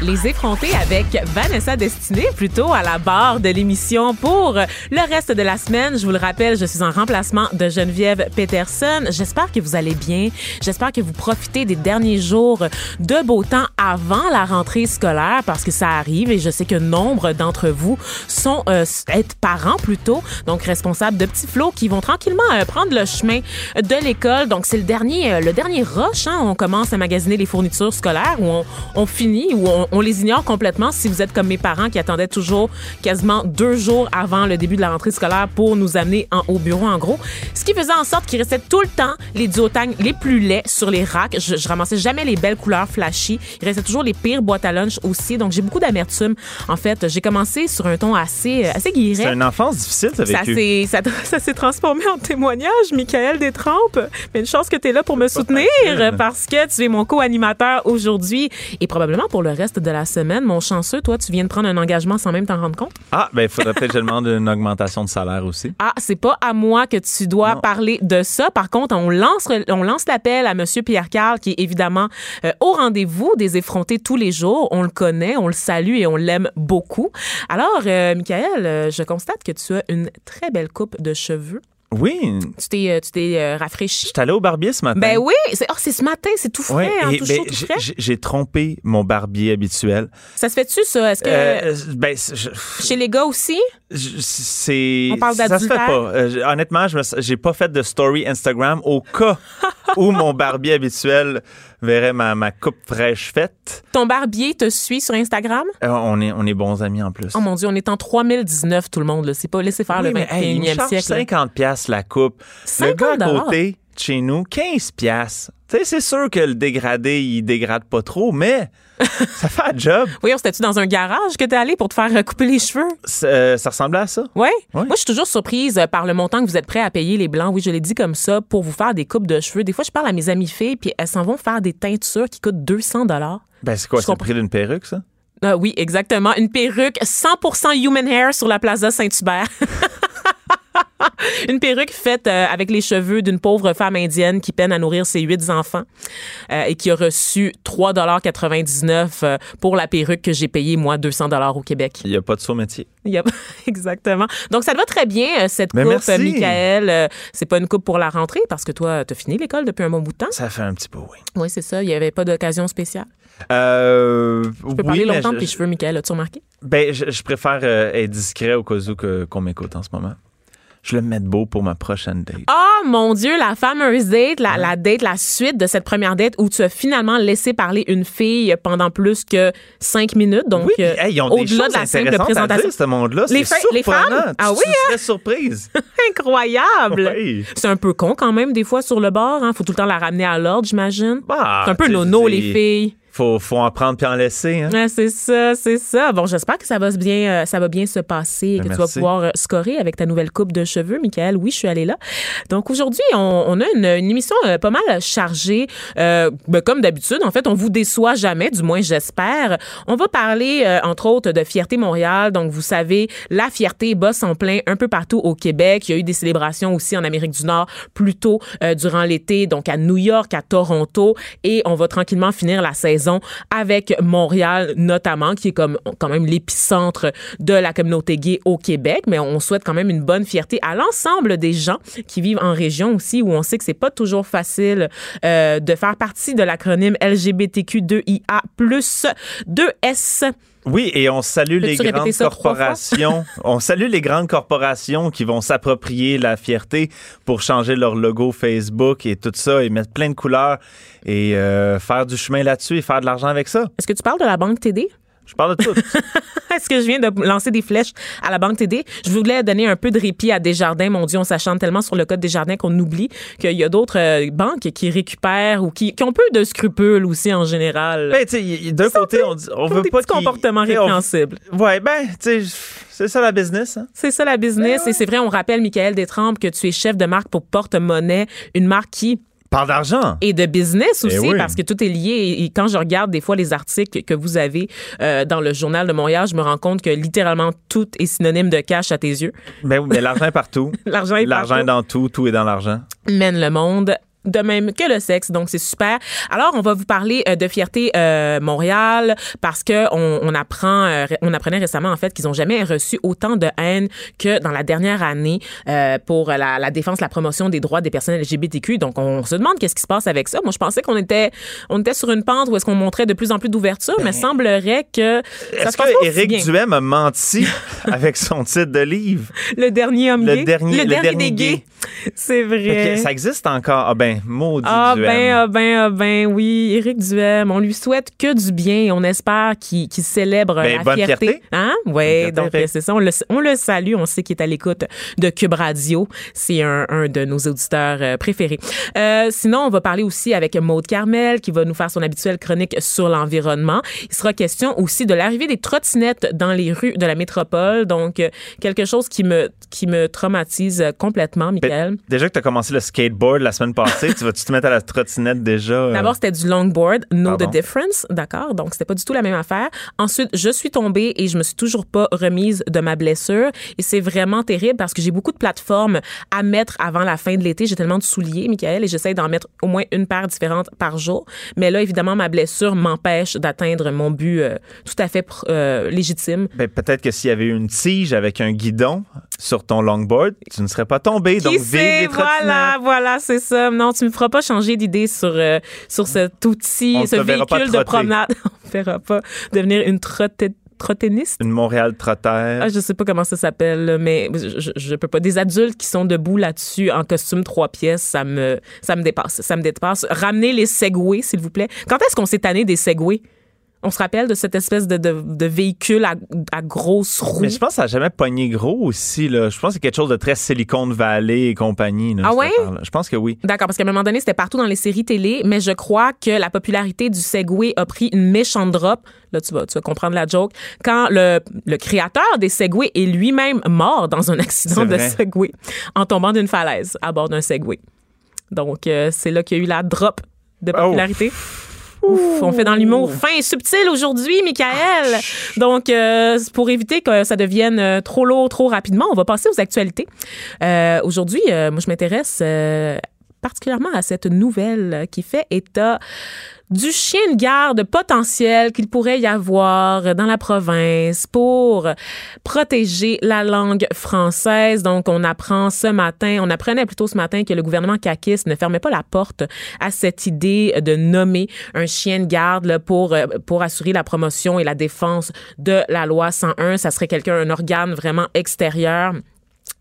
Les effrontés avec Vanessa Destinée, plutôt à la barre de l'émission pour le reste de la semaine. Je vous le rappelle, je suis en remplacement de Geneviève Peterson. J'espère que vous allez bien. J'espère que vous profitez des derniers jours de beau temps avant la rentrée scolaire parce que ça arrive et je sais que nombre d'entre vous sont euh, être parents plutôt, donc responsables de petits flots qui vont tranquillement euh, prendre le chemin de l'école. Donc c'est le dernier euh, le dernier rush. Hein? On commence à magasiner les fournitures scolaires où on finit ou on, on, les ignore complètement si vous êtes comme mes parents qui attendaient toujours quasiment deux jours avant le début de la rentrée scolaire pour nous amener en, au bureau en gros. Ce qui faisait en sorte qu'il restait tout le temps les duotangs les plus laids sur les racks. Je, je ramassais jamais les belles couleurs flashy. Il restait toujours les pires boîtes à lunch aussi. Donc j'ai beaucoup d'amertume. En fait, j'ai commencé sur un ton assez assez guiré. C'est une enfance difficile, ça ça s'est ça, ça s'est transformé en témoignage, Michael Détrempe. Mais une chance que tu es là pour me soutenir parce que tu es mon co-animateur aujourd'hui et probablement pour le reste de la semaine. Mon chanceux, toi, tu viens de prendre un engagement sans même t'en rendre compte? Ah, ben il faudrait peut-être que je demande une augmentation de salaire aussi. Ah, c'est pas à moi que tu dois Non. parler de ça. Par contre, on lance on lance l'appel à monsieur Pierre Carl qui est évidemment euh, au rendez-vous des effrontés tous les jours. On le connaît, on le salue et on l'aime beaucoup. Alors, euh, Michael, euh, je constate que tu as une très belle coupe de cheveux. Oui, Tu t'es euh, tu t'es euh, rafraîchi? je suis allé au barbier ce matin. Ben oui, c'est oh, c'est ce matin, c'est tout frais, Ouais, hein, et tout ben, chaud, tout j'ai- frais. j'ai- trompé mon barbier habituel. Ça se fait-tu ça? Est-ce que Euh, ben, je- chez les gars aussi? C'est On parle ça se fait pas. Euh, honnêtement, je j'ai pas fait de story Instagram au cas où mon barbier habituel verrait ma, ma coupe fraîche faite. Ton barbier te suit sur Instagram? Euh, on est on est bons amis en plus. Oh mon dieu, on est en 3019 tout le monde c'est pas laisser faire Oui, le mais hey, il me 21e charge siècle. là. 50 pièces la coupe. 50 le gars à côté de chez nous 15 pièces. Tu sais, c'est sûr que le dégradé, il dégrade pas trop, mais ça fait un job. Voyons, c'était-tu dans un garage que t'es allé pour te faire couper les cheveux? Ça, euh, ça ressemblait à ça. Ouais? Ouais. Moi, je suis toujours surprise euh, par le montant que vous êtes prêt à payer les blancs. Oui, je l'ai dit comme ça pour vous faire des coupes de cheveux. Des fois, je parle à mes amies filles, puis elles s'en vont faire des teintures qui coûtent 200 dollars. Ben, c'est quoi, c'est le prix d'une perruque, ça? Ah oui, exactement. Une perruque 100% human hair sur la Plaza Saint-Hubert. Une perruque faite euh, avec les cheveux d'une pauvre femme indienne qui peine à nourrir ses huit enfants euh, et qui a reçu 3,99 euh, pour la perruque que j'ai payée, moi, 200 au Québec. Il n'y a pas de saut métier. Il y a- Exactement. Donc, ça te va très bien, euh, cette Mais coupe, merci. Michael. C'est pas une coupe pour la rentrée parce que toi, t'as fini l'école depuis un bon bout de temps. Ça fait un petit peu, oui. Oui, c'est ça. Il n'y avait pas d'occasion spéciale. Euh, Tu peux parler oui, longtemps de je- cheveux, Michael. As-tu remarqué? Ben, je, je préfère euh, être discret au cas où qu'on m'écoute en ce moment. Je le mets beau pour ma prochaine date. Oh mon Dieu, la fameuse date, la, la date, la suite de cette première date où tu as finalement laissé parler une fille pendant plus que cinq minutes. Donc, oui, puis, euh, hey, ils ont des au-delà choses de la simple à présentation. dire, ce monde-là. Les C'est fa- les surprenant. femmes? Ah oui, serais surprise. Incroyable! Oui. C'est un peu con quand même, des fois, sur le bord. Hein. Faut tout le temps la ramener à l'ordre, j'imagine. Bah, c'est un peu nono, je les filles. Faut, faut en prendre puis en laisser. Hein? Ah, c'est ça, c'est ça. Bon, j'espère que ça va bien, euh, ça va bien se passer et que Ben, tu vas pouvoir euh, scorer avec ta nouvelle coupe de cheveux, Michael. Oui, je suis allée là. Donc aujourd'hui, on, on a une, une émission euh, pas mal chargée. Euh, ben, comme d'habitude, en fait, on vous déçoit jamais, du moins j'espère. On va parler entre autres de Fierté Montréal. Donc vous savez, la fierté bosse en plein un peu partout au Québec. Il y a eu des célébrations aussi en Amérique du Nord plus tôt durant l'été, donc à New York, à Toronto, et on va tranquillement finir la saison avec Montréal notamment, qui est comme quand même l'épicentre de la communauté gay au Québec. Mais on souhaite quand même une bonne fierté à l'ensemble des gens qui vivent en région aussi, où on sait que c'est pas toujours facile euh, de faire partie de l'acronyme LGBTQ2IA plus 2S. Oui, et on salue les grandes corporations. on salue les grandes corporations qui vont s'approprier la fierté pour changer leur logo Facebook et tout ça et mettre plein de couleurs et euh, faire du chemin là-dessus et faire de l'argent avec ça. Est-ce que tu parles de la banque TD? Je parle de tout. est-ce que je viens de lancer des flèches à la Banque TD? Je voulais donner un peu de répit à Desjardins. Mon Dieu, on s'achante tellement sur le code Desjardins qu'on oublie qu'il y a d'autres euh, banques qui récupèrent ou qui, qui, ont peu de scrupules aussi en général. Ben, tu sais, d'un côté, on, veut des pas comportements répréhensibles. Ouais, ben, tu sais, c'est ça la business. Hein? C'est ça la business. Et c'est vrai, on rappelle, Michael Détrempe, que tu es chef de marque pour Porte-Monnaie, une marque qui Parle d'argent. Et de business aussi, oui. parce que tout est lié. Et quand je regarde des fois les articles que vous avez euh, dans le Journal de Montréal, je me rends compte que littéralement tout est synonyme de cash à tes yeux. Ben oui, mais l'argent est partout. l'argent est L'argent est dans tout, tout est dans l'argent. Mène le monde de même que le sexe, donc c'est super. Alors, on va vous parler euh, de fierté euh, Montréal parce que on, on apprend, euh, on apprenait récemment en fait qu'ils ont jamais reçu autant de haine que dans la dernière année pour la, la, défense, la promotion des droits des personnes LGBTQ. Donc, on se demande qu'est-ce qui se passe avec ça. Moi, je pensais qu'on était, on était sur une pente où est-ce qu'on montrait de plus en plus d'ouverture, mais semblerait que est-ce que Éric Duhem a menti avec son titre de livre? Le dernier homme le gay, dernier, le, le dernier, dernier des gays. C'est vrai. ça existe encore. Ah ben, maudit ah Duhem. ben, ah ben, ah ben, oui, Éric Duhem, on lui souhaite que du bien et on espère qu'il qu célèbre ben, la bonne fierté. fierté. Hein? Oui, donc c'est ça, on le, on le salue, on sait qu'il est à l'écoute de Cube Radio. C'est un, un de nos auditeurs euh, préférés. Euh, sinon, on va parler aussi avec Maude Carmel qui va nous faire son habituelle chronique sur l'environnement. Il sera question aussi de l'arrivée des trottinettes dans les rues de la métropole, donc euh, quelque chose qui me, qui me traumatise complètement, Michael. Déjà que tu as commencé le skateboard la semaine passée, tu vas-tu te mettre à la trottinette déjà? euh? D'abord, c'était du longboard, know Pardon. the difference, d'accord? Donc, c'était pas du tout la même affaire. Ensuite, je suis tombée et je me suis toujours pas remise de ma blessure. Et c'est vraiment terrible parce que j'ai beaucoup de plateformes à mettre avant la fin de l'été. J'ai tellement de souliers, Michael, et j'essaie d'en mettre au moins une paire différente par jour. Mais là, évidemment, ma blessure m'empêche d'atteindre mon but euh, tout à fait euh, légitime. Ben, peut-être que s'il y avait eu une tige avec un guidon sur ton longboard, tu ne serais pas tombé. Qui donc, vive sait? Voilà, voilà, c'est ça. Non, tu me feras pas changer d'idée sur, euh, sur cet outil, On ce véhicule de promenade. On ne verra pas devenir une trotte- trottiniste? Une Montréal trottère. Ah, je sais pas comment ça s'appelle, mais je, je, peux pas. Des adultes qui sont debout là-dessus en costume trois pièces, ça me, ça me dépasse. Ça me dépasse. Ramenez les Segway, s'il vous plaît. Quand est-ce qu'on s'est tanné des Segway? On se rappelle de cette espèce de, de, de véhicule à, à grosses roues. Mais je pense que ça n'a jamais pogné gros aussi. Là. Je pense que c'est quelque chose de très Silicon Valley et compagnie. là, Ah ouais? Je pense que oui. D'accord, parce qu'à un moment donné, c'était partout dans les séries télé, mais je crois que la popularité du Segway a pris une méchante drop. Là, tu vas, tu vas comprendre la joke. Quand le, le créateur des Segway est lui-même mort dans un accident de. Segway en tombant d'une falaise à bord d'un Segway. Donc, euh, c'est là qu'il y a eu la drop de Oh. Ouf, on fait dans l'humour fin et subtil aujourd'hui, Michael. Donc, euh, pour éviter que ça devienne euh, trop lourd trop rapidement, on va passer aux actualités. Euh, aujourd'hui, euh, moi, je m'intéresse euh, particulièrement à cette nouvelle qui fait état du chien de garde potentiel qu'il pourrait y avoir dans la province pour protéger la langue française. Donc, on apprend ce matin, on apprenait plutôt ce matin que le gouvernement caquiste ne fermait pas la porte à cette idée de nommer un chien de garde là, pour, euh, pour assurer la promotion et la défense de la loi 101. Ça serait quelqu'un, un organe vraiment extérieur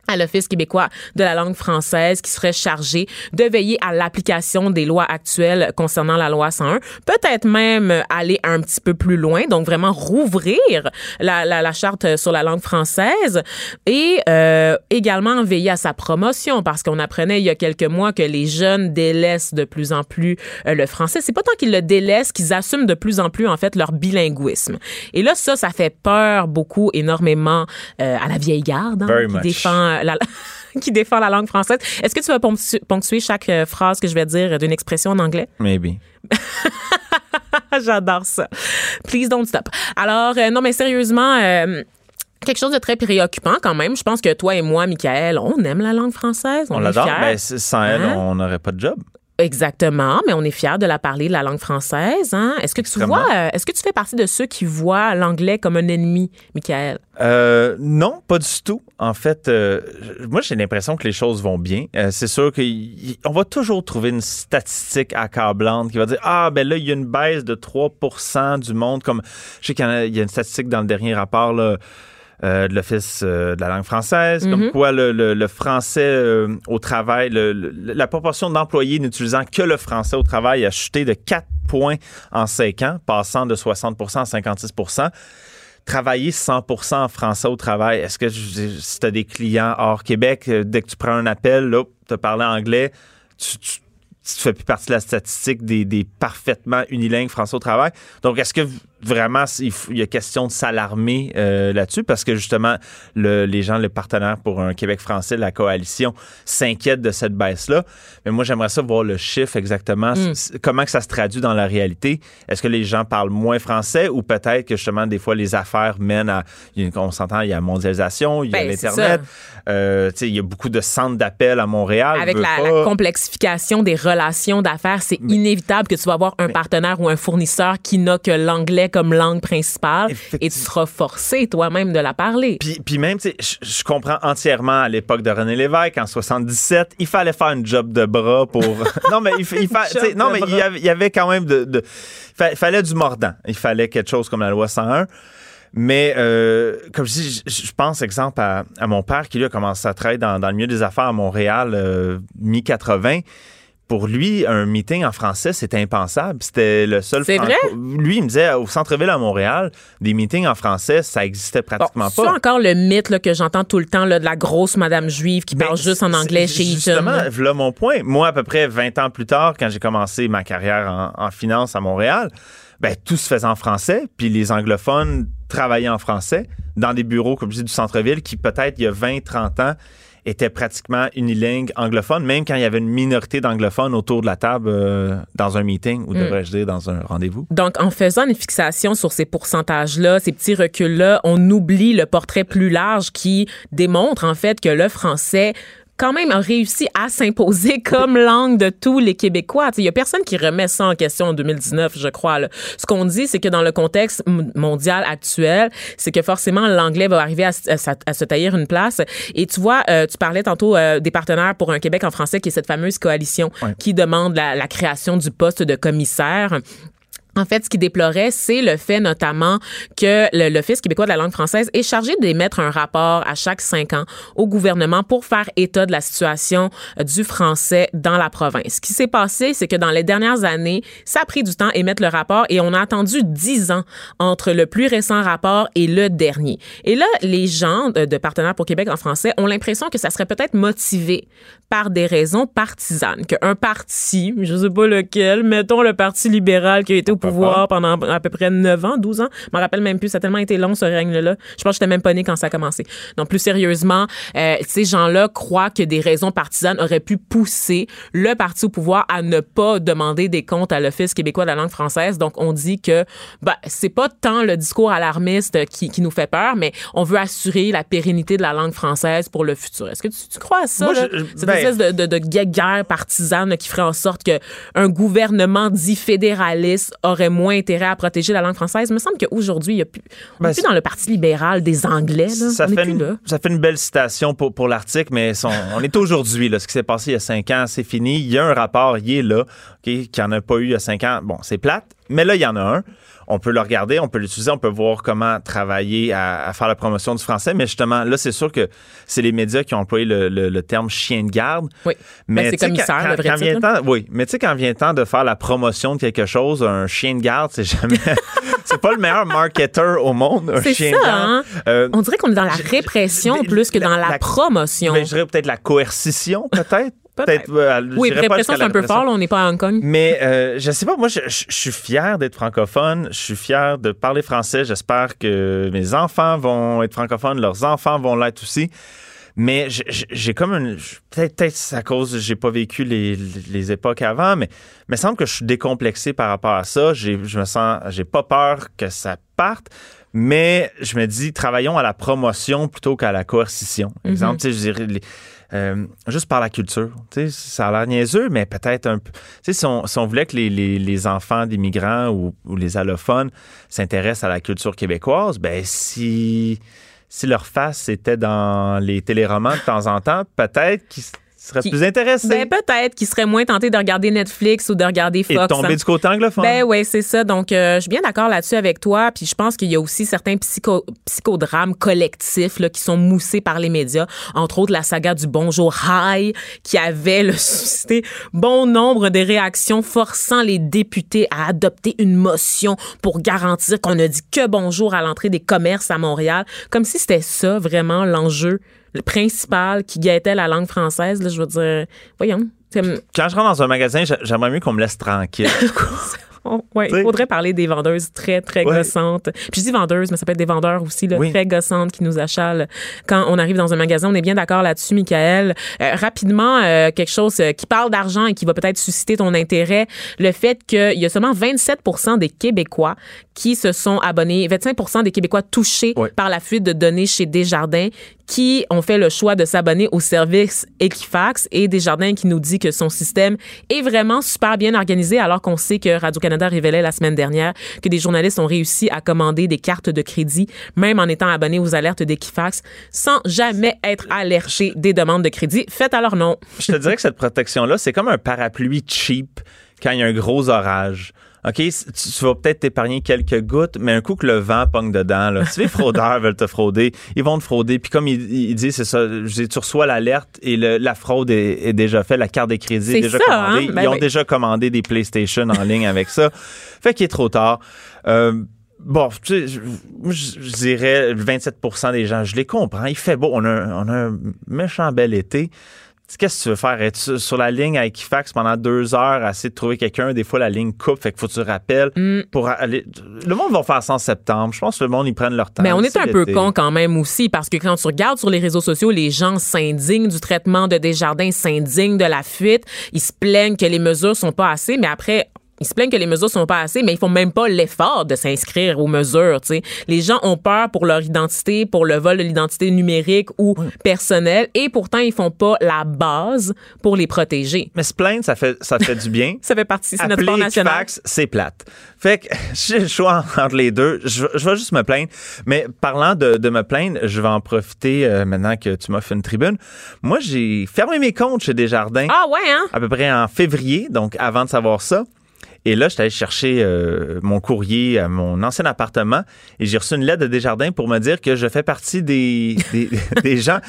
à l'Office québécois de la langue française qui serait chargé de veiller à l'application des lois actuelles concernant la loi 101. Peut-être même aller un petit peu plus loin, donc vraiment rouvrir la, la, la charte sur la langue française et euh, également veiller à sa promotion parce qu'on apprenait il y a quelques mois que les jeunes délaissent de plus en plus euh, le français. C'est pas tant qu'ils le délaissent qu'ils assument de plus en plus en fait leur bilinguisme. Et là, ça, ça fait peur beaucoup, énormément euh, à la vieille garde hein, qui much. défend la qui défend la langue française. Est-ce que tu vas ponctu- ponctuer chaque euh, phrase que je vais dire d'une expression en anglais? Maybe. J'adore ça. Please don't stop. Alors, euh, non, mais sérieusement, euh, quelque chose de très préoccupant quand même. Je pense que toi et moi, Michael, on aime la langue française. On, On l'adore. Ben, sans elle, Hein? on n'aurait pas de job. Exactement, mais on est fiers de la parler, de la langue française. Hein? Est-ce que tu vois, euh, est-ce que tu fais partie de ceux qui voient l'anglais comme un ennemi, Michael? Euh, non, pas du tout. En fait, euh, moi, j'ai l'impression que les choses vont bien. Euh, c'est sûr qu'on va toujours trouver une statistique accablante qui va dire Ah, ben là, il y a une baisse de 3% du monde. Comme je sais qu'il y a une statistique dans le dernier rapport là, euh, de l'Office euh, de la langue française, comme quoi le, le- le français euh, au travail, le- la proportion d'employés n'utilisant que le français au travail a chuté de 4 points en 5 ans, passant de 60% à 56% travailler 100% en français au travail, est-ce que si tu as des clients hors Québec, dès que tu prends un appel, là, tu parles anglais, tu, tu tu fais plus partie de la statistique des, des parfaitement unilingues français au travail. Donc, est-ce que vraiment, il, y a question de s'alarmer euh, là-dessus parce que justement, le, les gens, le partenaire pour un Québec français, la coalition, s'inquiètent de cette baisse-là. Mais moi, j'aimerais ça voir le chiffre exactement, mm. comment que ça se traduit dans la réalité? Est-ce que les gens parlent moins français ou peut-être que justement, des fois, les affaires mènent à, on s'entend, il y a la mondialisation, il y a ben, l'Internet, euh, il y a beaucoup de centres d'appel à Montréal. Avec la, la, complexification des relations d'affaires, c'est inévitable que tu vas avoir un partenaire ou un fournisseur qui n'a que l'anglais comme langue principale et tu seras forcé toi-même de la parler. Puis, puis même, tu sais, je comprends entièrement à l'époque de René Lévesque, en 77, il fallait faire une job de bras pour... non, mais il, il non, mais il y, avait, quand même de... Il fallait du mordant. Il fallait quelque chose comme la loi 101. Mais euh, comme je dis, je, pense exemple à, mon père qui lui a commencé à travailler dans, le milieu des affaires à Montréal euh, mi-80 pour lui, un meeting en français, c'était impensable. C'était le seul. C'est vrai? Lui, il me disait, au centre-ville à Montréal, des meetings en français, ça existait pratiquement pas. C'est encore le mythe que j'entends tout le temps là, de la grosse madame juive qui ben, parle juste en anglais chez Eaton. Justement, voilà mon point. Moi, à peu près 20 ans plus tard, quand j'ai commencé ma carrière en, finance à Montréal, ben, tout se faisait en français, puis les anglophones travaillaient en français dans des bureaux, comme je dis, du centre-ville, qui peut-être, il y a 20, 30 ans, était pratiquement unilingue anglophone, même quand il y avait une minorité d'anglophones autour de la table euh, dans un meeting ou mm. devrais-je dire dans un rendez-vous. Donc, en faisant une fixation sur ces pourcentages-là, ces petits reculs-là, on oublie le portrait plus large qui démontre en fait que le français quand même réussi à s'imposer comme langue de tous les Québécois. Il y a personne qui remet ça en question en 2019, je crois. Là. Ce qu'on dit, c'est que dans le contexte mondial actuel, c'est que forcément l'anglais va arriver à, se tailler une place. Et tu vois, euh, tu parlais tantôt euh, des partenaires pour un Québec en français, qui est cette fameuse coalition qui demande la, la création du poste de commissaire. En fait, ce qui déplorait, c'est le fait notamment que l'Office québécois de la langue française est chargé d'émettre un rapport à chaque cinq ans au gouvernement pour faire état de la situation euh, du français dans la province. Ce qui s'est passé, c'est que dans les dernières années, ça a pris du temps à émettre le rapport et on a attendu dix ans entre le plus récent rapport et le dernier. Et là, les gens de, Partenaires pour Québec en français ont l'impression que ça serait peut-être motivé par des raisons partisanes, qu'un parti, je sais pas lequel, mettons le Parti libéral qui a été au pendant à peu près 9 ans, 12 ans. Je me rappelle même plus, ça a tellement été long ce règne-là. Je pense que j'étais même pas née quand ça a commencé. Donc plus sérieusement, euh, ces gens-là croient que des raisons partisanes auraient pu pousser le parti au pouvoir à ne pas demander des comptes à l'Office québécois de la langue française. Donc on dit que bah c'est pas tant le discours alarmiste qui, qui, nous fait peur, mais on veut assurer la pérennité de la langue française pour le futur. Est-ce que tu, crois à ça? Moi, Cette ben espèce de, de, de, guerre partisane qui ferait en sorte que un gouvernement dit fédéraliste aurait moins intérêt à protéger la langue française. Il me semble qu'aujourd'hui, il n'y a plus, on ben, plus dans le Parti libéral des Anglais. Là. Ça, fait une, ça fait une belle citation pour, pour l'article, mais on est aujourd'hui. Ce qui s'est passé il y a cinq ans, c'est fini. Il y a un rapport, il est là, qui n'en a pas eu il y a cinq ans. Bon, c'est plate, mais là, il y en a un on peut le regarder, on peut l'utiliser, on peut voir comment travailler à, faire la promotion du français. Mais justement, là, c'est sûr que c'est les médias qui ont employé le, terme chien de garde. Oui. Mais ben, c'est commissaire, quand, le vrai vient temps, Oui, mais tu sais, quand vient le temps de faire la promotion de quelque chose, un chien de garde, c'est jamais. c'est pas le meilleur marketeur au monde, un chien ça, de garde. Hein? Euh, on dirait qu'on est dans la répression plus que dans la, promotion. Ben, je dirais peut-être la coercition, peut-être. Peut-être. Euh, oui, répression, c'est un peu fort, on n'est pas à Hong Kong. Mais euh, je sais pas, moi, je, suis fier d'être francophone. Je suis fier de parler français. J'espère que mes enfants vont être francophones, leurs enfants vont l'être aussi. Mais j'ai comme une. Peut-être c'est à cause j'ai pas vécu les, les, époques avant, mais il me semble que je suis décomplexé par rapport à ça. Je me sens. J'ai pas peur que ça parte. Mais je me dis, travaillons à la promotion plutôt qu'à la coercition. Mm-hmm. Exemple, tu sais, je dirais, euh, juste par la culture. Ça a l'air niaiseux, mais peut-être un peu. Si on, si on voulait que les enfants d'immigrants ou, ou, les allophones s'intéressent à la culture québécoise, ben si, si leur face était dans les téléromans de temps en temps, peut-être qu'ils serait Qui- plus intéressé. Ben, peut-être qu'ils seraient moins tentés de regarder Netflix ou de regarder et Fox. de tomber hein. du côté anglophone. Ben oui, c'est ça. Donc, euh, je suis bien d'accord là-dessus avec toi. Puis je pense qu'il y a aussi certains psycho psychodrames collectifs là, qui sont moussés par les médias. Entre autres, la saga du Bonjour High qui avait le suscité bon nombre de réactions forçant les députés à adopter une motion pour garantir qu'on ne dit que bonjour à l'entrée des commerces à Montréal. Comme si c'était ça vraiment l'enjeu le principal qui guettait la langue française. Là, je veux dire, voyons. Quand je rentre dans un magasin, j'a- j'aimerais mieux qu'on me laisse tranquille. Oh, ouais, il faudrait parler des vendeuses très, très Ouais. gossantes. Puis je dis vendeuses, mais ça peut être des vendeurs aussi, là, Oui. très gossantes qui nous achalent quand on arrive dans un magasin. On est bien d'accord là-dessus, Michael. Euh, rapidement, euh, quelque chose euh, qui parle d'argent et qui va peut-être susciter ton intérêt. Le fait qu'il y a seulement 27% des Québécois qui se sont abonnés, 25% des Québécois touchés par la fuite de données chez Desjardins qui ont fait le choix de s'abonner au service Equifax et Desjardins qui nous dit que son système est vraiment super bien organisé alors qu'on sait que Radio-Canada révélait la semaine dernière que des journalistes ont réussi à commander des cartes de crédit même en étant abonnés aux alertes d'Equifax sans jamais être alertés des demandes de crédit faites à leur nom. je te dirais que cette protection-là, c'est comme un parapluie cheap quand il y a un gros orage. OK, tu, vas peut-être t'épargner quelques gouttes, mais un coup que le vent pogne dedans, là, si les fraudeurs veulent te frauder, ils vont te frauder. Puis comme il, il dit, c'est ça, tu reçois l'alerte et le- la fraude est, est déjà faite, la carte de crédit est, déjà ça, commandée. hein? Ben ils ont oui. déjà commandé des PlayStation en ligne avec ça. Fait qu'il est trop tard. Euh, Bon, tu sais, je, moi, je- je dirais 27% des gens, je les comprends. Il fait beau, on a, un- on a un méchant bel été. Qu'est-ce que tu veux faire? Être sur- la ligne à Equifax pendant deux heures, à essayer de trouver quelqu'un? Des fois, la ligne coupe, fait qu'il faut que tu rappelles Mm. pour aller. Le monde va faire ça en septembre. Je pense que le monde, ils prennent leur temps. Mais on est un peu con quand même aussi parce que quand tu regardes sur les réseaux sociaux, les gens s'indignent du traitement de Desjardins, s'indignent de la fuite, ils se plaignent que les mesures sont pas assez, mais après ils se plaignent que les mesures sont pas assez, mais ils font même pas l'effort de s'inscrire aux mesures. tu sais. Les gens ont peur pour leur identité, pour le vol de l'identité numérique ou personnelle, et pourtant ils font pas la base pour les protéger. Mais se plaindre, ça fait, ça fait du bien. Ça fait partie, c'est notre Appeler sport national. C'est plate. Fait que j'ai le choix entre les deux. Je, je vais juste me plaindre. Mais parlant de, de me plaindre, je vais en profiter euh, maintenant que tu m'as fait une tribune. Moi, j'ai fermé mes comptes chez Desjardins Ah ouais, hein? à peu près en février, donc avant de savoir ça. Et là, j'étais allé chercher euh, mon courrier à mon ancien appartement et j'ai reçu une lettre de Desjardins pour me dire que je fais partie des, des, des gens.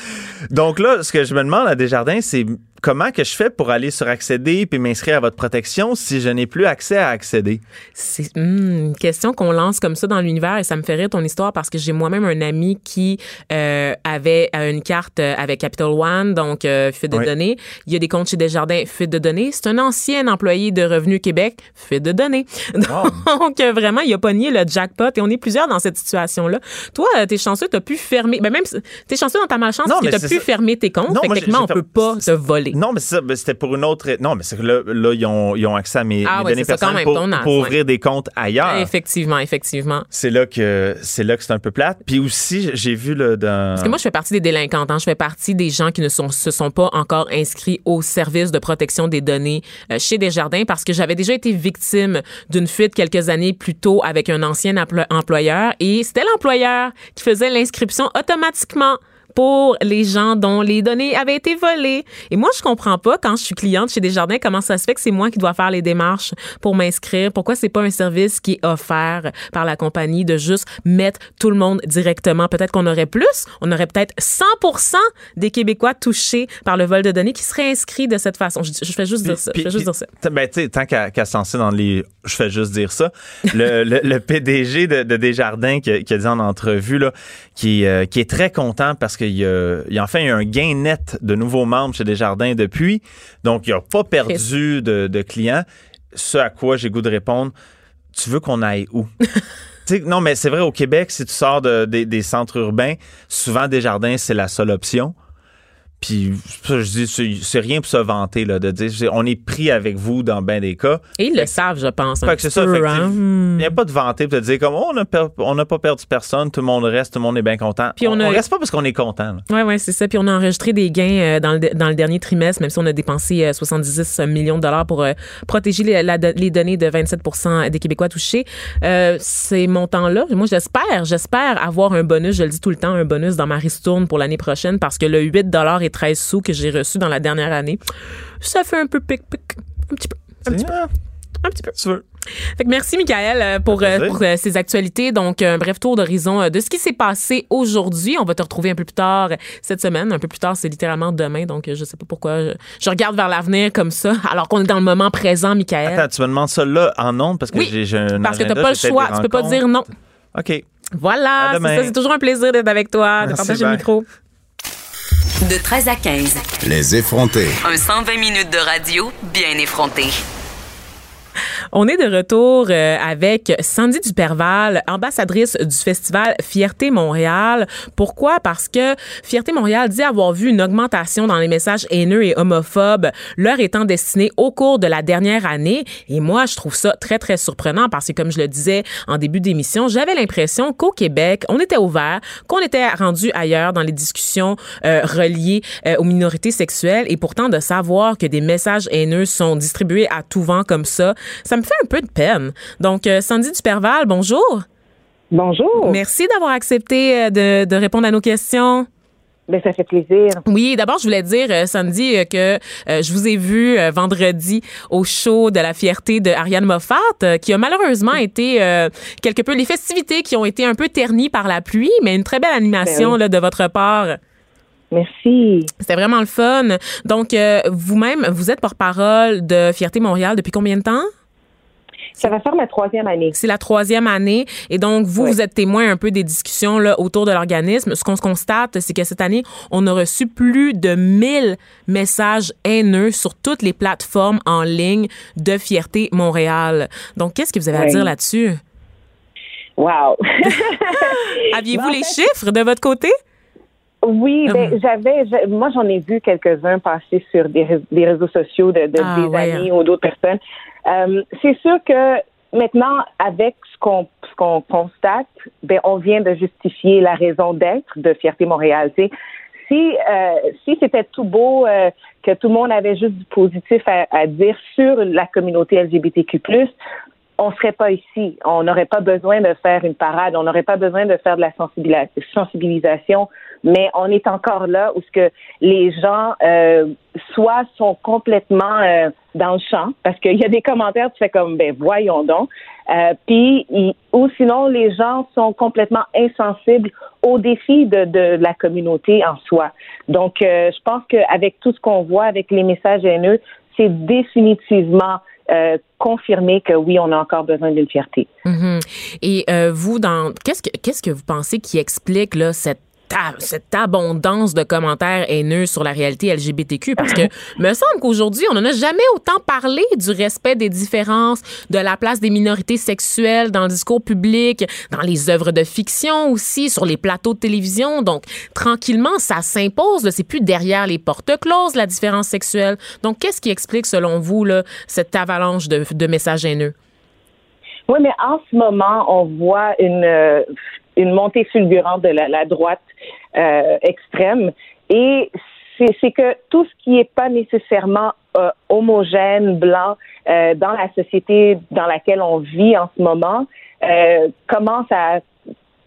Donc là, ce que je me demande à Desjardins, c'est comment que je fais pour aller sur accéder puis m'inscrire à votre protection si je n'ai plus accès à accéder? C'est hmm, une question qu'on lance comme ça dans l'univers et ça me fait rire ton histoire parce que j'ai moi-même un ami qui euh, avait euh, une carte euh, avec Capital One, donc euh, fuite de Oui. données. Il y a des comptes chez Desjardins, fuite de données. C'est un ancien employé de Revenu Québec, fuite de données. Donc vraiment, il a pogné le jackpot et on est plusieurs dans cette situation-là. Toi, t'es chanceux, t'as pu fermer, ben même si- t'es chanceux dans ta malchance Non, parce que mais t'as pu ça. fermer tes comptes. Non, moi, Techniquement, on j'ai peut fait- pas te voler. Non, mais ça, c'était pour une autre. Non, mais c'est que là, là, ils, ont, ils ont accès à mes, Ah mes données personnelles pour, âge, pour ouais. ouvrir des comptes ailleurs. Effectivement, effectivement. C'est là que c'est là que c'est un peu plate. Puis aussi, j'ai vu là, dans. Parce que moi, je fais partie des délinquantes. hein. Je fais partie des gens qui ne sont, se sont pas encore inscrits au service de protection des données euh, chez Desjardins parce que j'avais déjà été victime d'une fuite quelques années plus tôt avec un ancien emplo- employeur et c'était l'employeur qui faisait l'inscription automatiquement pour les gens dont les données avaient été volées. Et moi, je comprends pas quand je suis cliente chez Desjardins comment ça se fait que c'est moi qui dois faire les démarches pour m'inscrire? Pourquoi c'est pas un service qui est offert par la compagnie de juste mettre tout le monde directement? Peut-être qu'on aurait plus. On aurait peut-être 100% des Québécois touchés par le vol de données qui seraient inscrits de cette façon. Je, je fais juste dire ça. Puis- je fais juste puis- dire ça. Ben, tu sais, tant qu'à lancer dans les. Je fais juste dire ça. Le, le, le PDG de, de Desjardins qui, a- qui a dit en entrevue, là, qui, euh, qui est très content parce qu'il il a enfin eu un gain net de nouveaux membres chez Desjardins depuis. Donc, il n'a pas perdu de, de clients. Ce à quoi j'ai goût de répondre, tu veux qu'on aille où? Non, mais c'est vrai, au Québec, si tu sors de- des- des centres urbains, souvent Desjardins, c'est la seule option. Puis, ça, je dis, c'est- rien pour se vanter, là, de dire, on est pris avec vous dans bien des cas. Et ils le savent, je pense. Fait que c'est ça. hein. Il n'y a pas de vanter pour te dire, comme, oh, on n'a pas perdu personne, tout le monde reste, tout le monde est bien content. Puis on on, a- reste pas parce qu'on est content. Oui, oui, c'est ça. Puis on a enregistré des gains euh, dans, le, dans le dernier trimestre, même si on a dépensé euh, 70 millions de dollars pour euh, protéger les, la- les données de 27% des Québécois touchés. Euh, ces montants-là, moi, j'espère, j'espère avoir un bonus, je le dis tout le temps, un bonus dans ma ristourne pour l'année prochaine parce que le 8 est et 13 sous que j'ai reçus dans la dernière année. Ça fait un peu pic-pic. Un petit peu. Un petit peu. Un petit peu. Tu veux. Fait que merci, Michael, euh, pour, euh, pour euh, ces actualités. Donc, un bref tour d'horizon euh, de ce qui s'est passé aujourd'hui. On va te retrouver un peu plus tard cette semaine. Un peu plus tard, c'est littéralement demain. Donc, je sais pas pourquoi je, je regarde vers l'avenir comme ça, alors qu'on est dans le moment présent, Michael. Attends, tu me demandes ça là en ondes parce que Oui, j'ai un Parce que t'as pas le choix. Tu peux pas dire non. OK. Voilà, c'est toujours un plaisir d'être avec toi, de partager le micro. De 13 à 15. Les effrontés. Un 120 minutes de radio bien effronté. On est de retour euh, avec Sandy Duperval, ambassadrice du festival Fierté Montréal. Pourquoi? Parce que Fierté Montréal dit avoir vu une augmentation dans les messages haineux et homophobes, leur étant destinés au cours de la dernière année. Et moi, je trouve ça très, très surprenant parce que, comme je le disais en début d'émission, j'avais l'impression qu'au Québec, on était ouvert, qu'on était rendu ailleurs dans les discussions euh, reliées euh, aux minorités sexuelles et pourtant de savoir que des messages haineux sont distribués à tout vent comme ça, ça me fait un peu de peine. Donc, euh, Sandy Duperval, bonjour. Bonjour. Merci d'avoir accepté euh, de, de répondre à nos questions. Ben, ça fait plaisir. Oui, d'abord, je voulais dire, euh, Sandy, euh, que euh, je vous ai vu vendredi au show de la fierté de Ariane Moffat, qui a malheureusement été quelque peu les festivités qui ont été un peu ternies par la pluie, mais une très belle animation Ben oui. là, de votre part. Merci. C'était vraiment le fun. Donc, vous-même, vous êtes porte-parole de Fierté Montréal depuis combien de temps? Ça va faire ma troisième année. C'est la troisième année. Et donc, vous, Oui. vous êtes témoin un peu des discussions là, autour de l'organisme. Ce qu'on se constate, c'est que cette année, on a reçu plus de 1000 messages haineux sur toutes les plateformes en ligne de Fierté Montréal. Donc, qu'est-ce que vous avez à dire là-dessus? Wow. Aviez-vous les fait- chiffres de votre côté? Oui, ben, Hum. j'avais, moi, j'en ai vu quelques-uns passer sur des, ré- des réseaux sociaux de, de- Ah, des ouais. amis ou d'autres personnes. Euh, c'est sûr que maintenant, avec ce qu'on, ce qu'on constate, ben, on vient de justifier la raison d'être de Fierté Montréal. Si, euh, si c'était tout beau, euh, que tout le monde avait juste du positif à, à dire sur la communauté LGBTQ+, on serait pas ici. On n'aurait pas besoin de faire une parade. On n'aurait pas besoin de faire de la sensibilisation. Mais on est encore là où ce que les gens euh, soit sont complètement euh, dans le champ parce qu'il y a des commentaires tu fais comme ben voyons donc. Euh, Puis ou sinon les gens sont complètement insensibles aux défis de, la communauté en soi. Donc euh, je pense qu'avec tout ce qu'on voit avec les messages haineux, c'est définitivement euh, confirmé que oui, on a encore besoin d'une fierté. Mhm. Et vous, dans qu'est-ce que qu'est-ce que vous pensez qui explique là cette cette abondance de commentaires haineux sur la réalité LGBTQ parce que me semble qu'aujourd'hui on n'en a jamais autant parlé du respect des différences, de la place des minorités sexuelles dans le discours public, dans les œuvres de fiction aussi, sur les plateaux de télévision. Donc tranquillement ça s'impose, c'est plus derrière les portes closes la différence sexuelle. Donc qu'est-ce qui explique selon vous là cette avalanche de, de messages haineux? Oui, mais en ce moment, on voit une, euh, une montée fulgurante de la, la droite euh, extrême. Et c'est que tout ce qui n'est pas nécessairement euh, homogène, blanc, euh, dans la société dans laquelle on vit en ce moment, commence à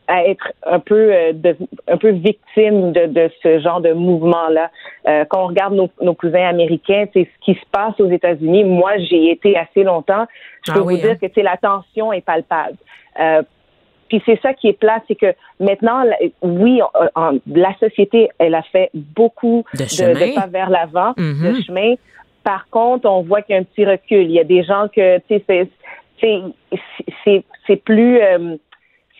à être un peu de- un peu victime de, de ce genre de mouvement-là. Euh, quand on regarde nos, nos cousins américains, c'est ce qui se passe aux États-Unis. Moi, j'y ai été assez longtemps. Je Ah peux oui, vous dire hein? que c'est la tension est palpable. Euh, puis c'est ça qui est plat, c'est que maintenant, oui, euh, en- la société, elle a fait beaucoup De de, chemin. de pas vers l'avant, Mhm. de chemin. Par contre, on voit qu'il y a un petit recul. Il y a des gens que, tu sais, c'est- c'est plus euh,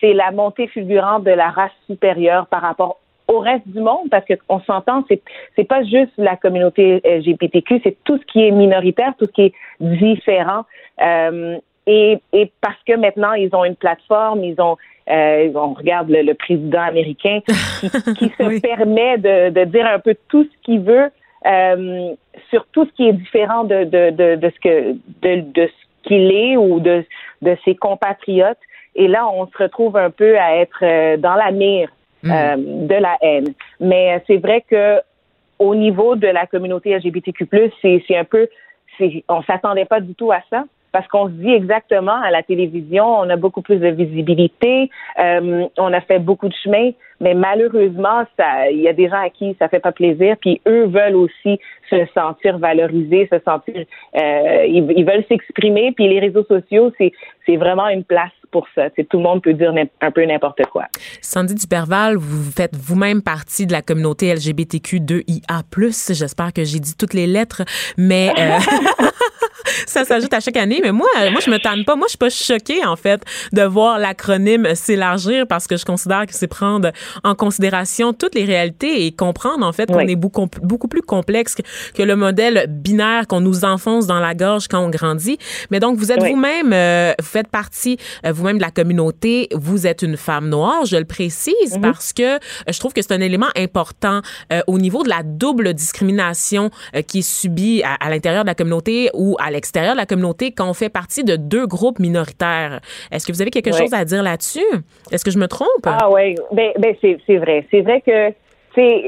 c'est la montée fulgurante de la race supérieure par rapport au reste du monde parce que on s'entend c'est c'est pas juste la communauté LGBTQ c'est tout ce qui est minoritaire tout ce qui est différent Euh, et, et parce que maintenant ils ont une plateforme ils ont euh, on regarde le, le président américain qui, qui se Oui. permet de, de dire un peu tout ce qu'il veut euh, sur tout ce qui est différent de, de, de, de ce que de, de ce qu'il est ou de, de ses compatriotes. Et là, on se retrouve un peu à être euh, dans la mire euh, de la haine. Mais euh, c'est vrai que au niveau de la communauté LGBTQ+, c'est un peu, on s'attendait pas du tout à ça. Parce qu'on se dit exactement à la télévision, on a beaucoup plus de visibilité, euh, on a fait beaucoup de chemin, mais malheureusement, il y a des gens à qui ça fait pas plaisir, puis eux veulent aussi se sentir valorisés, se sentir, euh, ils, veulent s'exprimer, puis les réseaux sociaux, c'est c'est vraiment une place pour ça. Tout le monde peut dire un peu n'importe quoi. Sandy Duperval, vous faites vous-même partie de la communauté LGBTQ2IA+. J'espère que j'ai dit toutes les lettres, mais euh, ça s'ajoute à chaque année. Mais moi, moi, je me tanne pas. Moi, je suis pas choquée, en fait, de voir l'acronyme s'élargir parce que je considère que c'est prendre en considération toutes les réalités et comprendre, en fait, qu'on est beaucoup, beaucoup plus complexe que le modèle binaire qu'on nous enfonce dans la gorge quand on grandit. Mais donc, vous êtes vous-même, euh, vous faites partie euh, vous-même de la communauté. Vous êtes une femme noire, je le précise, mhm. parce que euh, je trouve que c'est un élément important au niveau de la double discrimination qui est subie à, à l'intérieur de la communauté ou à l'extérieur de la communauté quand on fait partie de deux groupes minoritaires. Est-ce que vous avez quelque chose à dire là-dessus? Est-ce que je me trompe? Ah oui, ben, ben c'est vrai. C'est vrai que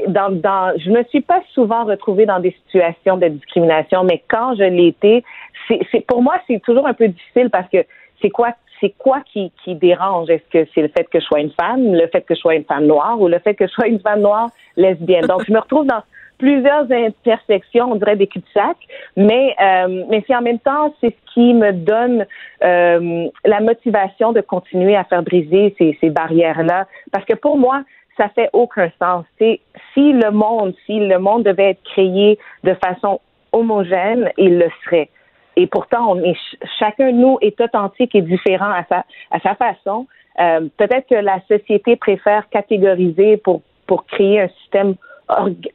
dans, dans, je me suis pas souvent retrouvée dans des situations de discrimination, mais quand je l'ai été, c'est pour moi c'est toujours un peu difficile parce que c'est quoi c'est quoi qui, qui dérange? Est-ce que c'est le fait que je sois une femme, le fait que je sois une femme noire ou le fait que je sois une femme noire lesbienne? Donc je me retrouve dans plusieurs intersections, on dirait des cul-de-sac, mais euh, mais c'est en même temps c'est ce qui me donne euh, la motivation de continuer à faire briser ces, ces barrières là, parce que pour moi ça fait aucun sens. C'est si le monde, si le monde devait être créé de façon homogène, il le serait. Et pourtant, on est chacun de nous est authentique et différent à sa à sa façon. Euh, Peut-être que la société préfère catégoriser pour pour créer un système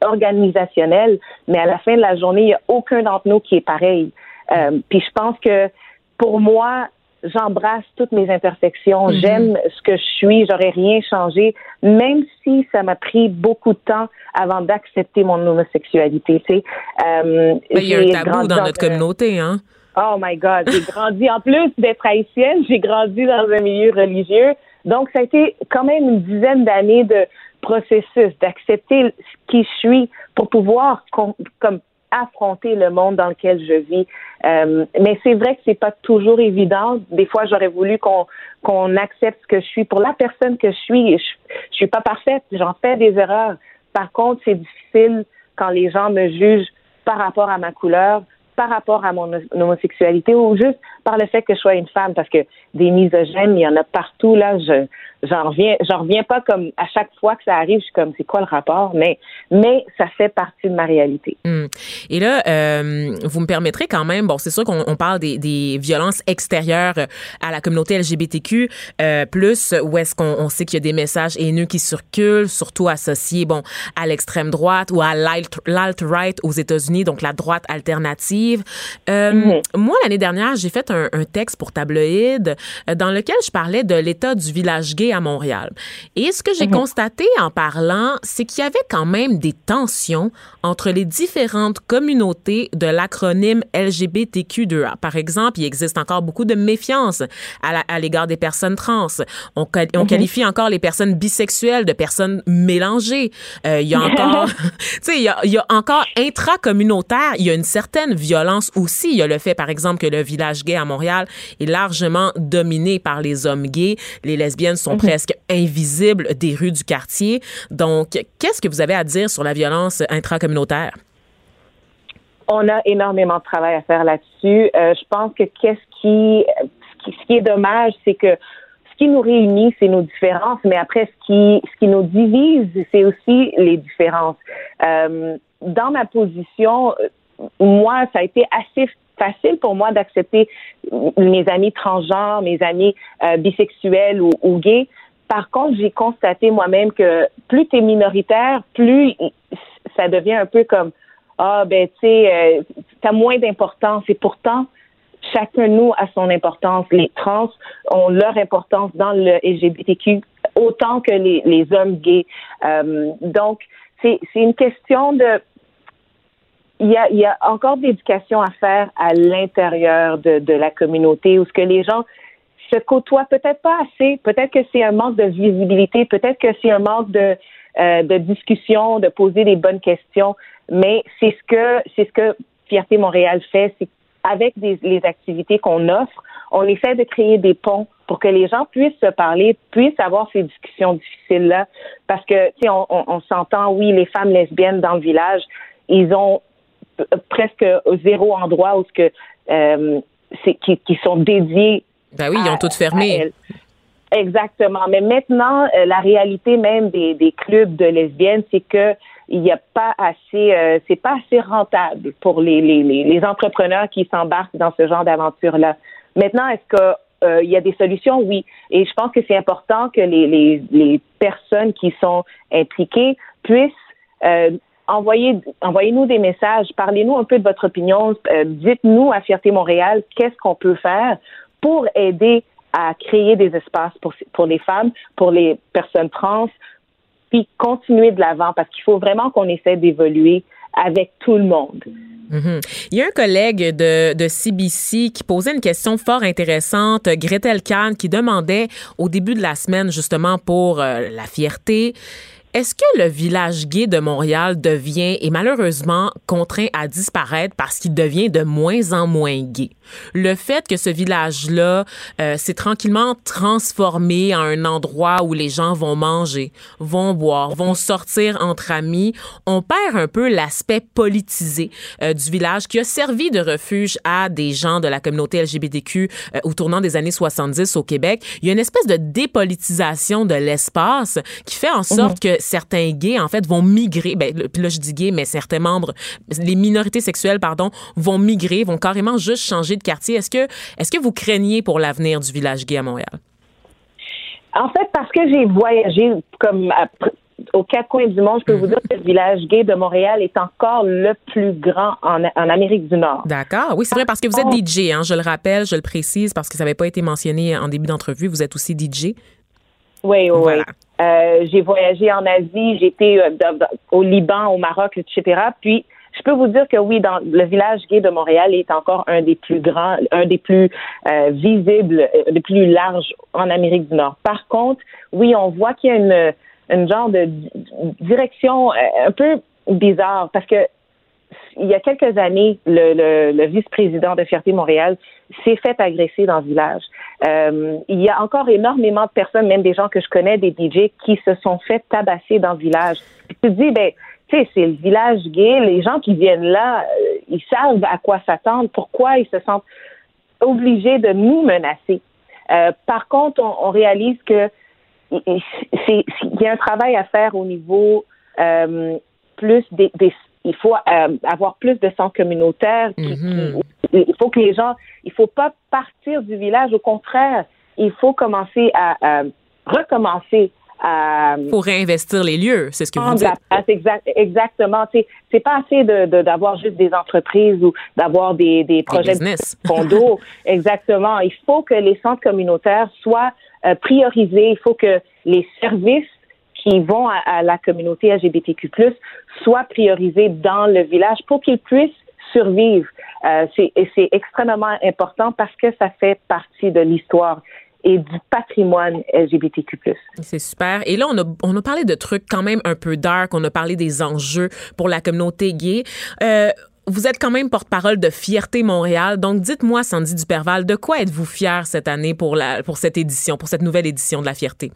organisationnel, mais à la fin de la journée, il n'y a aucun d'entre nous qui est pareil. Euh, puis je pense que pour moi, j'embrasse toutes mes intersections. Mhm. J'aime ce que je suis. J'aurais rien changé, même si ça m'a pris beaucoup de temps avant d'accepter mon homosexualité. Tu sais, euh, il y a un tabou dans notre communauté, hein. Oh my God, j'ai grandi en plus d'être haïtienne, j'ai grandi dans un milieu religieux. Donc ça a été quand même une dizaine d'années de processus, d'accepter qui je suis pour pouvoir comme affronter le monde dans lequel je vis. Euh, mais c'est vrai que c'est pas toujours évident. Des fois, j'aurais voulu qu'on qu'on accepte ce que je suis pour la personne que je suis. Je, je suis pas parfaite, j'en fais des erreurs. Par contre, c'est difficile quand les gens me jugent par rapport à ma couleur, par rapport à mon homosexualité ou juste par le fait que je sois une femme, parce que des misogènes, il y en a partout. Là, j'en reviens, j'en reviens pas comme à chaque fois que ça arrive, je suis comme c'est quoi le rapport, mais mais ça fait partie de ma réalité. Hmm. Et là, euh, vous me permettrez quand même, bon, c'est sûr qu'on parle des, des, violences extérieures à la communauté LGBTQ, euh, plus où est-ce qu'on on sait qu'il y a des messages haineux qui circulent, surtout associés, bon, à l'extrême droite ou à l'alt-right aux États-Unis, donc la droite alternative. Euh, mm-hmm. Moi, l'année dernière, j'ai fait un, un, texte pour Tabloïd euh, dans lequel je parlais de l'état du village gay à Montréal. Et ce que j'ai mhm. constaté en parlant, c'est qu'il y avait quand même des tensions entre les différentes communautés de l'acronyme LGBTQ2A. Par exemple, il existe encore beaucoup de méfiance à l'égard des personnes trans. On, on mhm. qualifie encore les personnes bisexuelles de personnes mélangées. Euh, il y a encore, tu sais, il, il y a, encore intracommunautaire, il y a une certaine violence aussi. Il y a le fait, par exemple, que le village gay à Montréal est largement dominé par les hommes gays. Les lesbiennes sont presque invisibles des rues du quartier. Donc, qu'est-ce que vous avez à dire sur la violence intracommunautaire? On a énormément de travail à faire là-dessus. Euh, je pense que qu'est-ce qui, ce qui est dommage, c'est que ce qui nous réunit, c'est nos différences, mais après, ce qui, ce qui nous divise, c'est aussi les différences. Euh, dans ma position, moi, ça a été assez facile pour moi d'accepter mes amis transgenres, mes amis euh, bisexuels ou, gays. Par contre, j'ai constaté moi-même que plus tu es minoritaire, plus ça devient un peu comme ah ben tu sais, euh, t'as moins d'importance. Et pourtant, chacun de nous a son importance. Les trans ont leur importance dans le LGBTQ autant que les, les hommes gays. Euh, donc, c'est une question de il y a, il y a encore de l'éducation à faire à l'intérieur de, la communauté où ce que les gens se côtoient peut-être pas assez, peut-être que c'est un manque de visibilité, peut-être que c'est un manque de, euh, discussion, de poser des bonnes questions, mais c'est ce que c'est ce que Fierté Montréal fait, c'est avec des, les activités qu'on offre, on essaie de créer des ponts pour que les gens puissent se parler, puissent avoir ces discussions difficiles-là. Parce que, tu sais, on, on, s'entend, oui, les femmes lesbiennes dans le village, ils ont presque zéro endroit où ce que euh, qui, qui, sont dédiés. Ben oui, ils ont toutes fermé. Exactement. Mais maintenant, euh, la réalité même des, des clubs de lesbiennes, c'est que il n'y a pas assez, euh, c'est pas assez rentable pour les, les, les entrepreneurs qui s'embarquent dans ce genre d'aventure-là. Maintenant, est-ce que euh, il y a des solutions, oui. Et je pense que c'est important que les, les, les, personnes qui sont impliquées puissent euh, envoyer, envoyez-nous des messages, parlez-nous un peu de votre opinion, euh, dites-nous à Fierté Montréal qu'est-ce qu'on peut faire pour aider à créer des espaces pour, les femmes, pour les personnes trans, puis continuer de l'avant parce qu'il faut vraiment qu'on essaie d'évoluer avec tout le monde. Mhm. Il y a un collègue de, de, CBC qui posait une question fort intéressante, Gretel Kahn, qui demandait au début de la semaine, justement pour euh, la fierté, est-ce que le village gay de Montréal devient et malheureusement contraint à disparaître parce qu'il devient de moins en moins gay? Le fait que ce village-là euh, s'est tranquillement transformé en un endroit où les gens vont manger, vont boire, vont sortir entre amis, on perd un peu l'aspect politisé euh, du village qui a servi de refuge à des gens de la communauté LGBTQ euh, au tournant des années 70 au Québec. Il y a une espèce de dépolitisation de l'espace qui fait en sorte mhm. que certains gays, en fait, vont migrer. Ben, puis là, je dis gay, mais certains membres, les minorités sexuelles, pardon, vont migrer, vont carrément juste changer de quartier. Est-ce que, est-ce que vous craignez pour l'avenir du village gay à Montréal? En fait, parce que j'ai voyagé comme aux quatre coins du monde, je peux vous mhm. dire que le village gay de Montréal est encore le plus grand en, en Amérique du Nord. D'accord. Oui, c'est vrai parce que vous êtes DJ, hein, je le rappelle, je le précise parce que ça n'avait pas été mentionné en début d'entrevue. Vous êtes aussi DJ. Oui, oui. Euh, j'ai voyagé en Asie, j'étais euh, au Liban, au Maroc, etc. Puis, je peux vous dire que oui, le village gay de Montréal est encore un des plus grands, un des plus euh, visibles, des plus larges en Amérique du Nord. Par contre, oui, on voit qu'il y a une, une genre de direction un peu bizarre parce que il y a quelques années, le, le, vice-président de Fierté Montréal s'est fait agresser dans le village. Euh, il y a encore énormément de personnes, même des gens que je connais, des DJ, qui se sont fait tabasser dans le village. tu te dis, ben, tu sais, c'est le village gay, les gens qui viennent là, euh, ils savent à quoi s'attendre, pourquoi ils se sentent obligés de nous menacer. Euh, par contre, on, réalise que il y a un travail à faire au niveau plus des, il faut avoir plus de centres communautaires. Mhm. Il faut que les gens, il faut pas partir du village. Au contraire, il faut commencer à, recommencer à pour réinvestir les lieux, c'est ce que vous dites. exact, exactement. C'est pas assez de d'avoir juste des entreprises ou d'avoir des, des projets de condos. exactement. Il faut que les centres communautaires soient euh, priorisés. Il faut que les services qui vont à, la communauté LGBTQ+, soient priorisés dans le village pour qu'ils puissent survivre. Euh, c'est extrêmement important parce que ça fait partie de l'histoire et du patrimoine LGBTQ+. C'est super. Et là, on a, on a parlé de trucs quand même un peu dark. On a parlé des enjeux pour la communauté gay. Euh, vous êtes quand même porte-parole de Fierté Montréal. Donc, dites-moi, Sandy Duperval, de quoi êtes-vous fière cette année pour, la, pour cette édition, pour cette nouvelle édition de la Fierté?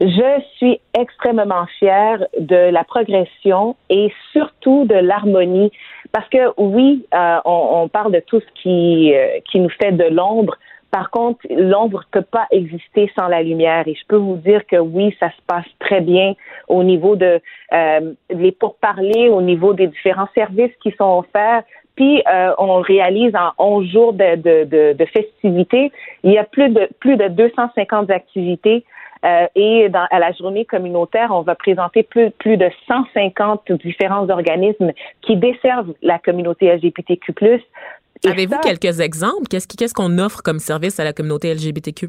Je suis extrêmement fière de la progression et surtout de l'harmonie parce que oui, euh, on, on, parle de tout ce qui, euh, qui nous fait de l'ombre. Par contre, l'ombre ne peut pas exister sans la lumière. Et je peux vous dire que oui, ça se passe très bien au niveau de euh, les pourparlers, au niveau des différents services qui sont offerts. Puis euh, on réalise en 11 jours de, de, de, de festivités, il y a plus de plus de 250 activités euh, et dans, à la journée communautaire, on va présenter plus, plus de 150 différents organismes qui desservent la communauté LGBTQ+. Avez-vous quelques exemples? Qu'est-ce qu'on offre comme service à la communauté LGBTQ+.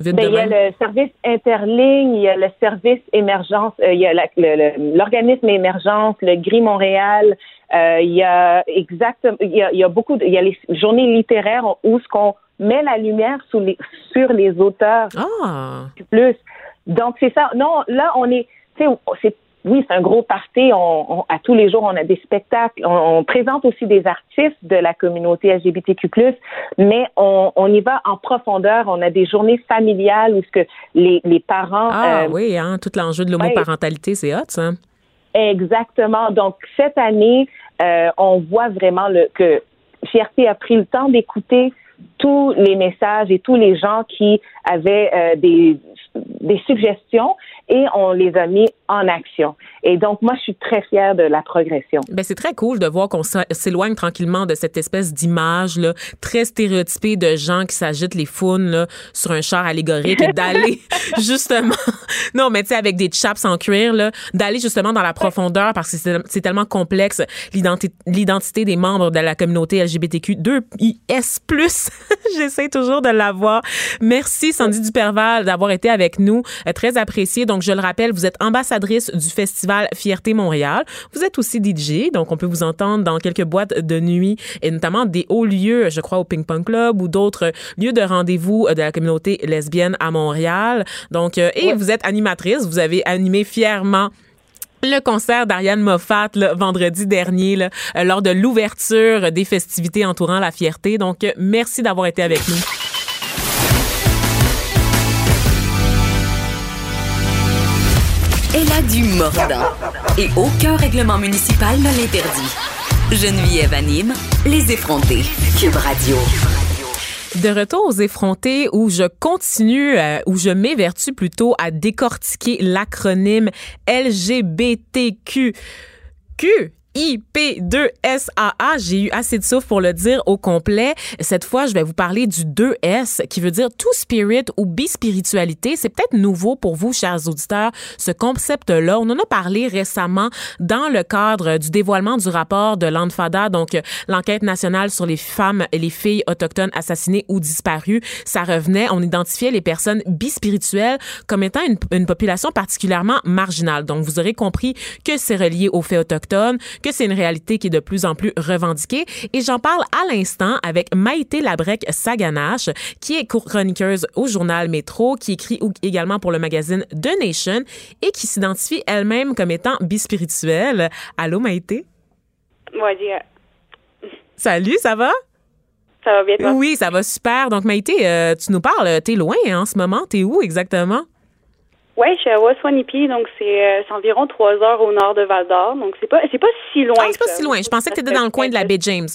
Ben, il y a le service interligne, il y a le service émergence, euh, il y a l'organisme émergence, le Gris Montréal, euh, il y a exactement, il y a, il y a beaucoup, de, il y a les journées littéraires où ce qu'on met la lumière sur les, sur les auteurs. Ah. Plus. Donc, c'est ça. Non, là, on est, c'est oui, c'est un gros party. On, à tous les jours, on a des spectacles. On, présente aussi des artistes de la communauté LGBTQ+, mais on, on, y va en profondeur. On a des journées familiales où ce que les, les parents... Ah oui, hein, tout l'enjeu de l'homoparentalité, c'est hot, ça. Exactement. Donc, cette année, on voit vraiment le, que Fierté a pris le temps d'écouter tous les messages et tous les gens qui avaient euh, des, suggestions et on les a mis en action. Et donc, moi, je suis très fière de la progression. Ben, c'est très cool de voir qu'on s'éloigne tranquillement de cette espèce d'image là, très stéréotypée de gens qui s'agitent les faunes là, sur un char allégorique et d'aller justement, non, mais tu sais, avec des chaps en cuir, là, d'aller justement dans la profondeur parce que c'est, tellement complexe l'identité des membres de la communauté LGBTQ2IS+, J'essaie toujours de l'avoir. Merci, Sandy Duperval, d'avoir été avec nous. Euh, très apprécié. Donc, je le rappelle, vous êtes ambassadrice du festival Fierté Montréal. Vous êtes aussi DJ, donc on peut vous entendre dans quelques boîtes de nuit et notamment des hauts lieux, je crois au Ping Pong Club ou d'autres lieux de rendez-vous de la communauté lesbienne à Montréal. Donc, euh, et vous êtes animatrice. Vous avez animé fièrement le concert d'Ariane Moffat le vendredi dernier là, euh, lors de l'ouverture des festivités entourant la fierté. Donc, merci d'avoir été avec nous. Elle a du mordant. Et aucun règlement municipal ne l'interdit. Geneviève anime Les effrontés. Cube Radio. De retour aux effrontés où je continue, euh, où je m'évertue plutôt à décortiquer l'acronyme LGBTQ. Q IP2SAA. J'ai eu assez de souffle pour le dire au complet. Cette fois, je vais vous parler du 2S qui veut dire tout spirit ou bispiritualité. C'est peut-être nouveau pour vous, chers auditeurs, ce concept-là. On en a parlé récemment dans le cadre du dévoilement du rapport de l'ANFADA, donc l'enquête nationale sur les femmes et les filles autochtones assassinées ou disparues. Ça revenait, on identifiait les personnes bispirituelles comme étant une population particulièrement marginale. Donc, vous aurez compris que c'est relié aux faits autochtones, que c'est une réalité qui est de plus en plus revendiquée. Et j'en parle à l'instant avec Maïté Labrec-Saganache, qui est chroniqueuse au journal Métro, qui écrit également pour le magazine The Nation et qui s'identifie elle-même comme étant bispirituelle. Allô, Maïté? Moi, Salut, ça va? Ça va bien, toi? Oui, ça va super. Donc, Maïté, euh, tu nous parles, t'es loin hein, en ce moment. T'es où exactement? Oui, je suis à Waswanipi, donc euh, c'est environ trois heures au nord de Val d'Or. Donc c'est pas c'est pas si loin. Ah, c'est pas si loin. Je pensais que tu étais dans le coin de la baie James.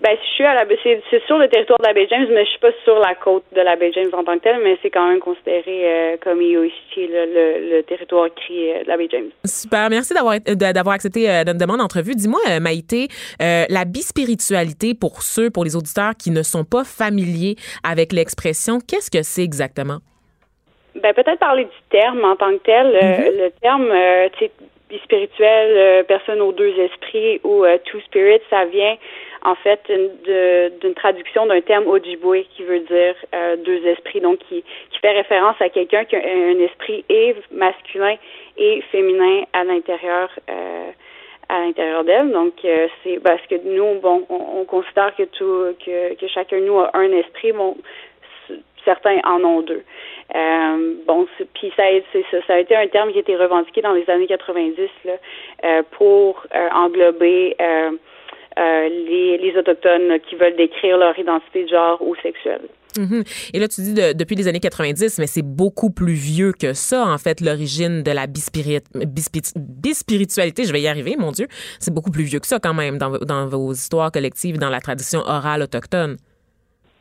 Ben, je suis à la c'est, c'est sur le territoire de la baie James, mais je suis pas sur la côte de la baie James en tant que telle, mais c'est quand même considéré euh, comme ici le, le, territoire écrit euh, de la baie James. Super, merci d'avoir d'avoir accepté notre demande d'entrevue. Dis-moi, Maïté, la bispiritualité pour ceux, pour les auditeurs qui ne sont pas familiers avec l'expression, qu'est-ce que c'est exactement? Ben peut-être parler du terme en tant que tel. Euh, mm-hmm. Le terme, euh, tu sais, spirituel, euh, personne aux deux esprits ou two spirit, ça vient en fait d'une traduction d'un terme Ojibwe qui veut dire deux esprits, donc qui, qui fait référence à quelqu'un qui a un esprit et masculin et féminin à l'intérieur à l'intérieur d'elle. Donc c'est parce que nous, bon, on, considère que tout que, que chacun de nous a un esprit. Bon, certains en ont deux. Euh, bon, puis ça, ça, ça a été un terme qui a été revendiqué dans les années 90 là, euh, pour euh, englober les, autochtones qui veulent décrire leur identité de genre ou sexuelle. Mm-hmm. Et là, tu dis depuis les années 90, mais c'est beaucoup plus vieux que ça, en fait, l'origine de la bispiritualité. Je vais y arriver, mon Dieu. C'est beaucoup plus vieux que ça, quand même, dans, dans vos histoires collectives, dans la tradition orale autochtone.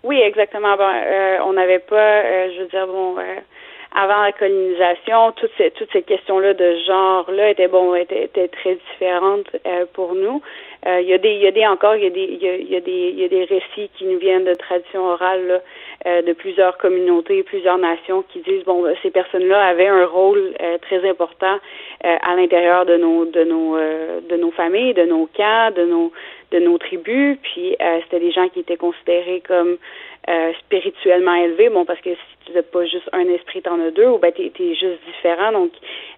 Oui, exactement. euh, on n'avait pas, euh, je veux dire, bon, euh, avant la colonisation, toutes ces toutes ces questions-là de genre-là étaient bon, étaient, étaient très différentes euh, pour nous. Il y a des, il y a des encore, il y a des, il y a, des, il y a des récits qui nous viennent de tradition orale de plusieurs communautés, plusieurs nations qui disent bon, ces personnes-là avaient un rôle très important à l'intérieur de nos de nos de nos familles, de nos camps, de nos de nos tribus, puis euh, c'était des gens qui étaient considérés comme euh, spirituellement élevés, bon, parce que si tu n'as pas juste un esprit, t'en as deux, ou ben t'es, es juste différent. Donc,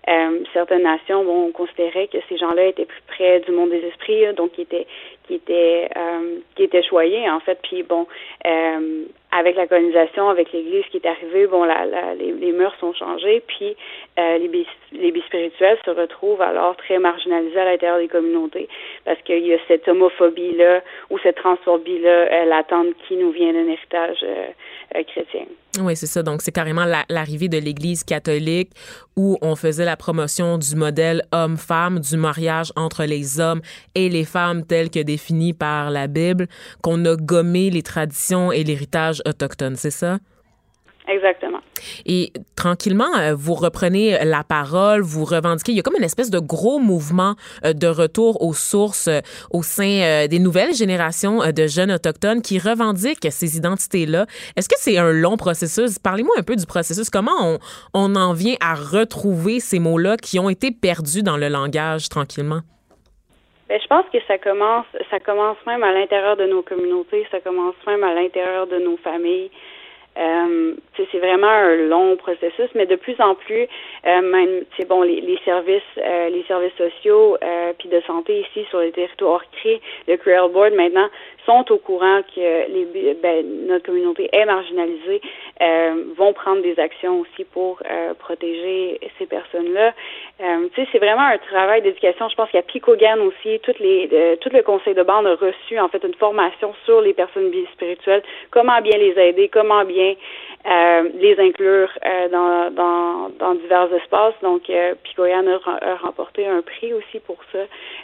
euh, certaines nations, bon, considéraient que ces gens-là étaient plus près du monde des esprits, donc qui étaient qui étaient qui étaient choyés en fait. Puis bon, avec la colonisation, avec l'Église qui est arrivée, bon, la, la, les, les, mœurs sont changées, puis euh, les, bis, les bispirituels se retrouvent alors très marginalisés à l'intérieur des communautés parce qu'il y a cette homophobie-là ou cette transphobie-là euh, latente qui nous vient d'un héritage euh, euh chrétien. Oui, c'est ça. Donc, c'est carrément l'arrivée de l'Église catholique où on faisait la promotion du modèle homme-femme, du mariage entre les hommes et les femmes tel que défini par la Bible, qu'on a gommé les traditions et l'héritage autochtone, c'est ça? Exactement. Et tranquillement, euh, vous reprenez la parole, vous revendiquez. Il y a comme une espèce de gros mouvement euh, de retour aux sources euh, au sein des nouvelles générations de jeunes autochtones qui revendiquent ces identités-là. Est-ce que c'est un long processus? Parlez-moi un peu du processus. Comment on, en vient à retrouver ces mots-là qui ont été perdus dans le langage tranquillement? Bien, je pense que ça commence, ça commence même à l'intérieur de nos communautés, ça commence même à l'intérieur de nos familles. Euh, c'est vraiment un long processus, mais de plus en plus, euh, même c'est bon, les, les services, euh, les services sociaux euh, puis de santé ici sur les territoires créés, le Creole Board maintenant sont au courant que les, ben, notre communauté est marginalisée, euh, vont prendre des actions aussi pour euh, protéger ces personnes-là. Euh, tu sais, c'est vraiment un travail d'éducation. Je pense qu'il y a Picogan aussi, toutes les, euh, tout le conseil de bande a reçu en fait une formation sur les personnes spirituelles, comment bien les aider, comment bien euh, les inclure euh, dans, dans, dans divers espaces. Donc, euh, a, a, remporté un prix aussi pour ça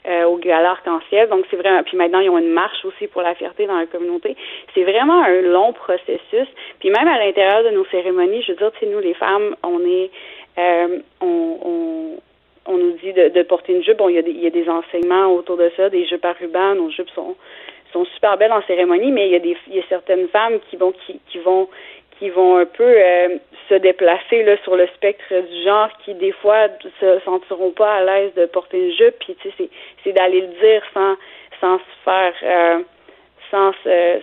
euh, au Gala Arc-en-Ciel. Donc, c'est vraiment. Puis maintenant, ils ont une marche aussi pour la fierté dans la communauté. C'est vraiment un long processus. Puis même à l'intérieur de nos cérémonies, je veux dire, tu nous les femmes, on est, euh, on, on on nous dit de, de, porter une jupe. Bon, il y, a des, il y a des enseignements autour de ça, des jupes à ruban. Nos jupes sont sont super belles en cérémonie, mais il y a des il y a certaines femmes qui vont qui, qui vont qui vont un peu euh, se déplacer là sur le spectre du genre qui des fois se sentiront pas à l'aise de porter une jupe puis tu sais c'est c'est d'aller le dire sans sans se faire euh, sans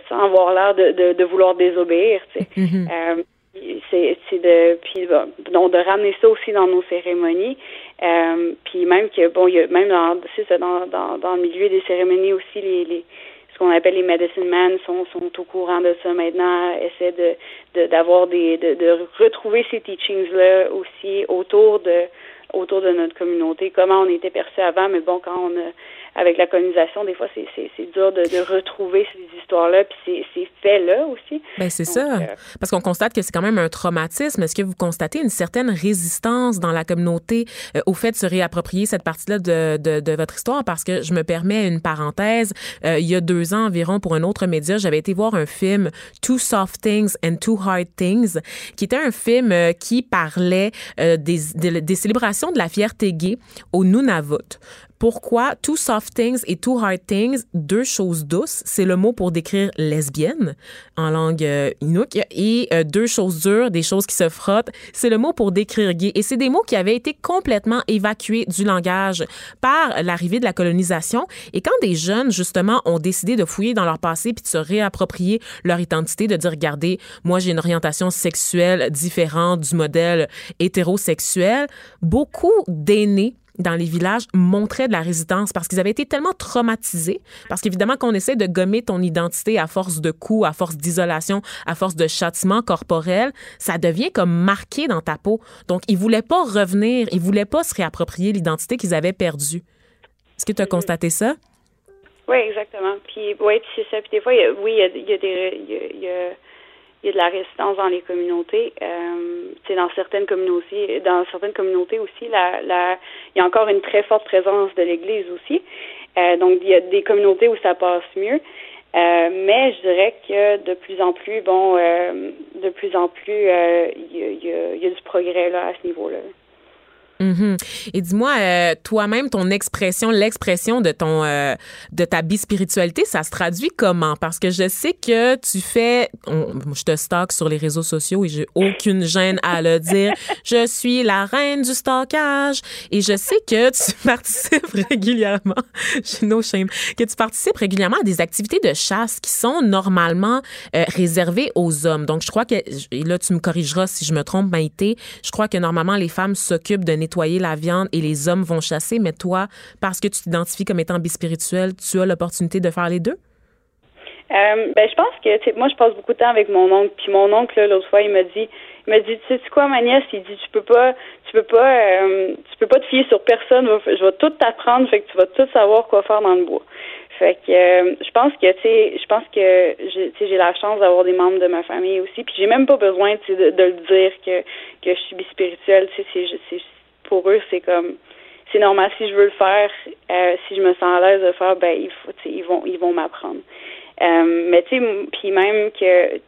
sans avoir l'air de, de, de, vouloir désobéir tu sais. Mm-hmm. euh, c'est c'est de puis bon, donc de ramener ça aussi dans nos cérémonies. Puis même que bon il y a même dans c'est ça dans, dans dans le milieu des cérémonies aussi les les ce qu'on appelle les medicine men sont, sont au courant de ça maintenant, essaient de d'avoir des de, de retrouver ces teachings là aussi autour de autour de notre communauté, comment on était perçu avant, mais bon, quand on a avec la colonisation, des fois, c'est, dur de, de, retrouver ces histoires-là, puis ces, ces faits-là aussi. Ben c'est ça. Euh, Parce qu'on constate que c'est quand même un traumatisme. Est-ce que vous constatez une certaine résistance dans la communauté euh, au fait de se réapproprier cette partie-là de, de, de, votre histoire? Parce que je me permets une parenthèse. Euh, il y a deux ans environ, pour un autre média, j'avais été voir un film, Two Soft Things and Two Hard Things, qui était un film qui parlait des, des, des célébrations de la fierté gay au Nunavut pourquoi Two Soft Things et Two Hard Things, deux choses douces, c'est le mot pour décrire lesbienne en langue euh, inuk, et euh, deux choses dures, des choses qui se frottent, c'est le mot pour décrire gay. Et c'est des mots qui avaient été complètement évacués du langage par l'arrivée de la colonisation. Et quand des jeunes, justement, ont décidé de fouiller dans leur passé puis de se réapproprier leur identité, de dire, regardez, moi j'ai une orientation sexuelle différente du modèle hétérosexuel, beaucoup d'aînés dans les villages montraient de la résistance parce qu'ils avaient été tellement traumatisés. Parce qu'évidemment, qu'on essaie de gommer ton identité à force de coups, à force d'isolation, à force de châtiment corporel, ça devient comme marqué dans ta peau. Donc, ils voulaient pas revenir, ils voulaient pas se réapproprier l'identité qu'ils avaient perdue. Est-ce que tu as constaté ça? Oui, exactement. Puis, oui, c'est ça. Puis des fois, oui, il y a, il y a des... Il y a, il y a de la résistance dans les communautés. Euh, dans certaines communautés, dans certaines communautés aussi, la, la, il y a encore une très forte présence de l'Église aussi. Euh, donc, il y a des communautés où ça passe mieux. Euh, mais je dirais que de plus en plus, bon, euh, de plus en plus, il y, a, il y a du progrès là à ce niveau-là. Mm Et dis-moi, euh, toi-même, ton expression, l'expression de ton, euh, de ta bispiritualité, ça se traduit comment? Parce que je sais que tu fais, on, je te stocke sur les réseaux sociaux et j'ai aucune gêne à le dire. je suis la reine du stockage et je sais que tu participes régulièrement. j'ai no shame. Que tu participes régulièrement à des activités de chasse qui sont normalement euh, réservées aux hommes. Donc, je crois que et là, tu me corrigeras si je me trompe, Maïté. Je crois que normalement les femmes s'occupent de nettoyer la viande et les hommes vont chasser, mais toi, parce que tu t'identifies comme étant bispirituel, tu as l'opportunité de faire les deux? Euh, ben, je pense que, moi, je passe beaucoup de temps avec mon oncle. Puis mon oncle, l'autre fois, il m'a dit, il m'a dit, tu sais quoi, ma nièce, il dit, tu peux pas, tu peux pas, euh, tu peux pas te fier sur personne. Je vais tout t'apprendre, fait que tu vas tout savoir quoi faire dans le bois. Fait que euh, je pense que tu sais, je pense que j'ai la chance d'avoir des membres de ma famille aussi. Puis j'ai même pas besoin de, le dire que que je suis bispirituelle. Tu sais, pour eux c'est comme c'est normal si je veux le faire, euh, si je me sens à l'aise de le faire, ben il faut, ils vont ils vont m'apprendre. Euh, mais tu sais, puis même que tu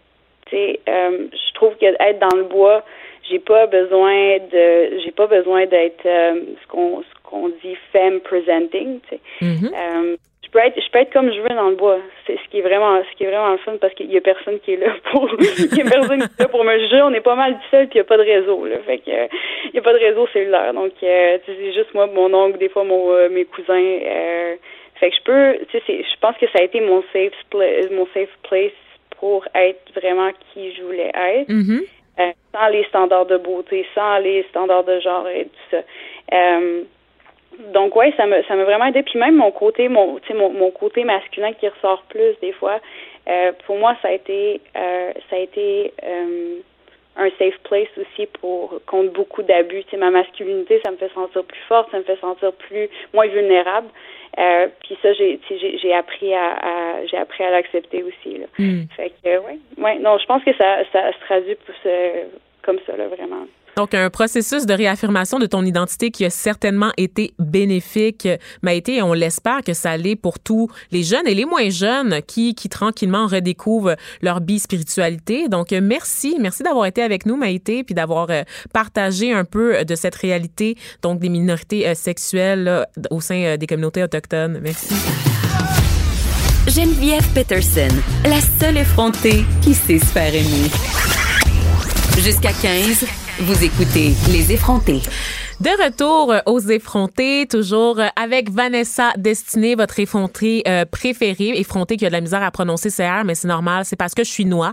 sais, euh, je trouve que être dans le bois, j'ai pas besoin de j'ai pas besoin d'être ce qu'on ce qu'on dit femme presenting. Tu sais. Mm-hmm je peux être je peux être comme je veux dans le bois. C'est ce qui est vraiment ce qui est vraiment le fun parce qu'il y a personne qui est là pour il y a personne qui est là pour me juger. On est pas mal tout seul puis il y a pas de réseau là. Fait que il y a pas de réseau cellulaire. Donc euh, c'est juste moi, mon oncle, des fois mon euh, mes cousins. Euh, fait que je peux tu sais je pense que ça a été mon safe mon safe place pour être vraiment qui je voulais être. Mm-hmm. euh, sans les standards de beauté, sans les standards de genre et tout ça. Donc ouais, ça me ça m'a vraiment aidé. Puis même mon côté, mon mon, mon côté masculin qui ressort plus des fois. Euh, pour moi, ça a été euh, ça a été euh, un safe place aussi pour contre beaucoup d'abus. Tu sais, ma masculinité, ça me fait sentir plus forte, ça me fait sentir plus moins vulnérable. Euh, puis ça, j'ai j'ai appris à, à j'ai appris à l'accepter aussi. Là. Mm. Fait que ouais, ouais, non, je pense que ça ça se traduit pour ce, comme ça là vraiment. Donc, un processus de réaffirmation de ton identité qui a certainement été bénéfique, m'a été, et on l'espère que ça l'est pour tous les jeunes et les moins jeunes qui, qui tranquillement redécouvrent leur bi-spiritualité. Donc, merci. Merci d'avoir été avec nous, Maïté, puis d'avoir euh, partagé un peu de cette réalité, donc des minorités euh, sexuelles au sein euh, des communautés autochtones. Merci. Geneviève Peterson, la seule effrontée qui sait se faire aimer. Jusqu'à 15. Vous écoutez Les effrontés. De retour aux effrontés, toujours avec Vanessa Destinée, votre effrontée euh, préférée, effrontée qui a de la misère à prononcer CR, mais c'est normal, c'est parce que je suis noix.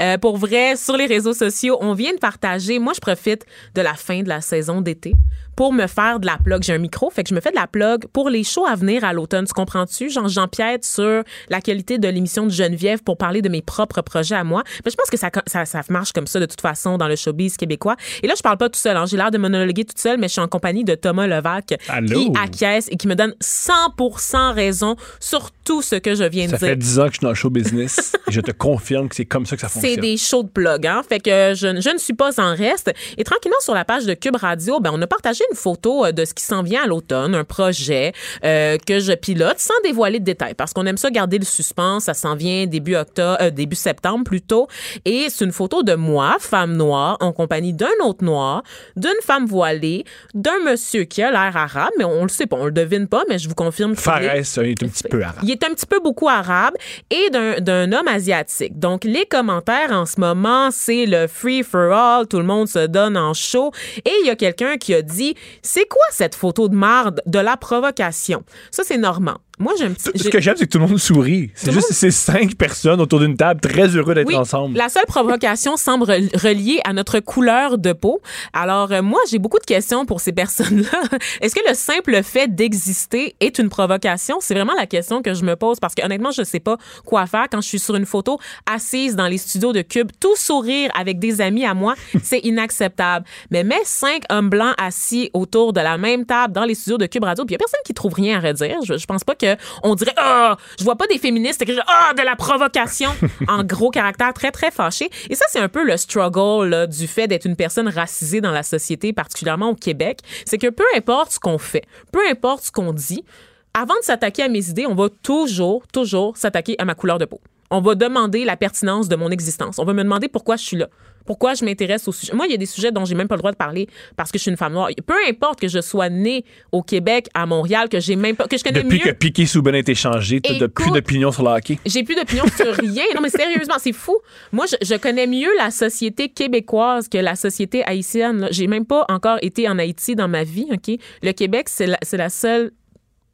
Euh, pour vrai, sur les réseaux sociaux, on vient de partager, moi je profite de la fin de la saison d'été pour me faire de la plug. J'ai un micro, fait que je me fais de la plug pour les shows à venir à l'automne. Tu comprends-tu? Genre, j'empiète sur la qualité de l'émission de Geneviève pour parler de mes propres projets à moi. Mais je pense que ça, ça, ça marche comme ça de toute façon dans le showbiz québécois. Et là, je parle pas tout seul. Hein. J'ai l'air de monologuer toute seule, mais je suis en compagnie de Thomas Levac qui acquiesce et qui me donne 100% raison sur tout ce que je viens de dire. Ça fait 10 ans que je suis dans le show business et je te confirme que c'est comme ça que ça fonctionne. C'est des shows de plug, hein? Fait que je, je ne suis pas en reste. Et tranquillement, sur la page de Cube Radio, ben, on a partagé une photo euh, de ce qui s'en vient à l'automne, un projet euh, que je pilote sans dévoiler de détails parce qu'on aime ça garder le suspense. Ça s'en vient début octobre, euh, début septembre plutôt. Et c'est une photo de moi, femme noire, en compagnie d'un autre noir, d'une femme voilée, d'un monsieur qui a l'air arabe, mais on le sait pas, on le devine pas, mais je vous confirme. Fares est, est un petit peu arabe. Il est un petit peu beaucoup arabe et d'un homme asiatique. Donc les commentaires en ce moment, c'est le free for all, tout le monde se donne en show. Et il y a quelqu'un qui a dit, c'est quoi cette photo de marde de la provocation? Ça, c'est Normand. Moi, j'aime. Ce que j'aime, c'est que tout le monde sourit. C'est juste ces cinq personnes autour d'une table très heureux d'être ensemble. La seule provocation semble reliée à notre couleur de peau. Alors, euh, moi, j'ai beaucoup de questions pour ces personnes-là. Est-ce que le simple fait d'exister est une provocation? C'est vraiment la question que je me pose parce que honnêtement, je sais pas quoi faire quand je suis sur une photo assise dans les studios de Cube, tout sourire avec des amis à moi. C'est inacceptable. Mais mets cinq hommes blancs assis autour de la même table dans les studios de Cube Radio, puis il y a personne qui trouve rien à redire. Je, je pense pas que on dirait ah, je vois pas des féministes écrire ah de la provocation en gros caractère très très fâché. Et ça c'est un peu le struggle du fait d'être une personne racisée dans la société, particulièrement au Québec, c'est que peu importe ce qu'on fait, peu importe ce qu'on dit, avant de s'attaquer à mes idées, on va toujours toujours s'attaquer à ma couleur de peau. On va demander la pertinence de mon existence. On va me demander pourquoi je suis là. Pourquoi je m'intéresse au sujet? Moi, il y a des sujets dont j'ai même pas le droit de parler parce que je suis une femme noire. Peu importe que je sois née au Québec, à Montréal, que j'ai même pas, que je connais Depuis mieux. que Piqué Souben a été changé, t'as plus d'opinion sur le hockey. J'ai plus d'opinion sur rien. Non, mais sérieusement, c'est fou. Moi, je, je, connais mieux la société québécoise que la société haïtienne. J'ai même pas encore été en Haïti dans ma vie, OK? Le Québec, c'est la, la seule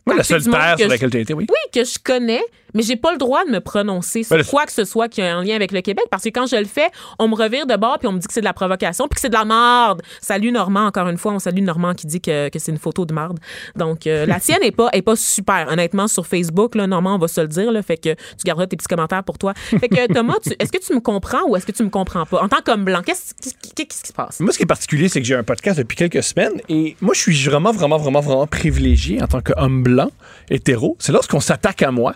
oui, la seule terre sur laquelle tu as été, oui. Oui, que je connais Mais j'ai pas le droit de me prononcer sur Ben, quoi que ce soit qui a un lien avec le Québec parce que quand je le fais, on me revire de bord puis on me dit que c'est de la provocation puis que c'est de la marde. Salut Normand, encore une fois, on salue Normand qui dit que, que c'est une photo de marde. Donc, euh, la tienne est pas, est pas super. Honnêtement, sur Facebook, là, Normand, on va se le dire, là, fait que tu garderas tes petits commentaires pour toi. Fait que Thomas, est-ce que tu me comprends ou est-ce que tu me comprends pas? En tant qu'homme blanc, qu'est-ce qu'est-ce qui qu'est-ce qui se passe? Moi, ce qui est particulier, c'est que j'ai un podcast depuis quelques semaines et moi, je suis vraiment, vraiment, vraiment, vraiment privilégié en tant qu'homme blanc, hétéro. C'est lorsqu'on s'attaque à moi,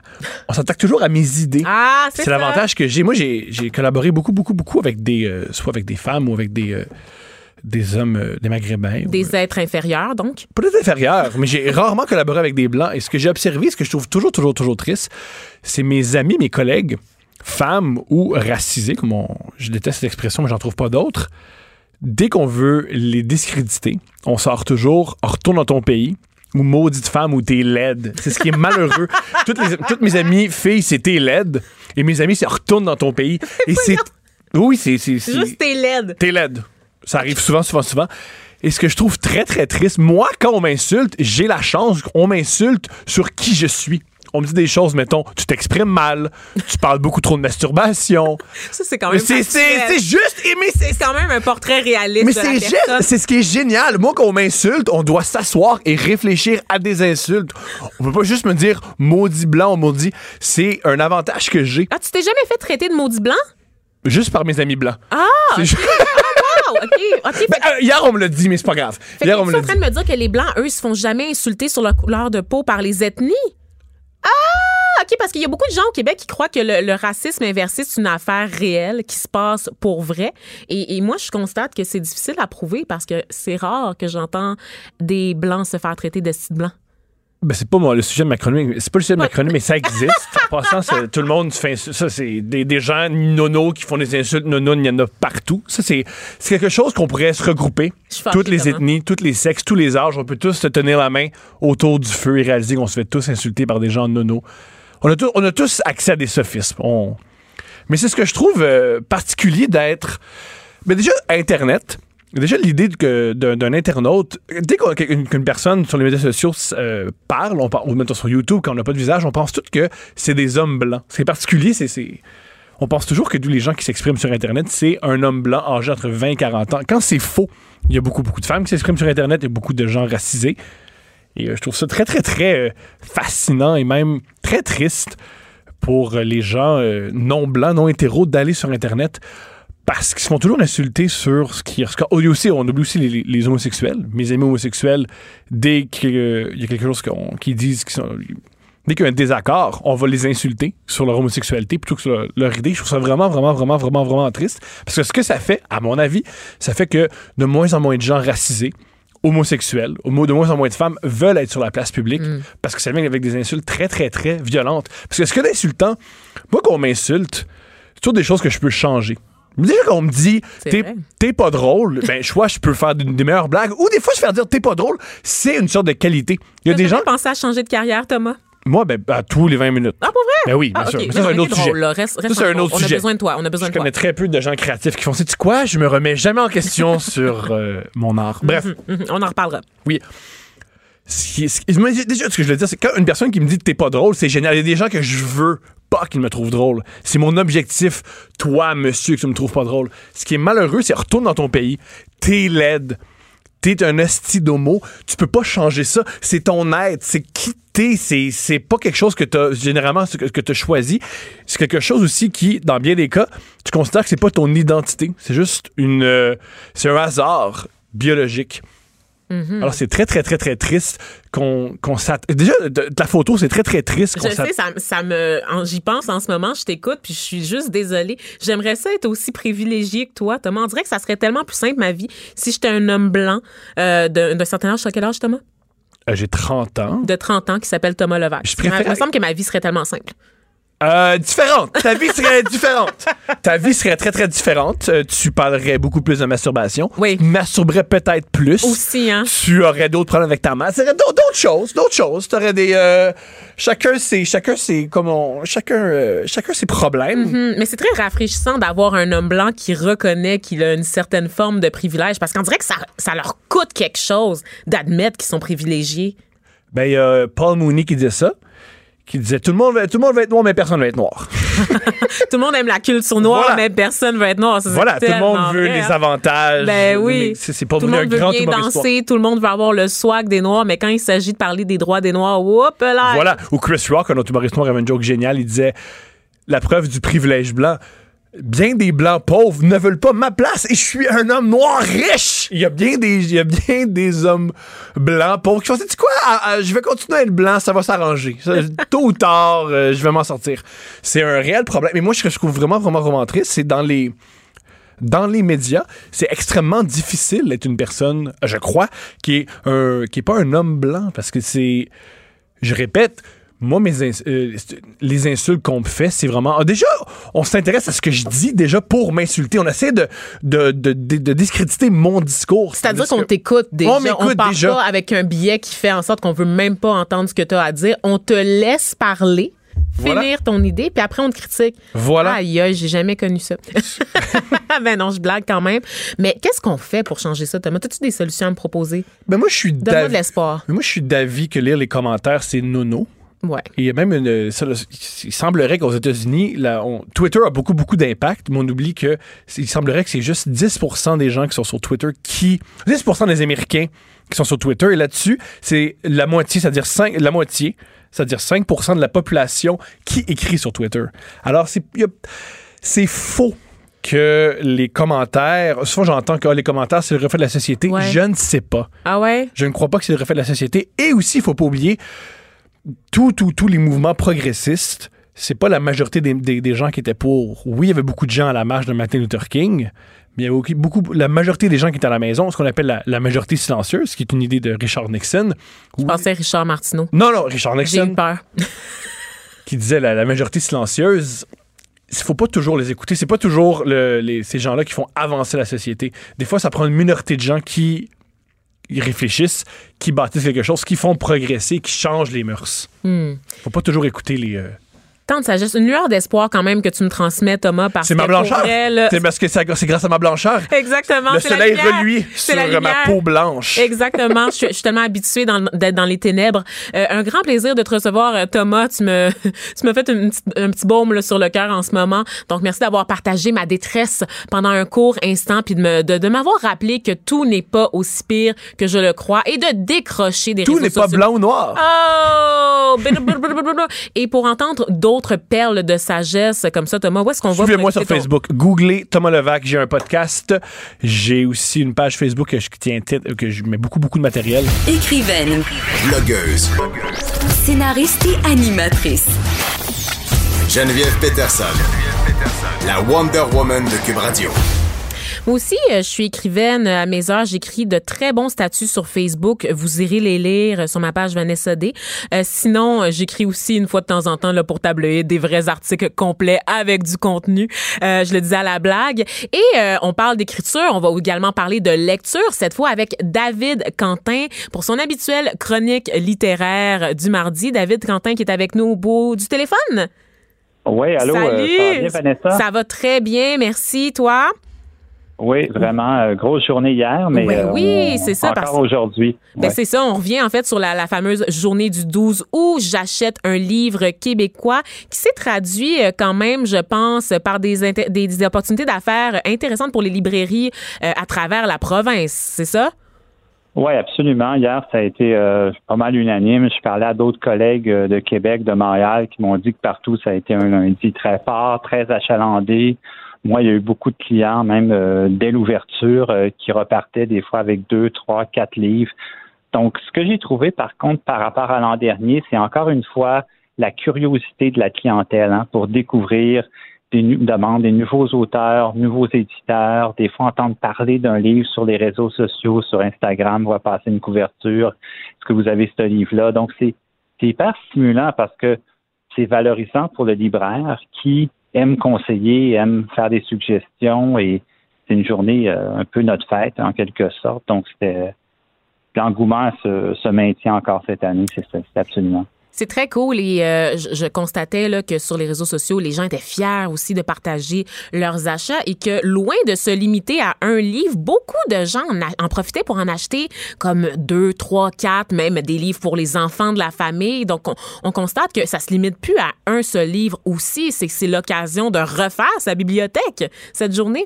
on s'attaque toujours à mes idées. Ah, c'est l'avantage que j'ai. Moi, j'ai collaboré beaucoup, beaucoup, beaucoup avec des, euh, soit avec des femmes ou avec des, euh, des hommes, euh, des maghrébins. ou, Des êtres inférieurs, donc? peut-être inférieurs, mais j'ai rarement collaboré avec des blancs. Et ce que j'ai observé, ce que je trouve toujours, toujours, toujours triste, c'est mes amis, mes collègues, femmes ou racisés, comme on- je déteste cette expression, mais j'en trouve pas d'autres. Dès qu'on veut les discréditer, on sort toujours, retourne dans ton pays. Ou maudite femme ou t'es laide. C'est ce qui est malheureux. toutes, les- toutes mes amies filles, c'est t'es laide. Et mes amis, c'est retourne dans ton pays. Et c'est. Oui, c'est. Juste tes LED. T'es laide. Ça arrive souvent, souvent, souvent. Et ce que je trouve très, très triste, moi, quand on m'insulte, j'ai la chance qu'on m'insulte sur qui je suis. On me dit des choses, mettons, tu t'exprimes mal, tu parles beaucoup trop de masturbation. Ça, c'est quand même. c'est juste, mais c'est quand même un portrait réaliste mais c'est gé- c'est ce qui est génial. Moi, quand on m'insulte, on doit s'asseoir et réfléchir à des insultes. On peut pas juste me dire maudit blanc ou maudit. C'est un avantage que j'ai Ah, tu t'es jamais fait traiter de maudit blanc? juste par mes amis blancs. Ah! C'est ju- Wow, OK. OK. Ben, euh, hier, on me l'a dit, mais c'est pas grave. Fait Hier, on tu me es l'a en train dit. de me dire que les Blancs, eux, se font jamais insulter sur leur couleur de peau par les ethnies? Ah, OK, parce qu'il y a beaucoup de gens au Québec qui croient que le, racisme inversé, c'est une affaire réelle qui se passe pour vrai. Et, et moi, je constate que c'est difficile à prouver parce que c'est rare que j'entends des Blancs se faire traiter de sites blancs. Ben, c'est pas moi, le sujet de ma chronique. C'est pas le sujet de ma chronique, mais ça existe. en passant, tout le monde fait insulter. Ça, c'est des, des gens nono qui font des insultes nono, il y en a partout. Ça, c'est quelque chose qu'on pourrait se regrouper. Toutes les ethnies, tous les sexes, tous les âges. On peut tous se tenir la main autour du feu et réaliser qu'on se fait tous insulter par des gens nono. On a, tous- on a tous accès à des sophismes. On- Mais c'est ce que je trouve euh, particulier d'être. Mais déjà, Internet. Déjà, l'idée d'un internaute, dès qu'une personne sur les médias sociaux euh, parle, on parle, ou mettons sur YouTube, quand on n'a pas de visage, on pense tout que c'est des hommes blancs. Ce qui est particulier, c'est. c'est- On pense toujours que tous les gens qui s'expriment sur Internet, c'est un homme blanc âgé entre 20 et 40 ans. Quand c'est faux, il y a beaucoup, beaucoup de femmes qui s'expriment sur Internet, il y a beaucoup de gens racisés. Et euh, je trouve ça très, très, très euh, fascinant et même très triste pour les gens non blancs, non hétéros d'aller sur Internet parce qu'ils se font toujours insulter sur ce qui a aussi on oublie aussi les, les homosexuels mes amis homosexuels dès qu'il y a quelque chose qu'ils disent qu'ils sont dès qu'il y a un désaccord on va les insulter sur leur homosexualité plutôt que sur leur, leur idée je trouve ça vraiment vraiment vraiment vraiment vraiment triste parce que ce que ça fait à mon avis ça fait que de moins en moins de gens racisés homosexuels, homo- de moins en moins de femmes veulent être sur la place publique parce que ça vient avec des insultes très, très, très violentes. Parce que ce que d'insultant, moi, qu'on m'insulte, c'est toujours des choses que je peux changer. Déjà qu'on me dit t'es, pas drôle, ben soit je peux faire des, meilleures blagues ou des fois je fais dire t'es pas drôle, c'est une sorte de qualité. Il y a des gens, jamais pensé à changer de carrière, Thomas? moi ben à tous les 20 minutes. Ah, pour vrai? Ben oui, bien Ah, sûr. Mais ça, c'est un autre sujet. là. Reste- reste Ça, c'est un autre On sujet. a besoin de toi. On a besoin Je de toi. connais très peu de gens créatifs qui font c'est quoi, je me remets jamais en question sur euh, mon art. Bref, Mhm, On en reparlera. oui. Ce qui- ce qui- moi, déjà, ce que je veux dire, c'est quand une personne qui me dit que t'es pas drôle, c'est génial. Il y a des gens que je veux pas qu'ils me trouvent drôle. C'est mon objectif, toi, monsieur, que tu me trouves pas drôle. Ce qui est malheureux, c'est retourne dans ton pays, t'es laide, t'es un esti d'homo, tu peux pas changer ça. C'est ton être, c'est qui t'es, c'est, pas quelque chose que t'as, généralement, que, que t'as choisi. C'est quelque chose aussi qui, dans bien des cas, tu considères que c'est pas ton identité. C'est juste une, euh, c'est un hasard biologique. Alors, c'est très, très, très, très triste qu'on qu'on s'att- Déjà, de, de la photo, c'est très, très triste qu'on Je sais, ça, ça me. J'y pense en ce moment, je t'écoute, puis je suis juste désolée. J'aimerais ça être aussi privilégiée que toi, Thomas. On dirait que ça serait tellement plus simple, ma vie, si j'étais un homme blanc euh, d'un d'un certain âge. Tu as quel âge, Thomas? Euh, J'ai 30 ans. De 30 ans, qui s'appelle Thomas Levac. Je préfère- Il me semble que ma vie serait tellement simple. Euh, différente. Ta vie serait différente. Ta vie serait très, très différente. Euh, tu parlerais beaucoup plus de masturbation. Oui. Tu masturberais peut-être plus. Aussi, hein? Tu aurais d'autres problèmes avec ta mère. Ce serait d'autres choses. D'autres choses. Tu aurais des. euh, chacun ses. Chacun ses. Comment. Chacun, chacun ses problèmes. Hum, mais c'est très rafraîchissant d'avoir un homme blanc qui reconnaît qu'il a une certaine forme de privilège parce qu'on dirait que ça, ça leur coûte quelque chose d'admettre qu'ils sont privilégiés. Ben, il y a Paul Mooney qui disait ça, qui disait tout le monde, tout le monde va être noir, mais personne va être noir. Tout le monde aime la culture noire, Voilà. mais personne veut être noir. Voilà, tout le monde veut vrai, les hein. avantages. Ben oui. C'est pas Tout le devenu un monde veut grand bien danser, tout le monde veut avoir le swag des Noirs, mais quand il s'agit de parler des droits des Noirs, whoop là. Voilà. Ou Chris Rock, un autre humoriste noir, avait une joke géniale. Il disait La preuve du privilège blanc. Bien des blancs pauvres ne veulent pas ma place et je suis un homme noir riche. Il y a bien des, il y a bien des hommes blancs pauvres qui font tu quoi? Ah, ah, Je vais continuer à être blanc, ça va s'arranger. Tôt ou tard, euh, je vais m'en sortir. C'est un réel problème. Et moi, ce que je trouve vraiment, vraiment, vraiment triste, c'est dans les dans les médias, c'est extrêmement difficile d'être une personne, je crois, qui est un, qui est pas un homme blanc parce que c'est, je répète, moi, mes ins- euh, les insultes qu'on me fait, c'est vraiment. ah, déjà, on s'intéresse à ce que je dis déjà pour m'insulter. On essaie de, de, de, de- de discréditer mon discours. C'est-à-dire qu'on t'écoute déjà. On m'écoute part déjà. pas avec un billet qui fait en sorte qu'on veut même pas entendre ce que tu as à dire. On te laisse parler, Voilà. finir ton idée, puis après on te critique. Voilà. Aïe, aïe, j'ai jamais connu ça. ben non, je blague quand même. Mais qu'est-ce qu'on fait pour changer ça, Thomas? As-tu des solutions à me proposer? Ben moi, je suis Donne-moi de l'espoir. Moi, je suis d'avis que lire les commentaires, c'est nono. Ouais. Il y a même une. ça, il semblerait qu'aux États-Unis, Twitter a beaucoup, beaucoup d'impact, mais on oublie que il semblerait que c'est juste 10% des gens qui sont sur Twitter qui. 10 des Américains qui sont sur Twitter. Et là-dessus, c'est la moitié, c'est-à-dire 5, la moitié, c'est-à-dire 5 de la population qui écrit sur Twitter. Alors, c'est, faux que les commentaires. Souvent, j'entends que ah, les commentaires, c'est le reflet de la société. Ouais. Je ne sais pas. Ah ouais? Je ne crois pas que c'est le reflet de la société. Et aussi, il faut pas oublier, tous tous tous les mouvements progressistes, c'est pas la majorité des, des- des gens qui étaient pour. Oui, il y avait beaucoup de gens à la marche de Martin Luther King, mais il y avait beaucoup, la majorité des gens qui étaient à la maison, ce qu'on appelle la, la majorité silencieuse, qui est une idée de Richard Nixon. Je pensais à Richard Martineau. Non, non, Richard J'ai eu Nixon, peur. qui disait la, la majorité silencieuse. Il faut pas toujours les écouter. C'est pas toujours le- les- ces gens-là qui font avancer la société. Des fois, ça prend une minorité de gens qui y réfléchissent, qui bâtissent quelque chose, qui font progresser, qui changent les mœurs. Hmm. Faut pas toujours écouter les. euh, Tant de sagesse, une lueur d'espoir quand même que tu me transmets, Thomas, parce C'est ma blancheur. C'est parce que c'est grâce à ma blancheur. Exactement. Le soleil reluit sur la ma peau blanche. Exactement. Je suis, tellement habituée d'être dans les ténèbres. Euh, un grand plaisir de te recevoir, euh, Thomas. Tu me, tu me fais une un petit baume là, sur le cœur en ce moment. Donc, merci d'avoir partagé ma détresse pendant un court instant, puis de, me, de, de m'avoir rappelé que tout n'est pas aussi pire que je le crois et de décrocher des Tout n'est pas blanc ou noir. Oh! Et pour entendre d'autres perles de sagesse comme ça, Thomas, où est-ce qu'on va? Suivez-moi sur ton- Facebook. Googlez Thomas Levac. J'ai un podcast. J'ai aussi une page Facebook que je tiens que je mets beaucoup, beaucoup de matériel. Écrivaine, Blogueuse. scénariste et animatrice. Geneviève Peterson. La Wonder Woman de Cube Radio. Moi aussi, euh, je suis écrivaine à mes heures. J'écris de très bons statuts sur Facebook. Vous irez les lire sur ma page Vanessa D. Euh, sinon, euh, j'écris aussi une fois de temps en temps là, pour tabloïd des vrais articles complets avec du contenu. Euh, je le disais à la blague. Et euh, on parle d'écriture. On va également parler de lecture, cette fois avec David Quentin pour son habituelle chronique littéraire du mardi. David Quentin qui est avec nous au bout du téléphone. Oui, allô, euh, Salut! ça va bien, Vanessa? Ça va très bien, merci. Toi? Oui, vraiment, euh, grosse journée hier, mais euh, oui, c'est ça, Encore aujourd'hui. Ben Ouais. c'est ça, on revient en fait sur la, la fameuse journée du 12 où j'achète un livre québécois qui s'est traduit euh, quand même, je pense, par des, des, des opportunités d'affaires intéressantes pour les librairies euh, à travers la province, c'est ça? Oui, absolument. Hier, ça a été euh, pas mal unanime. Je parlais à d'autres collègues de Québec, de Montréal, qui m'ont dit que partout, ça a été un lundi très fort, très achalandé. Moi, il y a eu beaucoup de clients, même euh, dès l'ouverture, euh, qui repartaient des fois avec deux, trois, quatre livres. Donc, ce que j'ai trouvé, par contre, par rapport à l'an dernier, c'est encore une fois la curiosité de la clientèle hein, pour découvrir des demandes, des nouveaux auteurs, nouveaux éditeurs, des fois entendre parler d'un livre sur les réseaux sociaux, sur Instagram, on va passer une couverture, est-ce que vous avez ce livre-là? Donc, c'est hyper stimulant parce que c'est valorisant pour le libraire qui aime conseiller, aime faire des suggestions et c'est une journée euh, un peu notre fête en quelque sorte. Donc, c'était l'engouement se, se maintient encore cette année, c'est c'est absolument. C'est très cool et euh, je, constatais que sur les réseaux sociaux, les gens étaient fiers aussi de partager leurs achats et que loin de se limiter à un livre, beaucoup de gens en, profitaient pour en acheter comme deux, trois, quatre, même des livres pour les enfants de la famille. Donc, on, constate que ça se limite plus à un seul livre aussi. C'est c'est l'occasion de refaire sa bibliothèque cette journée.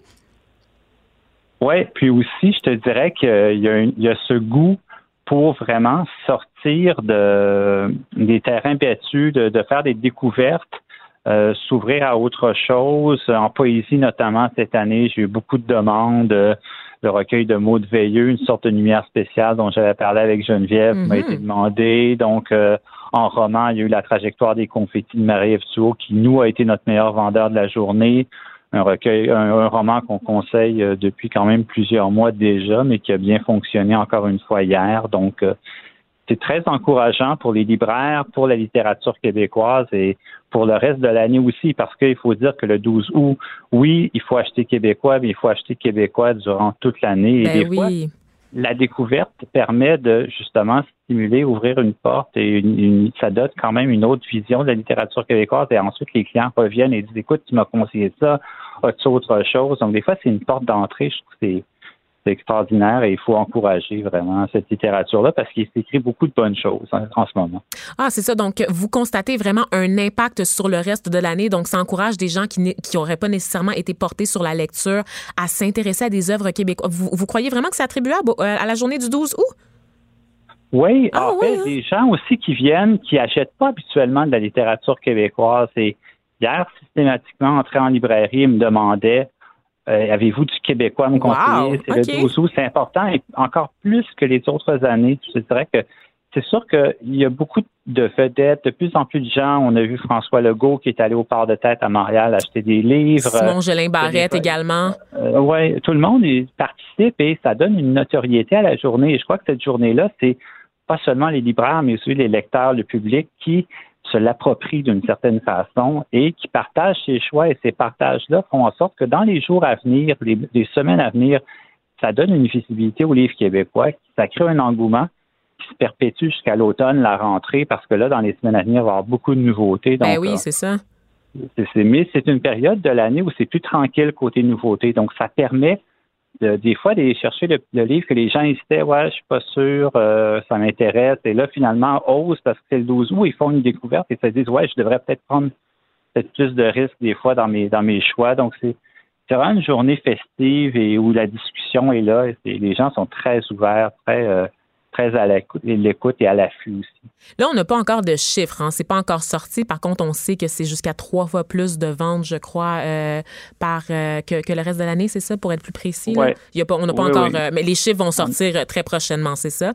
Oui, puis aussi, je te dirais qu'il y, a ce goût pour vraiment sortir de, des terrains battus, de, de faire des découvertes, euh, s'ouvrir à autre chose. En poésie, notamment, cette année, j'ai eu beaucoup de demandes. Euh, le recueil de mots de Veilleux, une sorte de lumière spéciale dont j'avais parlé avec Geneviève, m'a mm-hmm. été demandé. Donc, euh, en roman, il y a eu la trajectoire des confettis de Marie-Ève qui, nous, a été notre meilleur vendeur de la journée un recueil, un, roman qu'on conseille depuis quand même plusieurs mois déjà, mais qui a bien fonctionné encore une fois hier. Donc, c'est très encourageant pour les libraires, pour la littérature québécoise et pour le reste de l'année aussi, parce qu'il faut dire que le 12 août, oui, il faut acheter québécois, mais il faut acheter québécois durant toute l'année. Et ben oui la découverte permet de justement stimuler, ouvrir une porte et ça donne quand même une autre vision de la littérature québécoise et ensuite les clients reviennent et disent écoute, tu m'as conseillé ça, as-tu autre chose? Donc des fois, c'est une porte d'entrée, je trouve que c'est extraordinaire et il faut encourager vraiment cette littérature-là parce qu'il s'écrit beaucoup de bonnes choses en, ce moment. Ah, c'est ça. Donc, vous constatez vraiment un impact sur le reste de l'année. Donc, ça encourage des gens qui n'auraient pas nécessairement été portés sur la lecture à s'intéresser à des œuvres québécoises. Vous, croyez vraiment que c'est attribuable euh, à la journée du 12 août? Oui, ah, en fait, hein? des gens aussi qui viennent, qui n'achètent pas habituellement de la littérature québécoise. Et hier, systématiquement, entrer en librairie, me demandait euh, avez-vous du québécois à me conseiller? c'est le 12 c'est important et encore plus que les autres années. Je dirais que c'est sûr qu'il y a beaucoup de vedettes, de plus en plus de gens. On a vu François Legault qui est allé au port de tête à Montréal acheter des livres. Simon Gelin Barrette également. Euh, oui, tout le monde participe et ça donne une notoriété à la journée. Et je crois que cette journée-là, c'est pas seulement les libraires, mais aussi les lecteurs, le public qui se l'approprient d'une certaine façon et qui partagent ses choix et ces partages-là font en sorte que dans les jours à venir, les, semaines à venir, ça donne une visibilité au livre québécois, ça crée un engouement qui se perpétue jusqu'à l'automne, la rentrée, parce que là, dans les semaines à venir, il va y avoir beaucoup de nouveautés. ben oui, euh, c'est ça. mais c'est une période de l'année où c'est plus tranquille côté nouveautés. Donc, ça permet des fois d'aller chercher le, livre que les gens hésitaient, ouais, je suis pas sûr, euh, ça m'intéresse. Et là, finalement, osent parce que c'est le 12 août, ils font une découverte et se disent, ouais, je devrais peut-être prendre peut-être plus de risques des fois dans mes dans mes choix. Donc c'est vraiment une journée festive et où la discussion est là. Et les gens sont très ouverts, très euh, très à l'écoute et à l'affût aussi. Là, on n'a pas encore de chiffres. Hein. C'est pas encore sorti. Par contre, on sait que c'est jusqu'à trois fois plus de ventes, je crois, euh, par euh, que, le reste de l'année, c'est ça, pour être plus précis. Il y a pas, on n'a pas encore. Euh, mais les chiffres vont sortir très prochainement, c'est ça?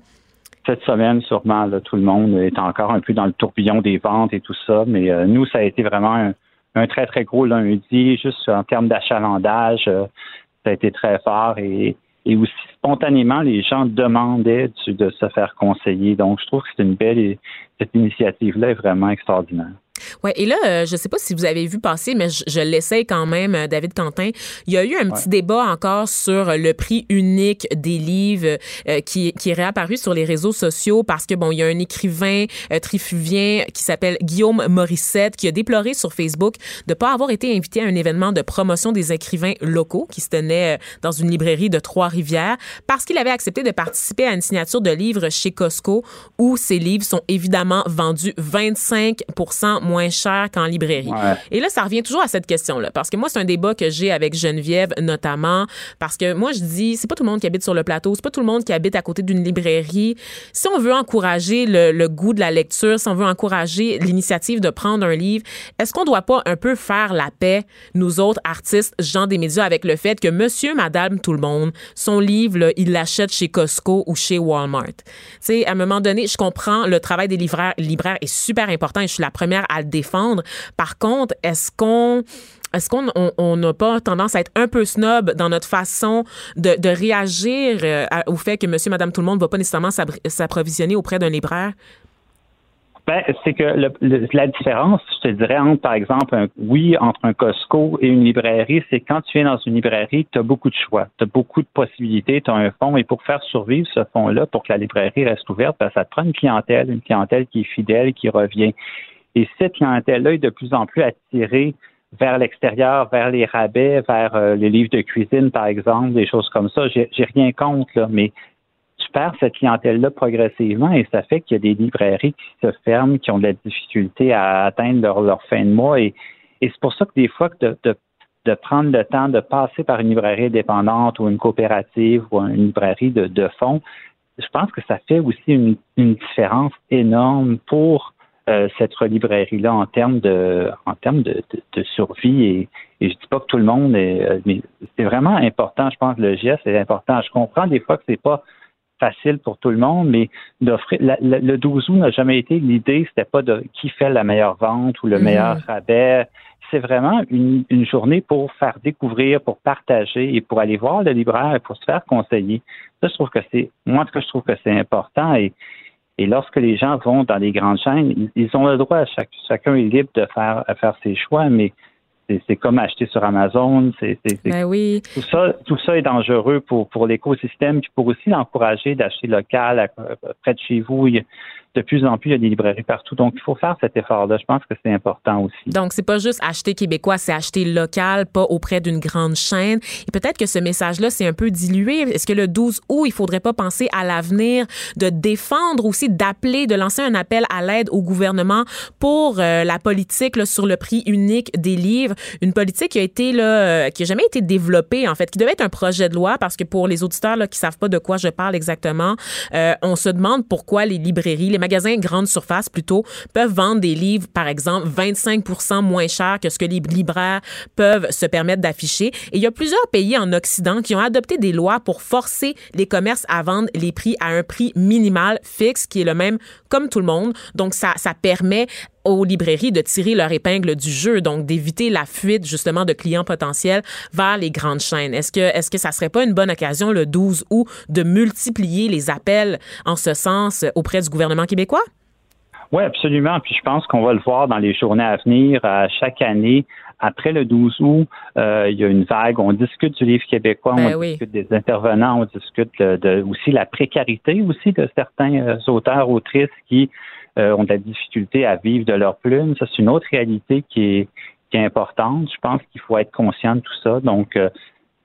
Cette semaine, sûrement, tout le monde est encore un peu dans le tourbillon des ventes et tout ça. Mais nous, ça a été vraiment un, un, très, très gros lundi, juste en termes d'achalandage. ça a été très fort et et aussi spontanément, les gens demandaient de se faire conseiller. Donc, je trouve que c'est une belle, cette initiative-là est vraiment extraordinaire. Ouais, et là, euh, je sais pas si vous avez vu passer, mais je, l'essaye quand même, euh, David Quentin. Il y a eu un petit débat encore sur le prix unique des livres euh, qui, qui est réapparu sur les réseaux sociaux parce que bon, il y a un écrivain trifuvien qui s'appelle Guillaume Morissette qui a déploré sur Facebook de pas avoir été invité à un événement de promotion des écrivains locaux qui se tenait dans une librairie de Trois-Rivières parce qu'il avait accepté de participer à une signature de livres chez Costco où ces livres sont évidemment vendus 25% moins cher qu'en librairie. Et là, ça revient toujours à cette question-là, parce que moi, c'est un débat que j'ai avec Geneviève notamment, parce que moi, je dis, c'est pas tout le monde qui habite sur le plateau, c'est pas tout le monde qui habite à côté d'une librairie. Si on veut encourager le, goût de la lecture, si on veut encourager l'initiative de prendre un livre, est-ce qu'on doit pas un peu faire la paix, nous autres artistes, gens des médias, avec le fait que monsieur, madame, tout le monde, son livre, il l'achète chez Costco ou chez Walmart? Tu sais, à un moment donné, je comprends, le travail des libraires, libraires est super important et je suis la première à le défendre. Par contre, est-ce qu'on est-ce qu'on n'a pas tendance à être un peu snob dans notre façon de, réagir euh, au fait que monsieur, madame, tout le monde ne va pas nécessairement s'approvisionner auprès d'un libraire? Ben, c'est que la différence, je te dirais, entre, par exemple, oui, entre un Costco et une librairie, c'est quand tu viens dans une librairie, tu as beaucoup de choix, tu as beaucoup de possibilités, tu as un fonds, et pour faire survivre ce fonds-là, pour que la librairie reste ouverte, ben, ça te prend une clientèle, une clientèle qui est fidèle, qui revient. Et cette clientèle-là est de plus en plus attirée vers l'extérieur, vers les rabais, vers euh, les livres de cuisine, par exemple, des choses comme ça. J'ai rien contre, là, mais tu perds cette clientèle-là progressivement et ça fait qu'il y a des librairies qui se ferment, qui ont de la difficulté à atteindre leur, fin de mois. Et, c'est pour ça que des fois, de, de, prendre le temps de passer par une librairie indépendante ou une coopérative ou une librairie de, de fonds, je pense que ça fait aussi une, différence énorme pour euh, cette librairie-là en termes de en termes de, survie et, et je dis pas que tout le monde est euh, mais c'est vraiment important, je pense le geste est important. Je comprends des fois que c'est pas facile pour tout le monde, mais d'offrir le 12 août n'a jamais été l'idée, c'était pas de qui fait la meilleure vente ou le mhm. meilleur rabais. C'est vraiment une, journée pour faire découvrir, pour partager et pour aller voir le libraire et pour se faire conseiller. Ça, je trouve que c'est, moi, en tout cas, je trouve que c'est important et, et lorsque les gens vont dans les grandes chaînes, ils, ont le droit, chaque, chacun est libre de faire, de faire ses choix, mais c'est comme acheter sur Amazon. C'est, ben oui. Tout ça, tout ça est dangereux pour, pour l'écosystème, puis pour aussi l'encourager d'acheter local près de chez vous de plus en plus, il y a des librairies partout. Donc, il faut faire cet effort-là. Je pense que c'est important aussi. Donc, c'est pas juste acheter québécois, c'est acheter local, pas auprès d'une grande chaîne. Et peut-être que ce message-là, c'est un peu dilué. Est-ce que le 12 août, il faudrait pas penser à l'avenir de défendre aussi, d'appeler, de lancer un appel à l'aide au gouvernement pour euh, la politique là, sur le prix unique des livres? Une politique qui a été, là, euh, qui a jamais été développée, en fait, qui devait être un projet de loi parce que pour les auditeurs là, qui savent pas de quoi je parle exactement, euh, on se demande pourquoi les librairies, les magasins grande surface plutôt peuvent vendre des livres, par exemple, 25% moins cher que ce que les libraires peuvent se permettre d'afficher. Et il y a plusieurs pays en Occident qui ont adopté des lois pour forcer les commerces à vendre les prix à un prix minimal fixe qui est le même comme tout le monde. Donc, ça, ça permet aux librairies de tirer leur épingle du jeu, donc d'éviter la fuite justement de clients potentiels vers les grandes chaînes. Est-ce que est-ce que ça serait pas une bonne occasion le 12 août de multiplier les appels en ce sens auprès du gouvernement québécois? Oui, absolument. Puis je pense qu'on va le voir dans les journées à venir. À chaque année, après le 12 août, euh, il y a une vague. On discute du livre québécois, on ben discute des intervenants, on discute de, aussi la précarité aussi de certains euh, auteurs, autrices qui euh, ont de la difficulté à vivre de leur plume. Ça, c'est une autre réalité qui est, qui est importante. Je pense qu'il faut être conscient de tout ça. Donc, euh,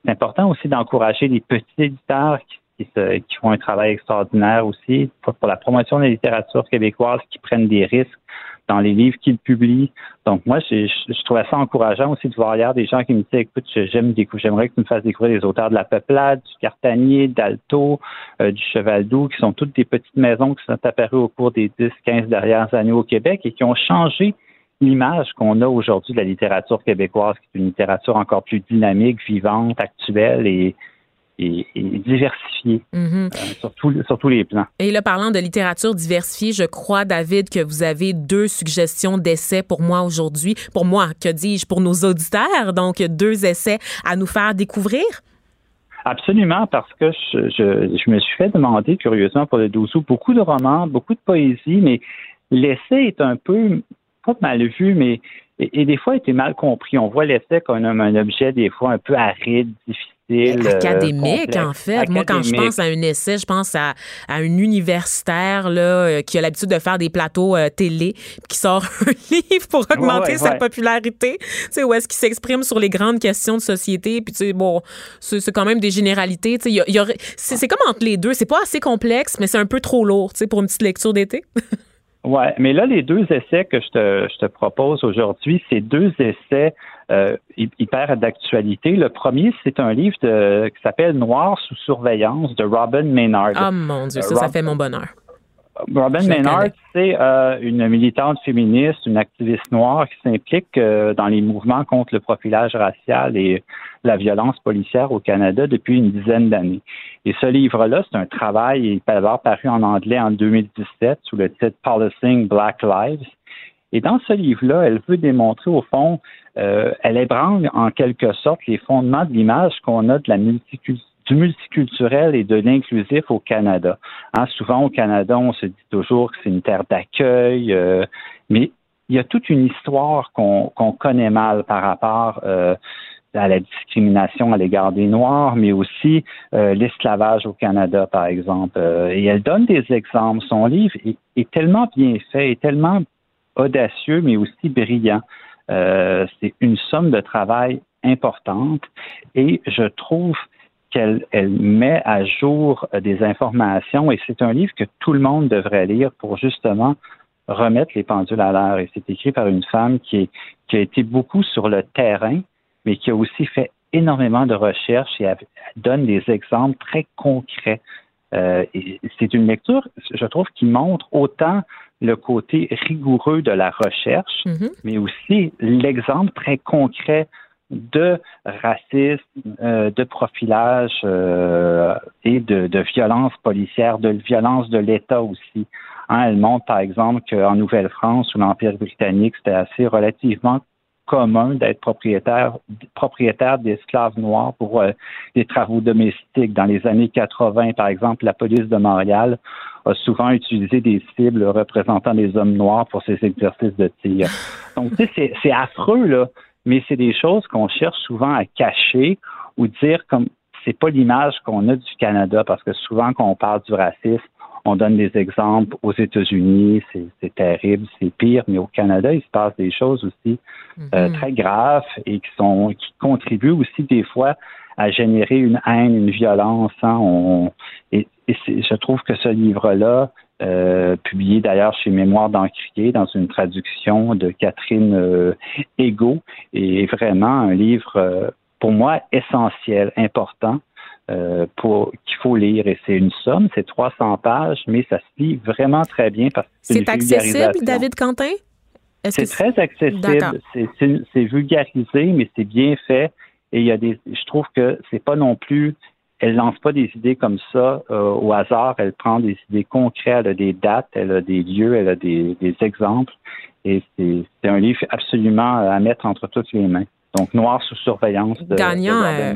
c'est important aussi d'encourager les petits éditeurs qui, qui, font un travail extraordinaire aussi pour, la promotion de la littérature québécoise, qui prennent des risques dans les livres qu'ils publient. Donc moi, je, je, trouvais ça encourageant aussi de voir hier des gens qui me disaient, écoute, j'aime j'aimerais que tu me fasses découvrir des auteurs de la Peuplade, du Cartanier, d'Alto, euh, du Cheval Doux, qui sont toutes des petites maisons qui sont apparues au cours des 10, 15 dernières années au Québec et qui ont changé l'image qu'on a aujourd'hui de la littérature québécoise, qui est une littérature encore plus dynamique, vivante, actuelle et et, diversifié mm-hmm. euh, sur, tous les plans. Et là, parlant de littérature diversifiée, je crois, David, que vous avez deux suggestions d'essais pour moi aujourd'hui. Pour moi, que dis-je, pour nos auditeurs. Donc, deux essais à nous faire découvrir. Absolument, parce que je, je, me suis fait demander, curieusement, pour le 12 beaucoup de romans, beaucoup de poésie, mais l'essai est un peu, pas mal vu, mais et, des fois, il était mal compris. On voit l'essai comme un objet, des fois, un peu aride, difficile euh, académique, en fait. Moi, quand je pense à un essai, je pense à, un universitaire là, euh, qui a l'habitude de faire des plateaux euh, télé, qui sort un livre pour augmenter sa popularité, tu sais, où est-ce qu'il s'exprime sur les grandes questions de société. Puis, tu sais, bon, c'est quand même des généralités. Tu sais, c'est comme entre les deux. C'est pas assez complexe, mais c'est un peu trop lourd, tu sais, pour une petite lecture d'été. Oui, mais là, les deux essais que je te, je te propose aujourd'hui, c'est deux essais euh, hyper d'actualité. Le premier, c'est un livre de, qui s'appelle Noir sous surveillance de Robin Maynard. Ah mon Dieu, ça, ça fait mon bonheur. Robin Maynard, c'est euh, une militante féministe, une activiste noire qui s'implique euh, dans les mouvements contre le profilage racial et la violence policière au Canada depuis une dizaine d'années. Et ce livre-là, c'est un travail, il peut avoir paru en anglais en 2017 sous le titre Policing Black Lives. Et dans ce livre-là, elle veut démontrer au fond, euh, elle ébranle en quelque sorte les fondements de l'image qu'on a de la du multiculturel et de l'inclusif au Canada. Hein, souvent au Canada, on se dit toujours que c'est une terre d'accueil, euh, mais il y a toute une histoire qu'on connaît mal par rapport euh, à la discrimination à l'égard des Noirs, mais aussi l'esclavage au Canada, par exemple. et elle donne des exemples. Son livre est, tellement bien fait, est tellement audacieux, mais aussi brillant. C'est une somme de travail importante et je trouve qu'elle elle met à jour euh, des informations et c'est un livre que tout le monde devrait lire pour justement remettre les pendules à l'heure. Et c'est écrit par une femme qui, qui a été beaucoup sur le terrain, mais qui a aussi fait énormément de recherches et donne des exemples très concrets. Euh, c'est une lecture, je trouve, qui montre autant le côté rigoureux de la recherche, mm-hmm. mais aussi l'exemple très concret de racisme, euh, de profilage euh, et de, de, violence policière, de violence de l'État aussi. Hein, elle montre, par exemple, qu'en Nouvelle-France, ou l'Empire britannique, c'était assez relativement commun d'être propriétaire, propriétaire d'esclaves noirs pour euh, des travaux domestiques. Dans les années 80, par exemple, la police de Montréal a souvent utilisé des cibles représentant des hommes noirs pour ses exercices de tir. Donc, tu sais, c'est affreux, là mais c'est des choses qu'on cherche souvent à cacher ou dire comme c'est pas l'image qu'on a du Canada parce que souvent quand on parle du racisme, on donne des exemples aux États-Unis, c'est terrible, c'est pire, mais au Canada, il se passe des choses aussi euh, mhm. très graves et qui sont qui contribuent aussi des fois à générer une haine, une violence. Hein. et, et je trouve que ce livre-là euh, publié d'ailleurs chez Mémoire d'Encrier dans une traduction de Catherine euh, Ego, et vraiment un livre euh, pour moi essentiel, important. Pour qu'il faut lire et c'est une somme, c'est 300 pages, mais ça se lit vraiment très bien parce que c'est accessible, David Quentin? C'est très accessible, c'est vulgarisé, mais c'est bien fait. Et il y a des, je trouve que c'est pas non plus elle lance pas des idées comme ça euh, au hasard. Elle prend des idées concrètes, elle a des dates, elle a des lieux, elle a des, des exemples. Et c'est un livre absolument à mettre entre toutes les mains. Donc, Noir sous surveillance de, gagnant, euh,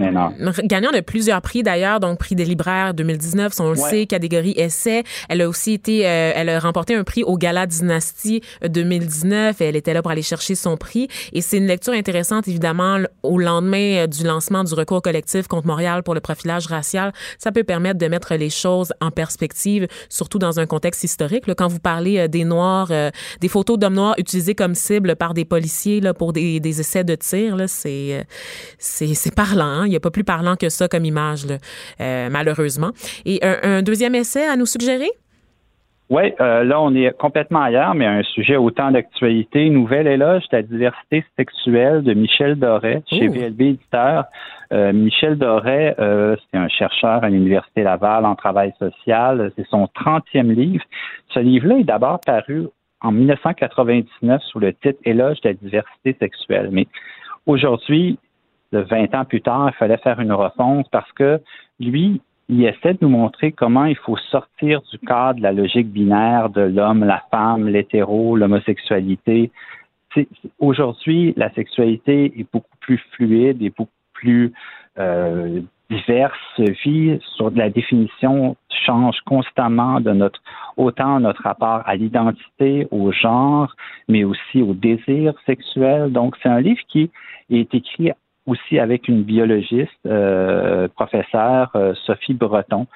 gagnant de plusieurs prix d'ailleurs, donc prix des libraires 2019, on le sait, catégorie essai. Elle a aussi été, euh, elle a remporté un prix au Gala Dynastie 2019 et elle était là pour aller chercher son prix. Et c'est une lecture intéressante évidemment au lendemain euh, du lancement du recours collectif contre Montréal pour le profilage racial. Ça peut permettre de mettre les choses en perspective, surtout dans un contexte historique. Là, quand vous parlez des Noirs, des photos d'hommes noirs utilisés comme cible par des policiers là, pour des, des essais de tir. Euh, c'est c'est parlant. Hein. Il n'y a pas plus parlant que ça comme image, euh, malheureusement. Et un, deuxième essai à nous suggérer? Oui, euh, là, on est complètement ailleurs, mais un sujet autant d'actualité. Nouvelle éloge de la diversité sexuelle de Michel Doré chez VLB Éditeur. Michel Doré, c'est un chercheur à l'Université Laval en travail social. C'est son 30e livre. Ce livre-là est d'abord paru en 1999 sous le titre Éloge de la diversité sexuelle. Mais Aujourd'hui, 20 ans plus tard, il fallait faire une refonte parce que lui, il essaie de nous montrer comment il faut sortir du cadre de la logique binaire de l'homme, la femme, l'hétéro, l'homosexualité. Aujourd'hui, la sexualité est beaucoup plus fluide et beaucoup plus euh, diverse, vie sur la définition change constamment de notre autant notre rapport à l'identité, au genre, mais aussi au désir sexuel. Donc c'est un livre qui est écrit aussi avec une biologiste, euh, professeure euh, Sophie Breton,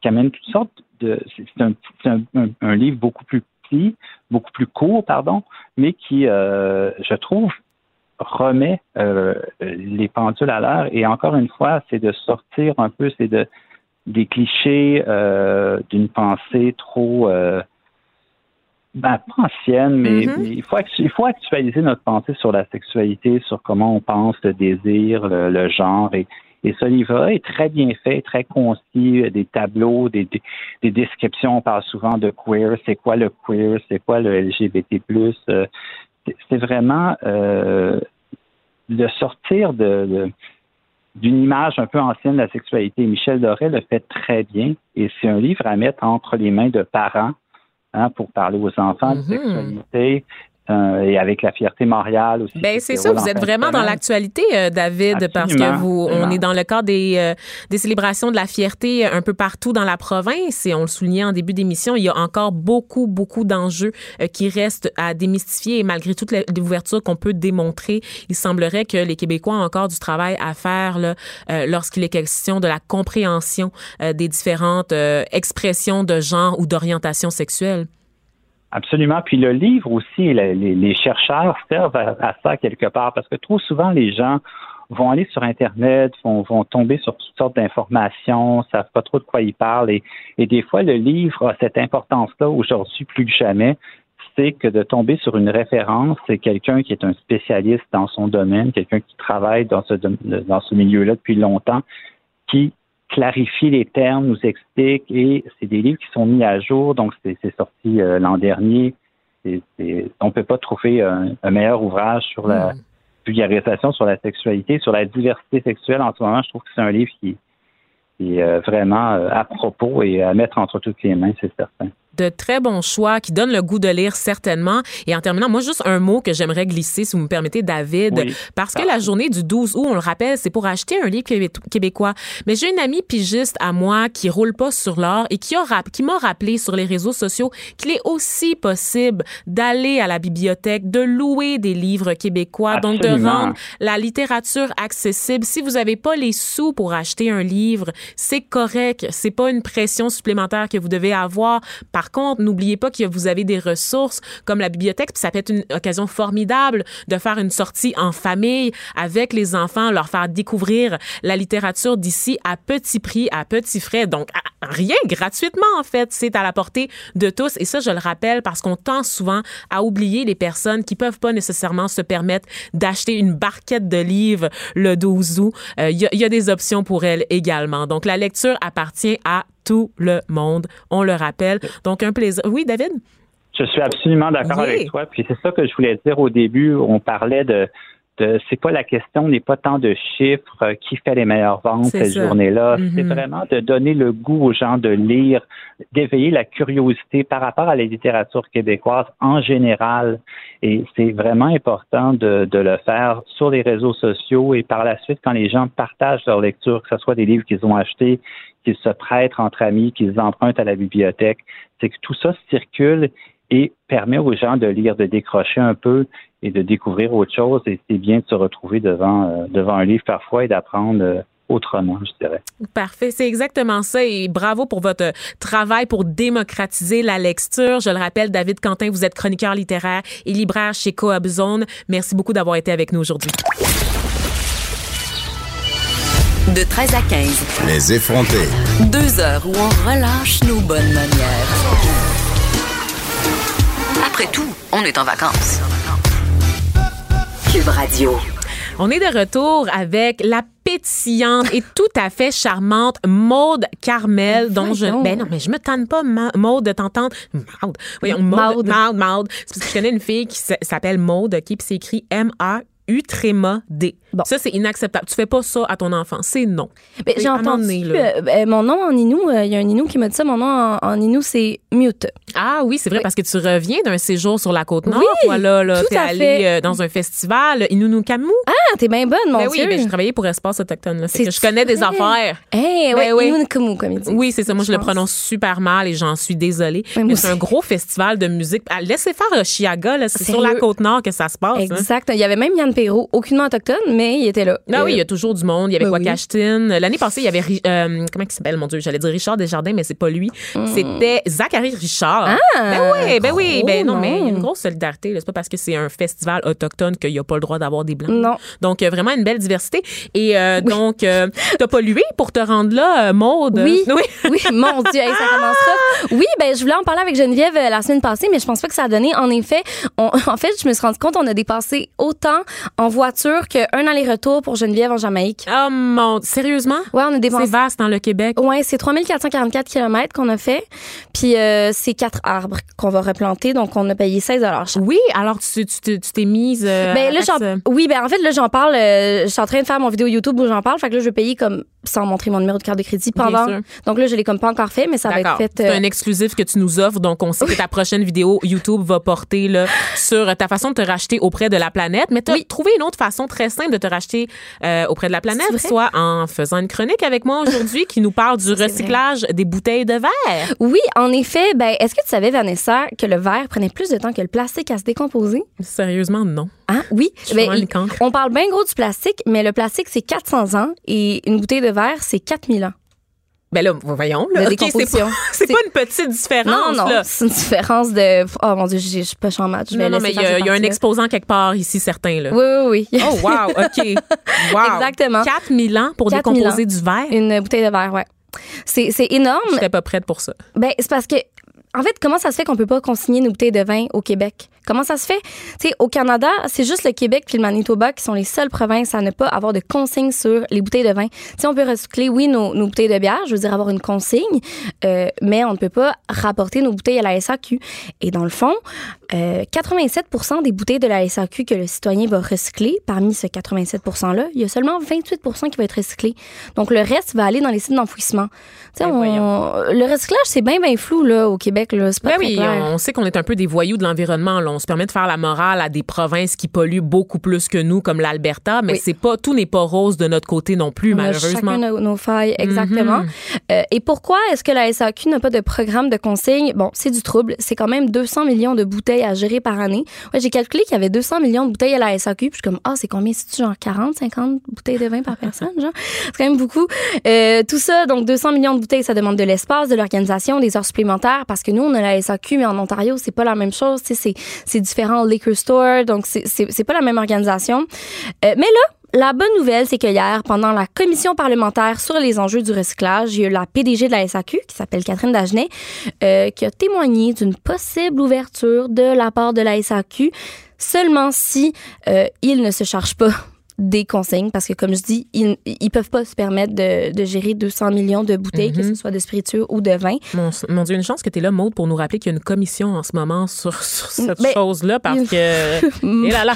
qui amène toutes sortes de. C'est un, un, un, livre beaucoup plus petit, beaucoup plus court, pardon, mais qui, euh, je trouve, remet euh, les pendules à l'heure. Et encore une fois, c'est de sortir un peu, c'est de des clichés euh, d'une pensée trop euh, ben, pas ancienne, mais, mm-hmm. il, faut, il faut actualiser notre pensée sur la sexualité, sur comment on pense le désir, le, genre. Et, et ce livre-là est très bien fait, très concis, des tableaux, des, des, descriptions. On parle souvent de queer. C'est quoi le queer? C'est quoi le LGBT+. Euh, c'est vraiment euh, de sortir de, d'une image un peu ancienne de la sexualité. Michel Doré le fait très bien et c'est un livre à mettre entre les mains de parents hein, pour parler aux enfants de mm-hmm. sexualité euh, et avec la fierté Montréal aussi. Ben c'est ça, vous êtes vraiment dans l'actualité, euh, David, parce que vous, on est dans le cadre des, euh, des célébrations de la fierté un peu partout dans la province et on le soulignait en début d'émission, il y a encore beaucoup, beaucoup d'enjeux qui restent à démystifier et malgré toute l'ouverture qu'on peut démontrer, il semblerait que les Québécois ont encore du travail à faire lorsqu'il est question de la compréhension des différentes expressions de genre ou d'orientation sexuelle. Absolument. Puis le livre aussi, les, chercheurs servent à, ça quelque part parce que trop souvent les gens vont aller sur Internet, vont, tomber sur toutes sortes d'informations, savent pas trop de quoi ils parlent et, et des fois le livre a cette importance-là aujourd'hui plus que jamais, c'est que de tomber sur une référence, c'est quelqu'un qui est un spécialiste dans son domaine, quelqu'un qui travaille dans ce, dans ce milieu-là depuis longtemps, qui clarifie les termes, nous explique, et c'est des livres qui sont mis à jour, donc c'est sorti euh, l'an dernier. on ne peut pas trouver un, meilleur ouvrage sur la vulgarisation, sur la sexualité, sur la diversité sexuelle. En ce moment, je trouve que c'est un livre qui, est euh, vraiment euh, à propos et à mettre entre toutes les mains, c'est certain de très bons choix qui donnent le goût de lire certainement. Et en terminant, moi, juste un mot que j'aimerais glisser, si vous me permettez, David, parce que la journée du 12 août, on le rappelle, c'est pour acheter un livre québécois. Mais j'ai une amie pigiste à moi qui roule pas sur l'or et qui, a, qui m'a rappelé sur les réseaux sociaux qu'il est aussi possible d'aller à la bibliothèque, de louer des livres québécois, donc de rendre la littérature accessible. Si vous n'avez pas les sous pour acheter un livre, c'est correct. C'est pas une pression supplémentaire que vous devez avoir. Par par contre, n'oubliez pas que vous avez des ressources comme la bibliothèque, puis ça peut être une occasion formidable de faire une sortie en famille avec les enfants, leur faire découvrir la littérature d'ici à petit prix, à petit frais. Donc, rien gratuitement, en fait. C'est à la portée de tous. Et ça, je le rappelle parce qu'on tend souvent à oublier les personnes qui peuvent pas nécessairement se permettre d'acheter une barquette de livres le 12 août. Euh, il y, y a des options pour elles également. Donc, la lecture appartient à tout le monde. On le rappelle. Donc, un plaisir. Oui, David? Je suis absolument d'accord avec toi. Puis c'est ça que je voulais dire au début. On parlait de, de c'est pas la question n'est pas tant de chiffres euh, qui fait les meilleures ventes cette journée-là. C'est mm-hmm. vraiment de donner le goût aux gens de lire, d'éveiller la curiosité par rapport à la littérature québécoise en général. Et c'est vraiment important de, de le faire sur les réseaux sociaux et par la suite quand les gens partagent leur lecture, que ce soit des livres qu'ils ont achetés, qu'ils se prêtent entre amis, qu'ils empruntent à la bibliothèque. C'est que tout ça circule et permet aux gens de lire, de décrocher un peu et de découvrir autre chose. Et c'est bien de se retrouver devant, euh, devant un livre parfois et d'apprendre. Euh, autrement, je dirais. Parfait, c'est exactement ça et bravo pour votre travail pour démocratiser la lecture. Je le rappelle, David Quentin, vous êtes chroniqueur littéraire et libraire chez Coab Zone. Merci beaucoup d'avoir été avec nous aujourd'hui. De 13 à 15. Les effrontés. Deux heures où on relâche nos bonnes manières. Après tout, on est en vacances. Cube Radio. On est de retour avec la pétillante et tout à fait charmante Maude Carmel, dont je. Ben non, mais je me tente pas, Maude, de t'entendre. Maude. Voyons, Maude. Maude, Maude. C'est parce que je connais une fille qui s'appelle Maude, OK, puis c'est écrit M-A Utréma D. Ça, c'est inacceptable. Tu fais pas ça à ton enfant. C'est non. Mais j'ai entendu. Euh, ben, mon nom en Inou, euh, il y a un Inou qui m'a dit ça. Mon nom en, en Inou, c'est Mute. Ah oui, c'est vrai, parce que tu reviens d'un séjour sur la côte nord. Oui, voilà, là, t'es allé euh, dans un festival, Inounou-Kamou. Ah, t'es bien bonne, mon ben Dieu. Oui, ben, j'ai travaillé pour Espace Autochtone. Là. Que je connais des affaires. Eh, ben, oui, Inounou-Kamou, comme il dit. Oui, c'est ça. Moi, je, le prononce super mal et j'en suis désolée. c'est un gros festival de musique. Ah, laissez faire Chiaga, c'est sur la côte nord que ça se passe. Hein. Exact. Il y avait même Yann Perrault, aucunement autochtone, mais il était là. Ah oui, il y a toujours du monde. Il y avait ben L'année passée, il y avait, euh, comment il s'appelle, mon Dieu? J'allais dire Richard Desjardins, mais c'est pas lui. Hmm. C'était Zachary Richard. Ah! Ben oui, ben oui. Ben non, mais il y a une grosse solidarité. C'est pas parce que c'est un festival autochtone qu'il n'y a pas le droit d'avoir des Blancs. Non. Donc, euh, vraiment une belle diversité. Et euh, donc, euh, t'as pollué pour te rendre là, Maude? Oui. Oui. oui, mon Dieu, ça commencera. Oui, ben je voulais en parler avec Geneviève la semaine passée, mais je pense pas que ça a donné. En effet, en fait, je me suis rendu compte on a dépassé autant en voiture qu'un aller-retour pour Geneviève en Jamaïque. Oh mon, sérieusement? Ouais, on a dépensé. C'est vaste dans le Québec. Ouais, c'est 3444 km qu'on a fait. Puis c'est quatre arbres qu'on va replanter. Donc, on a payé 16 Oui, alors tu t'es mise. Euh, ben, là, oui, ben en fait, là, j'en parle, euh, je suis en train de faire mon vidéo YouTube où j'en parle. Fait que là, je vais payer comme sans montrer mon numéro de carte de crédit pendant. sûr. Donc là, je l'ai comme pas encore fait, mais ça va être fait. C'est euh, un exclusif que tu nous offres, donc on sait que ta prochaine vidéo YouTube va porter là, sur ta façon de te racheter auprès de la planète. Mais tu as Oui. Trouvé une autre façon très simple de te racheter euh, auprès de la planète, soit en faisant une chronique avec moi aujourd'hui qui nous parle du vrai. recyclage des bouteilles de verre. Oui, en effet. Ben, est-ce que tu savais, Vanessa, que le verre prenait plus de temps que le plastique à se décomposer? Sérieusement, non. Hein? Oui. Ben, il- on parle bien gros du plastique, mais le plastique, c'est 400 ans et une bouteille de verre, c'est 4000 ans. Ben là, voyons. Là. De OK, c'est pas, pas une petite différence. Non, non, c'est une différence de. Oh mon Dieu, je je suis pas en. Je vais Non, non, mais il y, a- y un exposant quelque part ici, certain. Là. Oui, oui, oui. Oh, wow, OK. Wow. Exactement. 4000 ans pour 4000 décomposer du verre? Une bouteille de verre, ouais. C'est énorme. J'étais pas prête pour ça. Ben, c'est parce que, en fait, comment ça se fait qu'on peut pas consigner nos bouteilles de vin au Québec? Comment ça se fait? Tu au Canada, c'est juste le Québec puis le Manitoba qui sont les seules provinces à ne pas avoir de consigne sur les bouteilles de vin. Sais, on peut recycler, oui, nos, nos bouteilles de bière, je veux dire avoir une consigne, euh, mais on ne peut pas rapporter nos bouteilles à la SAQ. Et dans le fond, euh, 87% des bouteilles de la SAQ que le citoyen va recycler, parmi ce 87 %-là, il y a seulement 28% qui va être recyclé. Donc, le reste va aller dans les sites d'enfouissement. Ben, on- le recyclage, c'est bien, bien flou, là, au Québec, là. Pas Ben très oui, clair. on sait qu'on est un peu des voyous de l'environnement. On se permet de faire la morale à des provinces qui polluent beaucoup plus que nous, comme l'Alberta, mais Oui. c'est pas tout n'est pas rose de notre côté non plus, On a malheureusement. chacun nos, nos failles, exactement. Mhm. Euh, et pourquoi est-ce que la SAQ n'a pas de programme de consigne? Bon, c'est du trouble. C'est quand même 200 millions de bouteilles à gérer par année. Ouais, j'ai calculé qu'il y avait 200 millions de bouteilles à la SAQ. Puis je suis comme, ah, c'est combien? C'est genre 40, 50 bouteilles de vin par personne, genre? C'est quand même beaucoup. Euh, tout ça, donc 200 millions de bouteilles, ça demande de l'espace, de l'organisation, des heures supplémentaires parce que nous, on a la SAQ, mais en Ontario, c'est pas la même chose. C'est, c'est différent liquor store, donc c'est, c'est, c'est pas la même organisation. Euh, mais là, la bonne nouvelle, c'est que hier, pendant la commission parlementaire sur les enjeux du recyclage, il y a eu la PDG de la SAQ, qui s'appelle Catherine Dagenet, euh, qui a témoigné d'une possible ouverture de la part de la SAQ, seulement si euh, il ne se charge pas des consignes, parce que comme je dis, ils, ils peuvent pas se permettre de, de gérer 200 millions de bouteilles, que ce soit de spiritueux ou de vin. Mon, mon Dieu, une chance que tu es là, Maude, pour nous rappeler qu'il y a une commission en ce moment sur, sur cette Ben, chose-là, parce une- que. Et là là.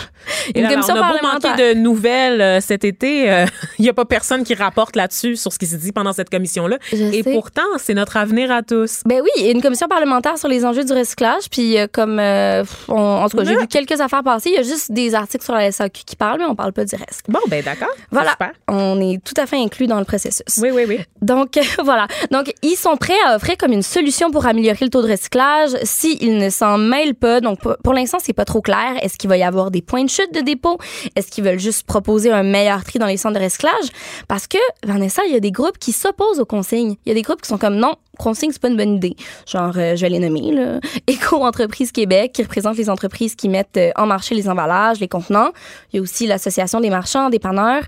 Et Une là là, commission on a beau manquer de nouvelles euh, cet été, euh, il n'y a pas personne qui rapporte là-dessus, sur ce qui s'est dit pendant cette commission-là. Et sais. pourtant, c'est notre avenir à tous. Ben oui, il y a une commission parlementaire sur les enjeux du recyclage. Puis euh, comme, on- en tout cas, j'ai vu quelques affaires passer. Il y a juste des articles sur la SAQ qui parlent, mais on parle pas du Bon, ben d'accord. Voilà, Super. on est tout à fait inclus dans le processus. Oui, oui, oui. Donc voilà. Donc ils sont prêts à offrir comme une solution pour améliorer le taux de recyclage s'ils ne s'en mêlent pas. Donc pour, pour l'instant, c'est pas trop clair. Est-ce qu'il va y avoir des points de chute de dépôt? Est-ce qu'ils veulent juste proposer un meilleur tri dans les centres de recyclage? Parce que Vanessa, il y a des groupes qui s'opposent aux consignes. Il y a des groupes qui sont comme non, consigne c'est pas une bonne idée. Genre euh, je vais les nommer là, Éco Entreprise Québec qui représente les entreprises qui mettent euh, en marché les emballages, les contenants. Il y a aussi l'association des marchands, des panneurs.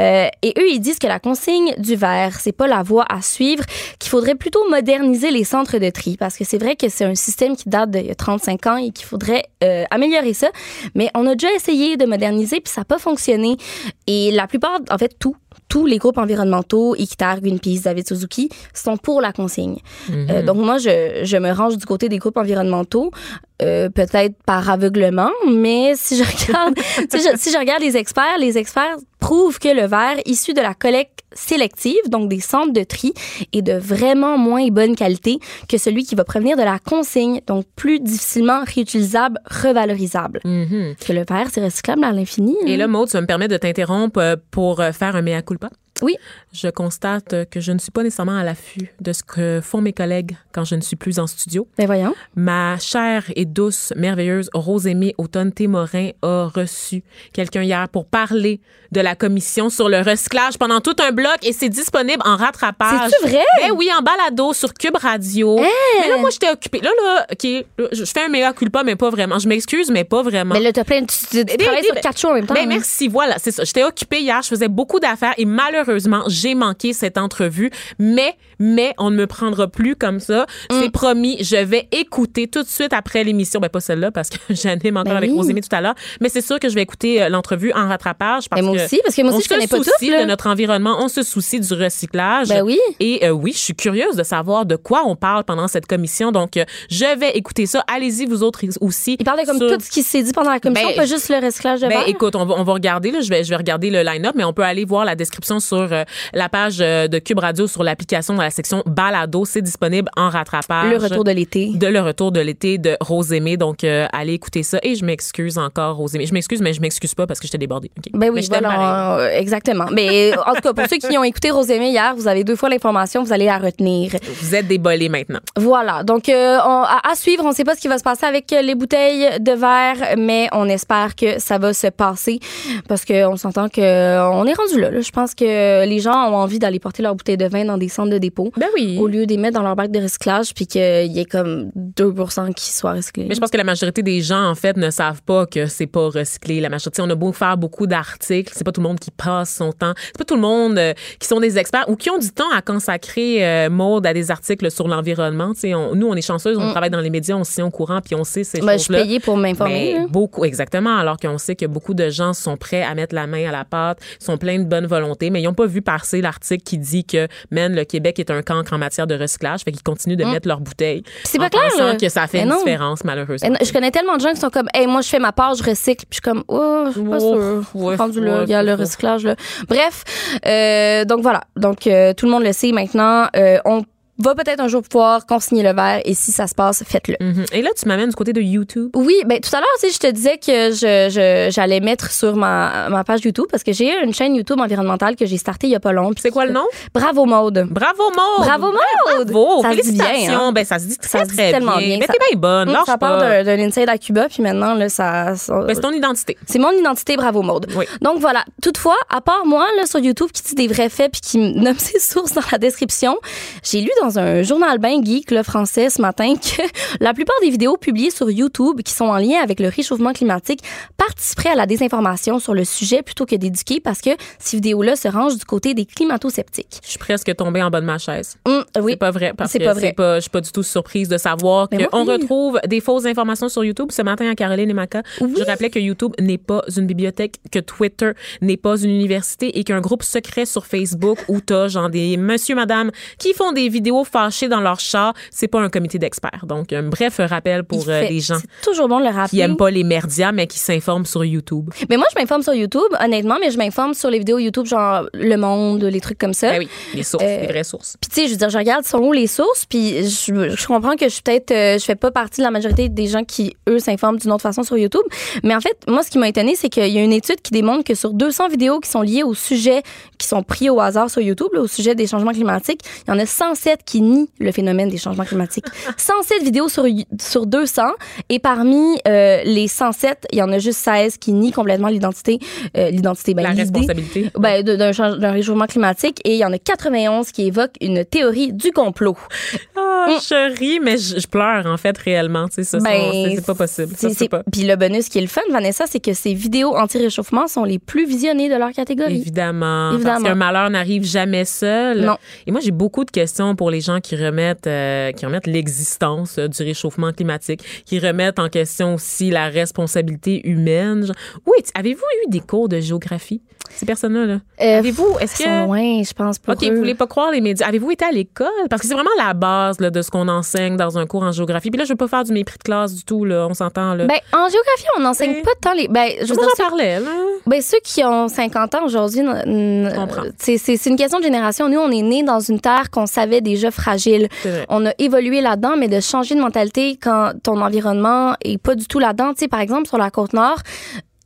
Euh, et eux, ils disent que la consigne du verre, c'est pas la voie à suivre, qu'il faudrait plutôt moderniser les centres de tri parce que c'est vrai que c'est un système qui date d'il y a 35 ans et qu'il faudrait améliorer ça. Mais on a déjà essayé de moderniser puis ça n'a pas fonctionné. Et la plupart, en fait, tout tous les groupes environnementaux, Equitar, Greenpeace, David Suzuki, sont pour la consigne. Euh, donc moi, je, je me range du côté des groupes environnementaux, euh, peut-être par aveuglement, mais si je regarde, si, je, si je regarde les experts, les experts prouvent que le verre issu de la collecte sélective, donc des centres de tri, est de vraiment moins bonne qualité que celui qui va provenir de la consigne, donc plus difficilement réutilisable, revalorisable. Mhm. Que le verre, c'est recyclable à l'infini. Et hein? là, Maud, tu vas me permettre de t'interrompre euh, pour euh, faire un mea culpa? Oui. Je constate que je ne suis pas nécessairement à l'affût de ce que font mes collègues quand je ne suis plus en studio. Ben voyons. Ma chère et douce, merveilleuse Rosémie Automne-Témorin a reçu quelqu'un hier pour parler de la commission sur le recyclage pendant tout un bloc et c'est disponible en rattrapage. C'est-tu vrai? Ben oui, en balado sur Cube Radio. Mais là, moi, j'étais occupée. Là, là, OK, là, je fais un mea culpa, mais pas vraiment. Je m'excuse, mais pas vraiment. Mais là, t'as plein, tu, tu Des- travailles sur quatre shows en même temps. Ben hein. merci, voilà, c'est ça. J'étais occupée hier, je faisais beaucoup d'affaires et malheureusement, malheureusement, j'ai manqué cette entrevue, mais, mais on ne me prendra plus comme ça. Mm. C'est promis, je vais écouter tout de suite après l'émission. Ben, pas celle-là, parce que j'anime encore Ben avec oui. Tout à l'heure, mais c'est sûr que je vais écouter euh, l'entrevue en rattrapage parce Ben, moi que aussi, parce que moi aussi, on je connais se pas tout, soucie là. de notre environnement, on se soucie du recyclage. Ben oui. Et euh, oui, je suis curieuse de savoir de quoi on parle pendant cette commission. Donc, euh, je vais écouter ça. Allez-y, vous autres aussi. Il parle de comme sur- tout ce qui s'est dit pendant la commission, Ben, pas juste le recyclage de ben, verre. écoute, on va, on va regarder, là, je, vais, je vais regarder le line-up, mais on peut aller voir la description sur euh, la page euh, de Cube Radio sur l'application dans la section Balado. C'est disponible en rattrapage. Le retour de l'été. De le retour de l'été de Rosémée. Donc, euh, allez écouter ça. Et je m'excuse encore, Rosémée. Je m'excuse, mais je m'excuse pas parce que j'étais débordée. OK? Ben Mais oui, pareil. voilà, euh, exactement. Mais en tout cas, pour ceux qui ont écouté Rosémée hier, vous avez deux fois l'information, vous allez la retenir. Vous êtes débollés maintenant. Voilà. Donc, euh, on- à, à suivre, on ne sait pas ce qui va se passer avec les bouteilles de verre, mais on espère que ça va se passer parce qu'on s'entend que euh, on est rendu là, là. Je pense que les gens ont envie d'aller porter leurs bouteilles de vin dans des centres de dépôt Ben oui. au lieu de les mettre dans leur bac de recyclage puis qu'il y ait comme 2% qui soient recyclés. Mais je pense que la majorité des gens, en fait, ne savent pas que c'est pas recyclé. La majorité, on a beau faire beaucoup d'articles, c'est pas tout le monde qui passe son temps. C'est pas tout le monde euh, qui sont des experts ou qui ont du temps à consacrer, euh, à des articles sur l'environnement. Nous, on est chanceuses, on travaille dans les médias, on se tient au courant, puis on sait ces Mm. Ben, je suis choses-là. payée pour m'informer. Là. beaucoup, exactement. Alors qu'on sait que beaucoup de gens sont prêts à mettre la main à la pâte, sont pleins de bonne volonté, mais ils pas vu passer l'article qui dit que, man, le Québec est un cancre en matière de recyclage, fait qu'ils continuent de mettre leurs bouteilles. Mm. c'est pas clair, là. que ça fait une différence, malheureusement. Non, Je connais tellement de gens qui sont comme, hey, moi, je fais ma part, je recycle. Puis je suis comme, oh, je suis pas sûre. ouais, Rendu là, il y a le recyclage, là. Bref, euh, donc voilà. Donc, euh, tout le monde le sait maintenant. Euh, on va peut-être un jour pouvoir consigner le verre et si ça se passe, faites-le. Mhm. Et là, tu m'amènes du côté de YouTube. Oui, ben tout à l'heure, tu sais, je te disais que je, j'allais mettre sur ma, ma page YouTube parce que j'ai une chaîne YouTube environnementale que j'ai startée il y a pas longtemps. C'est quoi le nom? Bravo Maude. Bravo, Maud! Bravo Maude. Bravo! Ça se dit bien, hein? Ben, ça se dit très, Ça se dit très tellement bien. bien. Mais t'es bien bonne, lâche ça part pas. d'un, d'un inside à Cuba puis maintenant là ça, ça- Ben, c'est ton identité. C'est mon identité, bravo Maude. Oui. Donc voilà. Toutefois, à part moi là sur YouTube qui dit des vrais faits puis qui me nomme ses sources dans la description, j'ai lu dans un journal ben geek le français ce matin que la plupart des vidéos publiées sur YouTube qui sont en lien avec le réchauffement climatique participeraient à la désinformation sur le sujet plutôt que d'éduquer parce que ces vidéos-là se rangent du côté des climato-sceptiques. Je suis presque tombée en bas de ma chaise. Hum, oui. C'est pas vrai. Parce C'est que pas vrai. c'est pas, je suis pas du tout surprise de savoir moi, qu'on oui. retrouve des fausses informations sur YouTube. Ce matin, à Caroline et Maca, Oui. je rappelais que YouTube n'est pas une bibliothèque, que Twitter n'est pas une université et qu'un groupe secret sur Facebook où t'as genre des monsieur, madame qui font des vidéos fâchées dans leur char, c'est pas un comité d'experts. Donc, un bref rappel pour euh, fait- les gens C'est toujours bon de le rappeler. qui aiment pas les merdias, mais qui s'informent sur YouTube. Mais moi, je m'informe sur YouTube, honnêtement, mais je m'informe sur les vidéos YouTube, genre Le Monde, les trucs comme ça. Ben oui, les sources, Euh, les vraies sources. Puis tu sais, je veux dire, je regarde sont où les sources, puis je, je comprends que je suis peut-être, euh, je fais pas partie de la majorité des gens qui eux s'informent d'une autre façon sur YouTube. Mais en fait, moi, ce qui m'a étonné, c'est qu'il y a une étude qui démontre que sur 200 vidéos qui sont liées au sujet, qui sont pris au hasard sur YouTube, là, au sujet des changements climatiques, il y en a 107 qui nient le phénomène des changements climatiques. 107 vidéos sur sur 200, et parmi euh, les 107, il y en a juste 16 qui nient complètement l'identité, euh, l'identité, ben, La responsabilité. ben, d'un d'un réchauffement climatique et il y en a 91 qui évoquent une théorie du complot. Ah, je ris, mais je, je pleure, en fait, réellement. Tu sais, ça, Ben, c'est- c'est pas possible. Ça, C'est- pas. Puis le bonus qui est le fun, Vanessa, c'est que ces vidéos anti-réchauffement sont les plus visionnées de leur catégorie. Évidemment. Parce Évidemment. qu'un malheur n'arrive jamais seul. Non. Et moi, j'ai beaucoup de questions pour les gens qui remettent, euh, qui remettent l'existence euh, du réchauffement climatique, qui remettent en question aussi la responsabilité humaine. Oui, avez-vous eu des cours de géographie, ces personnes-là? Là? Euh, Avez-vous, est-ce que... loin, je pense, pour OK, eux. vous voulez pas croire les médias. Avez-vous été à l'école? Parce que c'est vraiment la base là, de ce qu'on enseigne dans un cours en géographie. Puis là, je veux pas faire du mépris de classe du tout, là. On s'entend, là. Ben, en géographie, on n'enseigne pas tant les. Ben, je dire, j'en parlais, là? Ben, ceux qui ont 50 ans aujourd'hui, c'est une question de génération. Nous, on est nés dans une terre qu'on savait déjà fragile. On a évolué là-dedans, mais de changer de mentalité quand ton environnement est pas du tout là-dedans. Tu sais, par exemple, sur la côte nord,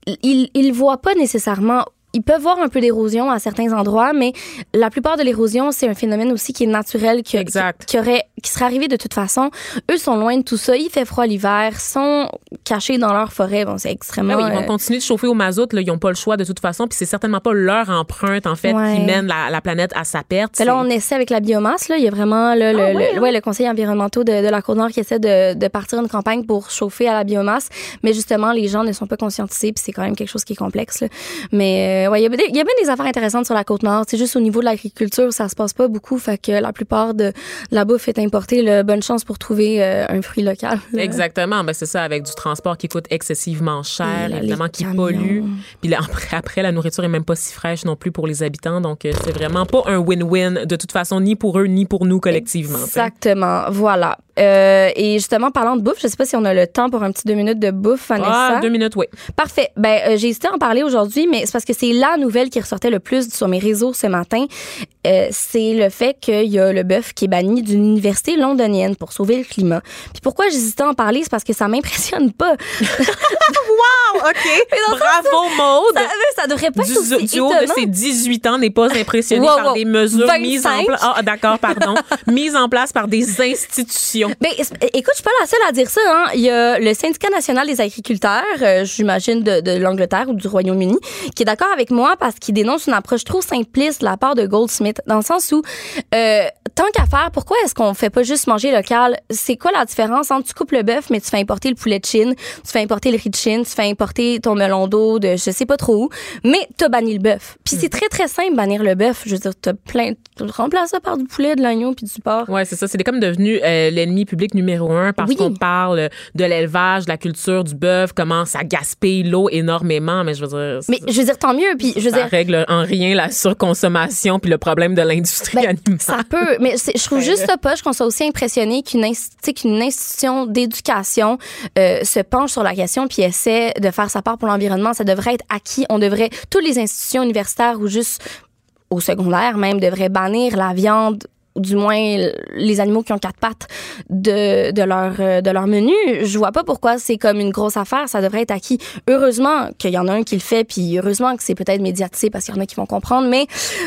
ils ils voient pas nécessairement. Ils peuvent voir un peu d'érosion à certains endroits, mais la plupart de l'érosion, c'est un phénomène aussi qui est naturel, qui, Exact. qui, qui aurait, qui serait arrivé de toute façon. Eux sont loin de tout ça. Il fait froid l'hiver, sont cachés dans leur forêt. Bon, c'est extrêmement. Ben oui, ils vont euh, continuer de chauffer au mazout. Là. Ils n'ont pas le choix de toute façon. Puis c'est certainement pas leur empreinte, en fait, Ouais. qui mène la, la planète à sa perte. Ben là, on essaie avec la biomasse. Là. Il y a vraiment là, le, Ah ouais, le- ouais, le conseil environnemental de, de la Côte-Nord qui essaie de, de partir une campagne pour chauffer à la biomasse. Mais justement, les gens ne sont pas conscientisés, puis c'est quand même quelque chose qui est complexe. Là. Mais Euh, ouais, il y, a bien des affaires intéressantes sur la côte nord. C'est juste au niveau de l'agriculture, ça se passe pas beaucoup. Fait que la plupart de la bouffe est importée. Là, bonne chance pour trouver euh, un fruit local. là. Exactement, ben c'est ça, avec du transport qui coûte excessivement cher, là, évidemment, qui camions. pollue. Puis là, après, la nourriture est même pas si fraîche non plus pour les habitants, donc euh, c'est vraiment pas un win-win de toute façon, ni pour eux, ni pour nous collectivement. Exactement, voilà. Euh, et justement, parlant de bouffe, je sais pas si on a le temps pour un petit deux minutes de bouffe, Vanessa. Ah, deux minutes, oui. Parfait. Ben, euh, j'ai hésité à en parler aujourd'hui, mais c'est parce que c'est la nouvelle qui ressortait le plus sur mes réseaux ce matin. Euh, c'est le fait qu'il y a le bœuf qui est banni d'une université londonienne pour sauver le climat. Puis pourquoi j'hésitais à en parler, c'est parce que ça m'impressionne pas. Wow, OK. Bravo, Maude. Ça, ça devrait pas du, être aussi du haut de ses 18 ans n'est pas impressionné Wow, par des mesures mises en 25. place. Ah, d'accord, pardon. mises en place par des institutions. Ben, écoute, je suis pas la seule à dire ça. Hein. Il y a le syndicat national des agriculteurs, euh, j'imagine de, de l'Angleterre ou du Royaume-Uni, qui est d'accord avec moi parce qu'il dénonce une approche trop simpliste de la part de Goldsmith, dans le sens où, euh, tant qu'à faire, pourquoi est-ce qu'on fait pas juste manger local? C'est quoi la différence entre tu coupes le bœuf, mais tu fais importer le poulet de Chine, tu fais importer le riz de Chine, tu fais importer ton melon d'eau de je sais pas trop où, mais t'as banni le bœuf. Puis c'est très, très simple, bannir le bœuf. Je veux dire, t'as plein, tu remplaces ça par du poulet, de l'oignon puis du porc. Ouais, c'est ça. C'est comme devenu euh, l'ennemi public numéro un parce Oui. qu'on parle de l'élevage, de la culture du bœuf, comment ça gaspille l'eau énormément. Mais je veux dire, Mais je veux dire, tant mieux. Puis je veux ça dire, règle en rien la surconsommation puis le problème de l'industrie Ben, animale. Ça peut, mais je trouve juste ça poche qu'on soit aussi impressionné qu'une institution d'éducation euh, se penche sur la question puis essaie de faire sa part pour l'environnement. Ça devrait être acquis. On devrait, toutes les institutions universitaires ou juste au secondaire même, devraient bannir la viande ou du moins les animaux qui ont quatre pattes de, de leur euh, de leur menu. Je vois pas pourquoi c'est comme une grosse affaire. Ça devrait être acquis. Heureusement qu'il y en a un qui le fait, puis heureusement que c'est peut-être médiatisé parce qu'il y en a qui vont comprendre. Mais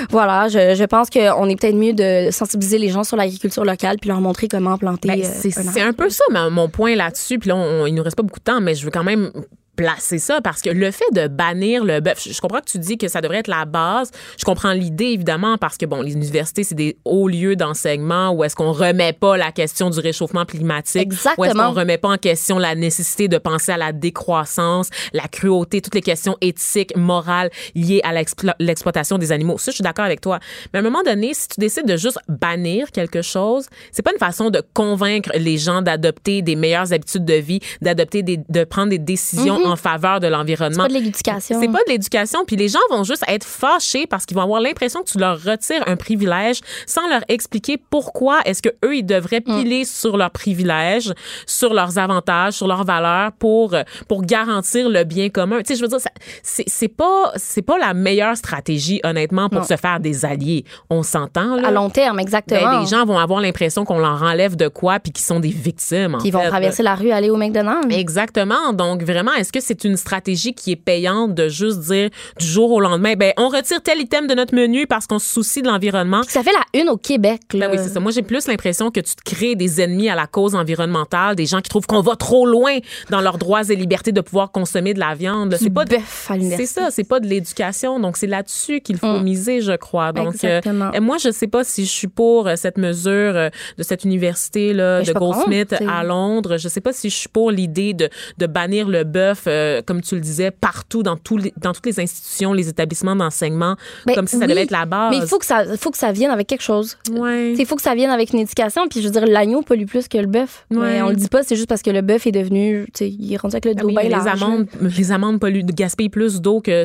voilà, je, je pense qu'on est peut-être mieux de sensibiliser les gens sur l'agriculture locale puis leur montrer comment planter. Ben, euh, c'est un peu ça ma- mon point là-dessus. Puis là, on- il nous reste pas beaucoup de temps, mais je veux quand même placer ça parce que le fait de bannir le bœuf, je comprends que tu dis que ça devrait être la base. Je comprends l'idée évidemment parce que bon, les universités c'est des hauts lieux d'enseignement où est-ce qu'on remet pas la question du réchauffement climatique, où est-ce Exactement. qu'on remet pas en question la nécessité de penser à la décroissance, la cruauté, toutes les questions éthiques, morales liées à l'explo- l'exploitation des animaux. Ça, je suis d'accord avec toi. Mais à un moment donné, si tu décides de juste bannir quelque chose, c'est pas une façon de convaincre les gens d'adopter des meilleures habitudes de vie, d'adopter des, de prendre des décisions en faveur de l'environnement. pas de l'éducation. C'est pas de l'éducation. Puis les gens vont juste être fâchés parce qu'ils vont avoir l'impression que tu leur retires un privilège sans leur expliquer pourquoi est-ce que eux ils devraient piler sur leurs privilèges, sur leurs avantages, sur leurs valeurs pour euh, pour garantir le bien commun. Tu sais, je veux dire, c'est c'est pas c'est pas la meilleure stratégie honnêtement pour Non. se faire des alliés. On s'entend là. à long terme, exactement. Ben, les gens vont avoir l'impression qu'on leur enlève de quoi puis qu'ils sont des victimes. qui vont fait. traverser la rue, aller au McDonald's. Exactement. Donc, vraiment, est-ce que c'est une stratégie qui est payante de juste dire du jour au lendemain, ben, on retire tel item de notre menu parce qu'on se soucie de l'environnement? Ça fait la une au Québec. Là. Ben oui, c'est ça. Moi, j'ai plus l'impression que tu te crées des ennemis à la cause environnementale, des gens qui trouvent qu'on va trop loin dans leurs droits et libertés de pouvoir consommer de la viande. C'est pas de- bœuf à c'est ça, c'est pas de l'éducation. Donc, c'est là-dessus qu'il faut Mm. miser, je crois. Donc, euh, moi, je sais pas si je suis pour euh, cette mesure euh, de cette université-là, Mais je de Goldsmith contre, à. Londres. Je sais pas si je suis pour l'idée de, de bannir le bœuf, euh, comme tu le disais, partout, dans, les, dans toutes les institutions, les établissements d'enseignement, comme si ça oui, devait être la base. Mais il faut que ça, faut que ça vienne avec quelque chose. Ouais. Il faut que ça vienne avec une éducation. Puis je veux dire, l'agneau pollue plus que le bœuf. Ouais. Mais on le dit pas, c'est juste parce que le bœuf est devenu, il est rendu avec le Ah dos oui, bien mais les amandes, les amandes polluent, gaspillent plus d'eau que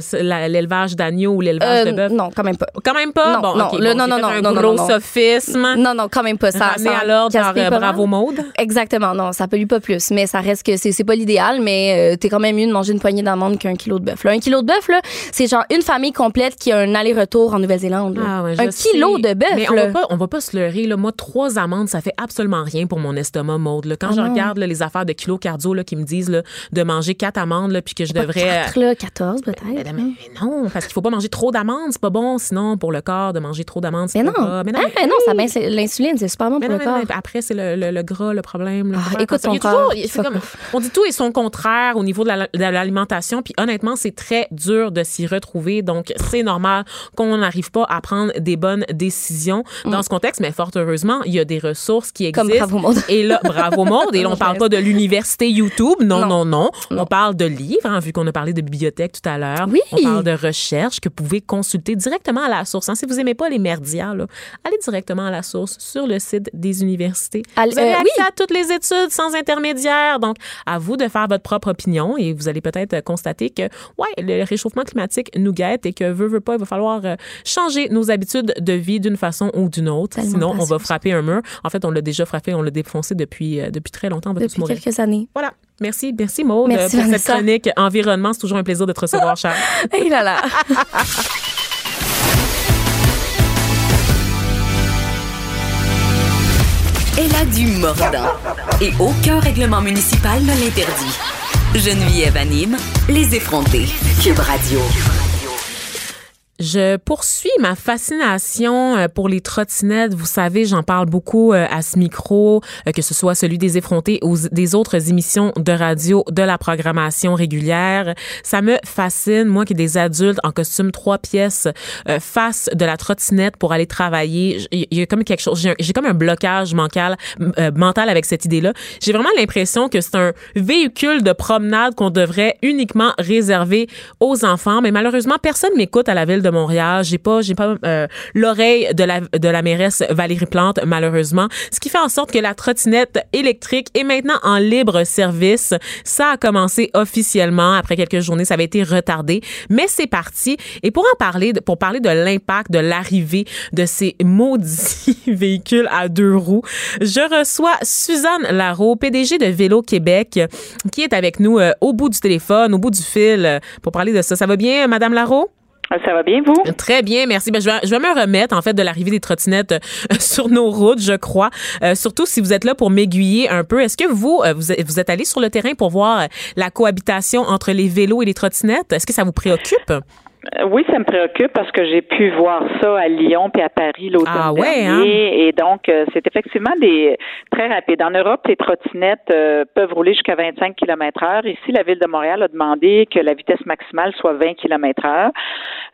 l'élevage d'agneaux ou l'élevage Euh, de bœuf. non, quand même pas. Quand même pas? Non, bon, non, ok, le- bon, non, non, non, un non, non, gros non. sophisme. Non, non, quand même pas. Ça, Ramené ça à l'ordre par euh, Bravo. Maude. Exactement, non, ça pollue pas plus. Mais ça reste que c'est c'est pas l'idéal, mais euh, t'es quand même mieux de manger une poignée d'amandes qu'un kilo de bœuf. Un kilo de bœuf, c'est genre une famille complète qui a un aller-retour en Nouvelle-Zélande. Ah ouais, un kilo de bœuf, Mais on va pas, on va pas se leurrer. Là. Moi, trois amandes, ça fait absolument rien pour mon estomac, Maude. là. Quand Ah je regarde là, les affaires de kilo cardio là, qui me disent là, de manger quatre amandes, là, puis que je Pas devrais. quatre, là, 14 Mais, peut-être. mais- mais non, parce qu'il faut pas manger trop d'amandes, c'est pas bon. Sinon, pour le corps, de manger trop d'amandes, c'est Mais pas non. Mais non, Hein, mais- non, ça baisse l'insuline, c'est super bon pour non, le corps. après, c'est le, le- le gras, le problème. Ah, écoute ton toujours- comme- on dit tout et son contraire au niveau de la- de l'alimentation. Puis honnêtement, c'est très dur de s'y retrouver. Donc, c'est normal qu'on n'arrive pas à prendre des bonnes décisions dans ce contexte. Mais fort heureusement, il y a des ressources qui Mm. Comme existent. Bravo Monde. Et là, bravo monde. Et là, on parle pas de l'université YouTube. Non, non, Non. On parle de livres, hein, vu qu'on a parlé de bibliothèque tout à l'heure. Oui. On parle de recherche que vous pouvez consulter directement à la source. hein. Si vous aimez pas les merdias, là, allez directement à la source sur le site des universités. Allez, vous avez euh, accès oui. à toutes les études sans intermédiaire. Donc, à vous de faire votre propre opinion et vous allez peut-être constater que, ouais, le réchauffement climatique nous guette et que, veut, veut pas, il va falloir euh, changer nos habitudes de vie d'une façon ou d'une autre. Tellement Sinon, on va frapper un mur. En fait, on l'a déjà frappé, on l'a défoncé depuis, euh, depuis très longtemps. On va tous Depuis mourir. quelques années. Voilà. Merci, merci Maud Merci, pour cette chronique environnement. C'est toujours un plaisir de te recevoir, cher. Hey là là. Elle a du mordant. Et aucun règlement municipal ne l'interdit. Geneviève anime les effrontés. Cube Radio. Je poursuis ma fascination euh, pour les trottinettes. Vous savez, j'en parle beaucoup euh, à ce micro, euh, que ce soit celui des effrontés ou des autres émissions de radio de la programmation régulière. Ça me fascine, moi qui des adultes en costume trois pièces face de la trottinette pour aller travailler. Il y a comme quelque chose, j'ai comme un blocage mental, mental avec cette idée-là. J'ai vraiment l'impression que c'est un véhicule de promenade qu'on devrait uniquement réserver aux enfants, mais malheureusement personne m'écoute à la ville de Montréal. J'ai pas, j'ai pas euh, l'oreille de la de la mairesse Valérie Plante malheureusement, ce qui fait en sorte que la trottinette électrique est maintenant en libre service. Ça a commencé officiellement après quelques journées, ça avait été retardé, mais c'est parti. Et pour en parler, pour parler de l'impact de l'arrivée de ces maudits véhicules à deux roues, je reçois Suzanne Larreau, PDG de Vélo Québec, qui est avec nous euh, au bout du téléphone, au bout du fil, euh, pour parler de ça. Ça va bien, Madame Larreau? Ça va bien, vous? Très bien, merci. Ben, je, vais, je vais me remettre en fait de l'arrivée des trottinettes euh, sur nos routes, je crois. Euh, surtout si vous êtes là pour m'aiguiller un peu. Est-ce que vous, euh, vous, vous êtes allé sur le terrain pour voir euh, la cohabitation entre les vélos et les trottinettes? Est-ce que ça vous préoccupe? Euh, Oui, ça me préoccupe parce que j'ai pu voir ça à Lyon puis à Paris l'automne Ah ouais, dernier. Et donc, euh, c'est effectivement des très rapide. En Europe, les trottinettes euh, peuvent rouler jusqu'à 25 km heure. Ici, la Ville de Montréal a demandé que la vitesse maximale soit 20 km heure.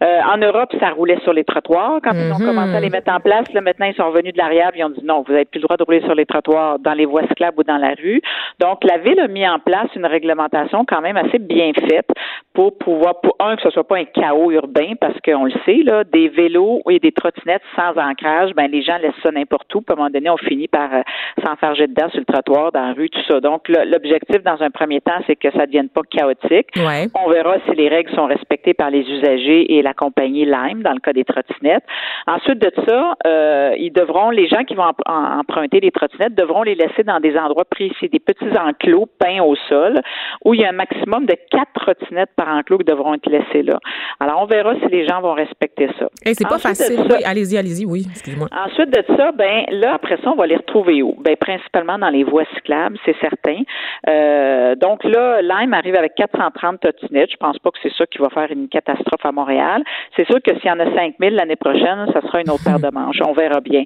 Euh, en Europe, ça roulait sur les trottoirs. Quand ils ont Mhm. commencé à les mettre en place, là, maintenant, ils sont revenus de l'arrière et ils ont dit non, vous n'avez plus le droit de rouler sur les trottoirs dans les voies cyclables ou dans la rue. Donc, la Ville a mis en place une réglementation quand même assez bien faite pour pouvoir, pour un, que ce soit pas un chaos urbain, parce qu'on le sait, là, des vélos et des trottinettes sans ancrage, ben, les gens laissent ça n'importe où. Puis à un moment donné, on finit par euh, s'en faire dedans sur le trottoir, dans la rue, tout ça. Donc, l'objectif, dans un premier temps, c'est que ça ne devienne pas chaotique. Ouais. On verra si les règles sont respectées par les usagers et la compagnie Lime dans le cas des trottinettes. Ensuite de ça, euh, ils devront, les gens qui vont emprunter des trottinettes devront les laisser dans des endroits précis, des petits enclos peints au sol, où il y a un maximum de quatre trottinettes par enclos qui devront être laissées là. Alors, on verra si les gens vont respecter ça. Et c'est pas Ensuite facile. ça- Oui, allez-y, allez-y, oui, excusez-moi. Ensuite de ça, ben là après ça, on va les retrouver où? Ben principalement dans les voies cyclables, c'est certain. Euh, donc là, Lime arrive avec 430 trottinettes. Je pense pas que c'est ça qui va faire une catastrophe à Montréal. C'est sûr que s'il y en a 5000 l'année prochaine, ça sera une autre paire de manches. On verra bien.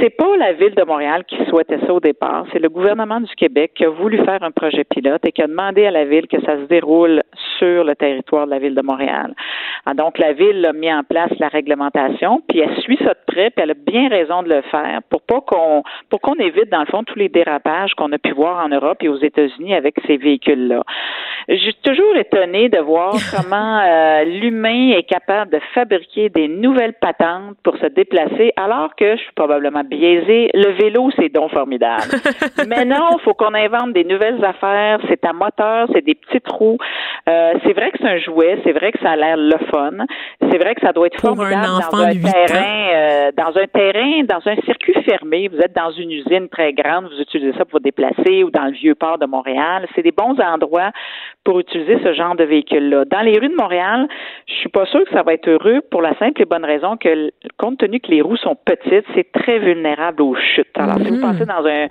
C'est pas la ville de Montréal qui souhaitait ça au départ. C'est le gouvernement du Québec qui a voulu faire un projet pilote et qui a demandé à la ville que ça se déroule sur le territoire de la ville de Montréal. Ah, donc la ville a mis en place la réglementation, puis elle suit ça de près, puis elle a bien raison de le faire pour pas qu'on pour qu'on évite dans le fond tous les dérapages qu'on a pu voir en Europe et aux États-Unis avec ces véhicules-là. Je suis toujours étonnée de voir comment euh, l'humain est capable de fabriquer des nouvelles patentes pour se déplacer, alors que je suis probablement biaisée. Le vélo, c'est donc formidable. Mais non, il faut qu'on invente des nouvelles affaires. C'est à moteur, c'est des petits trous. Euh, c'est vrai que c'est un jouet, c'est vrai que ça a l'air le fun. C'est vrai que ça doit être Pour formidable dans un terrain, euh, dans un terrain, dans un circuit fermé. Vous êtes dans une usine très grande, vous utilisez ça pour vous déplacer ou dans le vieux port de Montréal. C'est des bons endroits pour utiliser ce genre de véhicule-là. Dans les rues de Montréal, je suis pas sûre que ça va être heureux pour la simple et bonne raison que, compte tenu que les roues sont petites, c'est très vulnérable aux chutes. Alors, si vous Mhm. passez dans un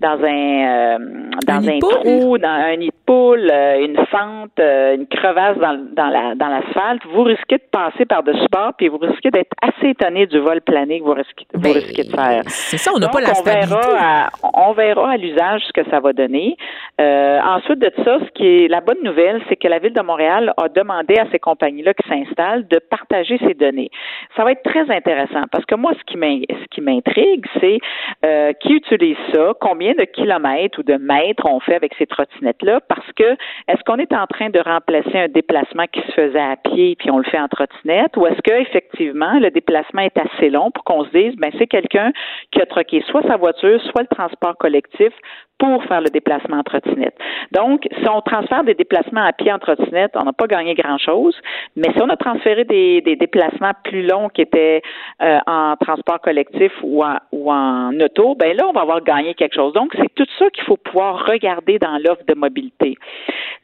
dans un euh, dans Un trou, dans un nid de poule, euh, une fente, euh, une crevasse dans, dans la dans l'asphalte, vous risquez de passer par-dessus bord, puis vous risquez d'être assez étonné du vol plané que vous risquez, vous Ben, risquez de faire. C'est ça, on n'a pas la on stabilité. verra, à, on verra à l'usage ce que ça va donner. Euh, ensuite de ça, ce qui est la bonne nouvelle, c'est que la ville de Montréal a demandé à ces compagnies-là qui s'installent de partager ces données. Ça va être très intéressant parce que moi, ce qui m'intrigue, c'est euh, qui utilise ça, combien de kilomètres ou de mètres on fait avec ces trottinettes-là, parce que est-ce qu'on est en train de remplacer un déplacement qui se faisait à pied puis on le fait en trottinette, ou est-ce que effectivement le déplacement est assez long pour qu'on se dise, ben c'est quelqu'un qui a troqué soit sa voiture, soit le transport collectif pour faire le déplacement en trottinette. Donc, si on transfère des déplacements à pied en trottinette, on n'a pas gagné grand-chose, mais si on a transféré des, des déplacements plus longs qui étaient euh, en transport collectif ou en, auto, ben là, on va avoir gagné quelque chose. Donc, c'est tout ça qu'il faut pouvoir regarder dans l'offre de mobilité.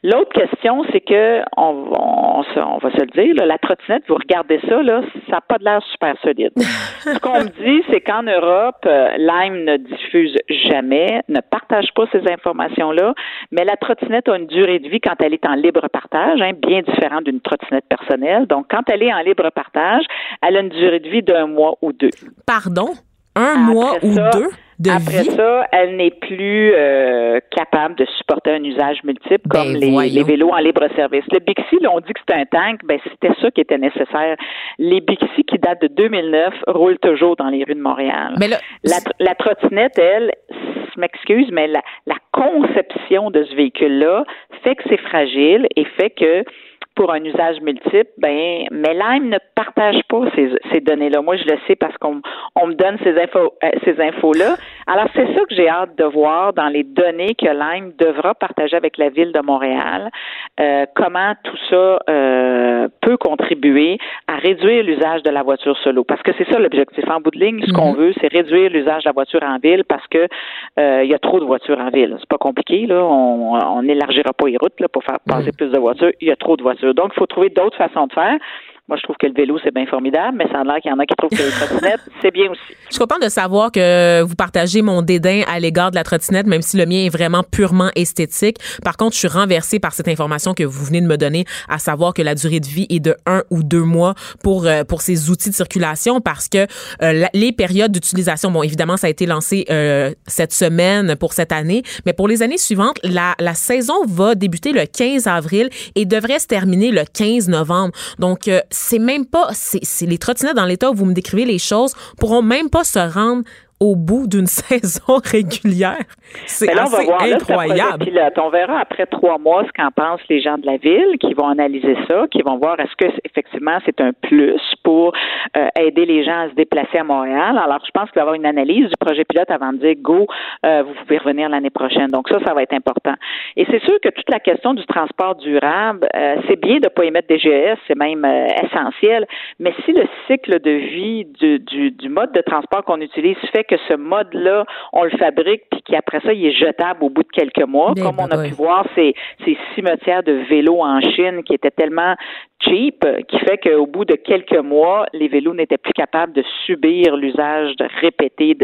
L'autre question, c'est que on, va se le dire, la trottinette, vous regardez ça, là, ça n'a pas de l'air super solide. Ce qu'on me dit, c'est qu'en Europe, euh, Lime ne diffuse jamais, ne partage pas ces informations-là, mais la trottinette a une durée de vie quand elle est en libre partage, hein, bien différente d'une trottinette personnelle. Donc, quand elle est en libre partage, elle a une durée de vie d'un mois ou deux. Pardon? Un Après mois ou ça- deux de Après vie? ça, elle n'est plus euh, capable de supporter un usage multiple Ben, comme les, vélos en libre service. Le Bixi, là, on dit que c'est un tank, ben c'était ça qui était nécessaire. Les Bixi qui datent de 2009 roulent toujours dans les rues de Montréal. Mais là, La, tr- la trottinette, elle, je m'excuse, mais la, la conception de ce véhicule-là fait que c'est fragile et fait que un usage multiple, ben, mais Lime ne partage pas ces, données-là. Moi, je le sais parce qu'on on me donne ces infos, euh, ces infos-là. Alors, c'est ça que j'ai hâte de voir dans les données que Lime devra partager avec la ville de Montréal. euh, comment tout ça euh, peut contribuer réduire l'usage de la voiture solo. Parce que c'est ça l'objectif. En bout de ligne, ce qu'on veut, c'est réduire l'usage de la voiture en ville parce que euh, il y a trop de voitures en ville. C'est pas compliqué, là. On on n'élargira pas les routes là, pour faire passer plus de voitures. Il y a trop de voitures. Donc, il faut trouver d'autres façons de faire. Moi, je trouve que le vélo, c'est bien formidable, mais ça a l'air qu'il y en a qui trouvent que les trottinettes, c'est bien aussi. Je suis contente de savoir que vous partagez mon dédain à l'égard de la trottinette, même si le mien est vraiment purement esthétique. Par contre, je suis renversée par cette information que vous venez de me donner, à savoir que la durée de vie est de un ou deux mois pour euh, pour ces outils de circulation, parce que euh, la- les périodes d'utilisation, bon, évidemment, ça a été lancé euh, cette semaine pour cette année, mais pour les années suivantes, la, la saison va débuter le 15 avril et devrait se terminer le 15 novembre. Donc, c'est même pas, c'est les trottinettes dans l'état où vous me décrivez les choses pourront même pas se rendre au bout d'une saison régulière. C'est assez voir, là, incroyable. pilote. On verra après trois mois ce qu'en pensent les gens de la ville qui vont analyser ça, qui vont voir est-ce que effectivement c'est un plus pour euh, aider les gens à se déplacer à Montréal. Alors, je pense qu'il va y avoir une analyse du projet pilote avant de dire go, euh, vous pouvez revenir l'année prochaine. Donc ça, ça va être important. Et c'est sûr que toute la question du transport durable, euh, c'est bien de ne pas émettre des GES, c'est même essentiel. Mais si le cycle de vie du, du, du mode de transport qu'on utilise fait que ce mode-là, on le fabrique, puis qu'après ça, il est jetable au bout de quelques mois, Ben, comme on a ben, pu voir ces, ces cimetières de vélos en Chine qui étaient tellement cheap, euh, qui fait qu'au bout de quelques mois, les vélos n'étaient plus capables de subir l'usage répété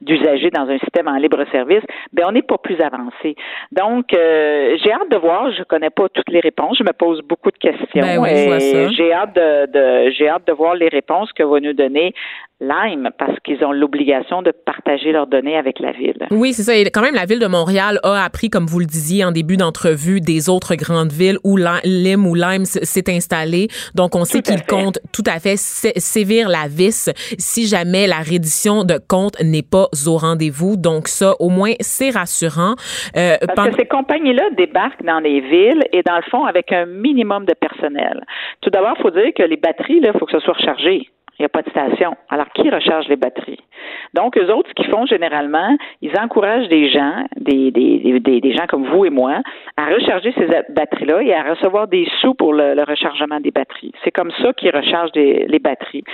d'usagers dans un système en libre service, ben on n'est pas plus avancé. Donc, euh, j'ai hâte de voir. Je connais pas toutes les réponses. Je me pose beaucoup de questions. Ben oui, et. J'ai hâte de, de- j'ai hâte de voir les réponses que va nous donner Lime parce qu'ils ont l'obligation de partager leurs données avec la ville. Oui, c'est ça. Et quand même, la ville de Montréal a appris, comme vous le disiez en début d'entrevue, des autres grandes villes où Li- Lim ou Lime s'est installé. Donc, on sait qu'il compte tout à fait sé- sévir la vis si jamais la reddition de compte n'est pas au rendez-vous. Donc, ça, au moins, c'est rassurant. Euh, Parce pendant- que ces compagnies-là débarquent dans les villes et dans le fond avec un minimum de personnel. Tout d'abord, il faut dire que les batteries, il faut que ce soit rechargé. Il n'y a pas de station. Alors, qui recharge les batteries? Donc, eux autres, ce qu'ils font généralement, ils encouragent des gens, des, des, des, des gens comme vous et moi, à recharger ces batteries-là et à recevoir des sous pour le, le rechargement des batteries. C'est comme ça qu'ils rechargent des- les batteries.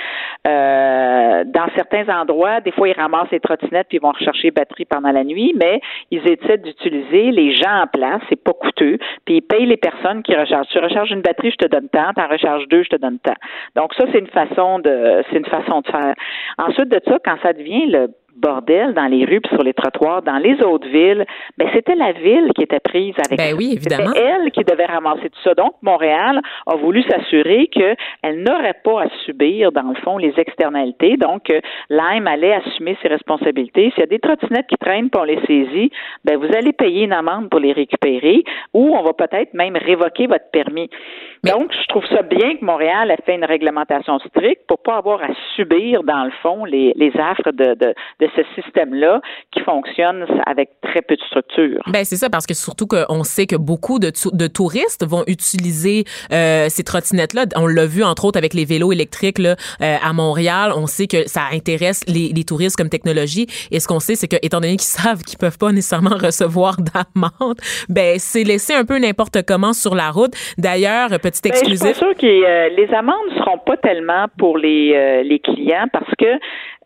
Euh, dans certains endroits, des fois, ils ramassent les trottinettes puis ils vont rechercher les batteries pendant la nuit, mais ils essaient d'utiliser les gens en place, c'est pas coûteux, puis ils payent les personnes qui rechargent. Tu recharges une batterie, je te donne tant, tu en recharges deux, je te donne tant. Donc ça, c'est une façon de c'est une façon de faire. Ensuite de ça, quand ça devient le bordel dans les rues puis sur les trottoirs dans les autres villes, ben c'était la ville qui était prise avec Ben oui, évidemment. C'était elle qui devait ramasser tout ça. Donc Montréal a voulu s'assurer qu'elle n'aurait pas à subir dans le fond les externalités. Donc euh, Lime allait assumer ses responsabilités. S'il y a des trottinettes qui traînent pour les saisit, ben vous allez payer une amende pour les récupérer ou on va peut-être même révoquer votre permis. Donc, je trouve ça bien que Montréal ait fait une réglementation stricte pour pas avoir à subir, dans le fond, les, les affres de, de, de ce système-là qui fonctionne avec très peu de structure. Ben c'est ça parce que surtout qu'on sait que beaucoup de, de touristes vont utiliser euh, ces trottinettes-là. On l'a vu entre autres avec les vélos électriques là, euh, à Montréal. On sait que ça intéresse les, les touristes comme technologie. Et ce qu'on sait, c'est que étant donné qu'ils savent qu'ils peuvent pas nécessairement recevoir d'amende, ben c'est laissé un peu n'importe comment sur la route. D'ailleurs, petit Ben, je suis exclusif. sûre que euh, les amendes seront pas tellement pour les, euh, les clients parce que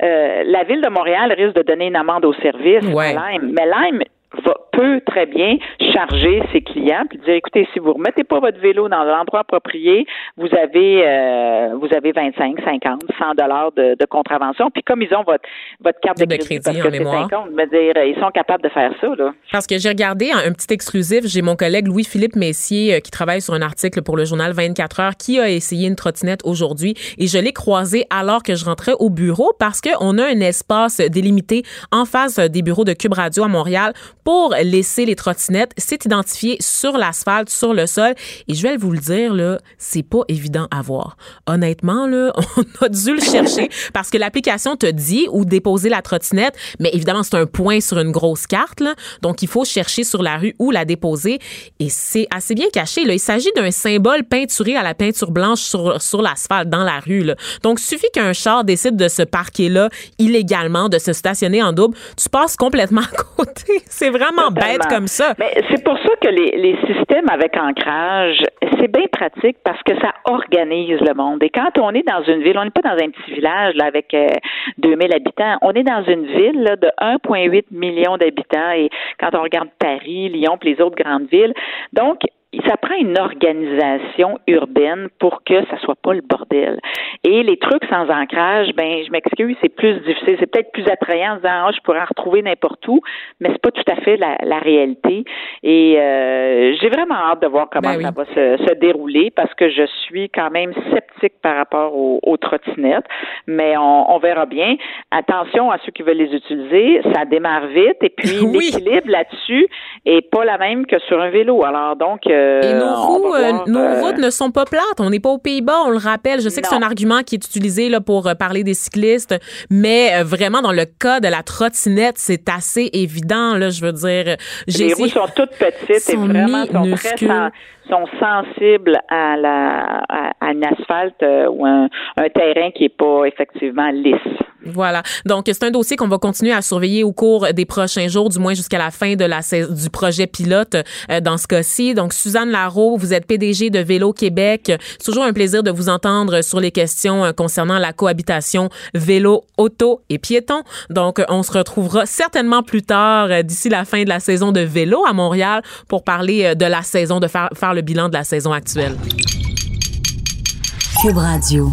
euh, la ville de Montréal risque de donner une amende au service Ouais. à Lime. Mais Lime va, peut très bien charger ses clients puis dire écoutez si vous remettez pas votre vélo dans l'endroit approprié vous avez euh, vous avez 25 50 100 dollars de, de contravention puis comme ils ont votre votre carte de, De crédit, crédit parce en que mémoire. 50 me dire ils sont capables de faire ça là Parce que j'ai regardé un, un petit exclusif. J'ai mon collègue Louis-Philippe Messier euh, qui travaille sur un article pour le journal 24 heures qui a essayé une trottinette aujourd'hui et je l'ai croisé alors que je rentrais au bureau parce qu'on a un espace délimité en face des bureaux de Cube Radio à Montréal pour laisser les trottinettes. C'est identifié sur l'asphalte, sur le sol et je vais vous le dire là, c'est pas évident à voir. Honnêtement là, on a dû le chercher parce que l'application te dit où déposer la trottinette, mais évidemment c'est un point sur une grosse carte là, donc il faut chercher sur la rue où la déposer et c'est assez bien caché là. Il s'agit d'un symbole peinturé à la peinture blanche sur l'asphalte dans la rue là. Donc suffit qu'un char décide de se parquer là illégalement, de se stationner en double, tu passes complètement à côté. C'est vraiment bête comme ça. Mais c'est pour ça que les, les systèmes avec ancrage, c'est bien pratique parce que ça organise le monde. Et quand on est dans une ville, on n'est pas dans un petit village là, avec euh, 2000 habitants, on est dans une ville là, de 1,8 million d'habitants. Et quand on regarde Paris, Lyon, puis les autres grandes villes, donc ça prend une organisation urbaine pour que ça soit pas le bordel. Et les trucs sans ancrage, ben je m'excuse, c'est plus difficile, c'est peut-être plus attrayant en disant ah, je pourrais en retrouver n'importe où, mais c'est pas tout à fait la, la réalité. Et euh, j'ai vraiment hâte de voir comment Ben oui. ça va se, se dérouler parce que je suis quand même sceptique par rapport aux, aux trottinettes, mais on, on verra bien. Attention à ceux qui veulent les utiliser, ça démarre vite et puis Oui. l'équilibre là-dessus est pas la même que sur un vélo. Alors donc euh, Et nos roues, euh, voir, nos euh, routes ne sont pas plates. On n'est pas aux Pays-Bas, on le rappelle. Je sais que c'est un argument qui est utilisé là, pour euh, parler des cyclistes, mais euh, vraiment, dans le cas de la trottinette, c'est assez évident. Là, je veux dire, j'ai les roues sont toutes petites et vraiment sont très sont sensibles à la à, à un asphalte euh, ou un, un terrain qui est pas effectivement lisse. Voilà. Donc, c'est un dossier qu'on va continuer à surveiller au cours des prochains jours, du moins jusqu'à la fin de la sais- du projet pilote euh, dans ce cas-ci. Donc, Suzanne Larreau, vous êtes PDG de Vélo Québec. C'est toujours un plaisir de vous entendre sur les questions euh, concernant la cohabitation vélo, auto et piéton. Donc, euh, on se retrouvera certainement plus tard, euh, d'ici la fin de la saison de vélo à Montréal, pour parler de la saison, de faire, faire le bilan de la saison actuelle. Cube Radio.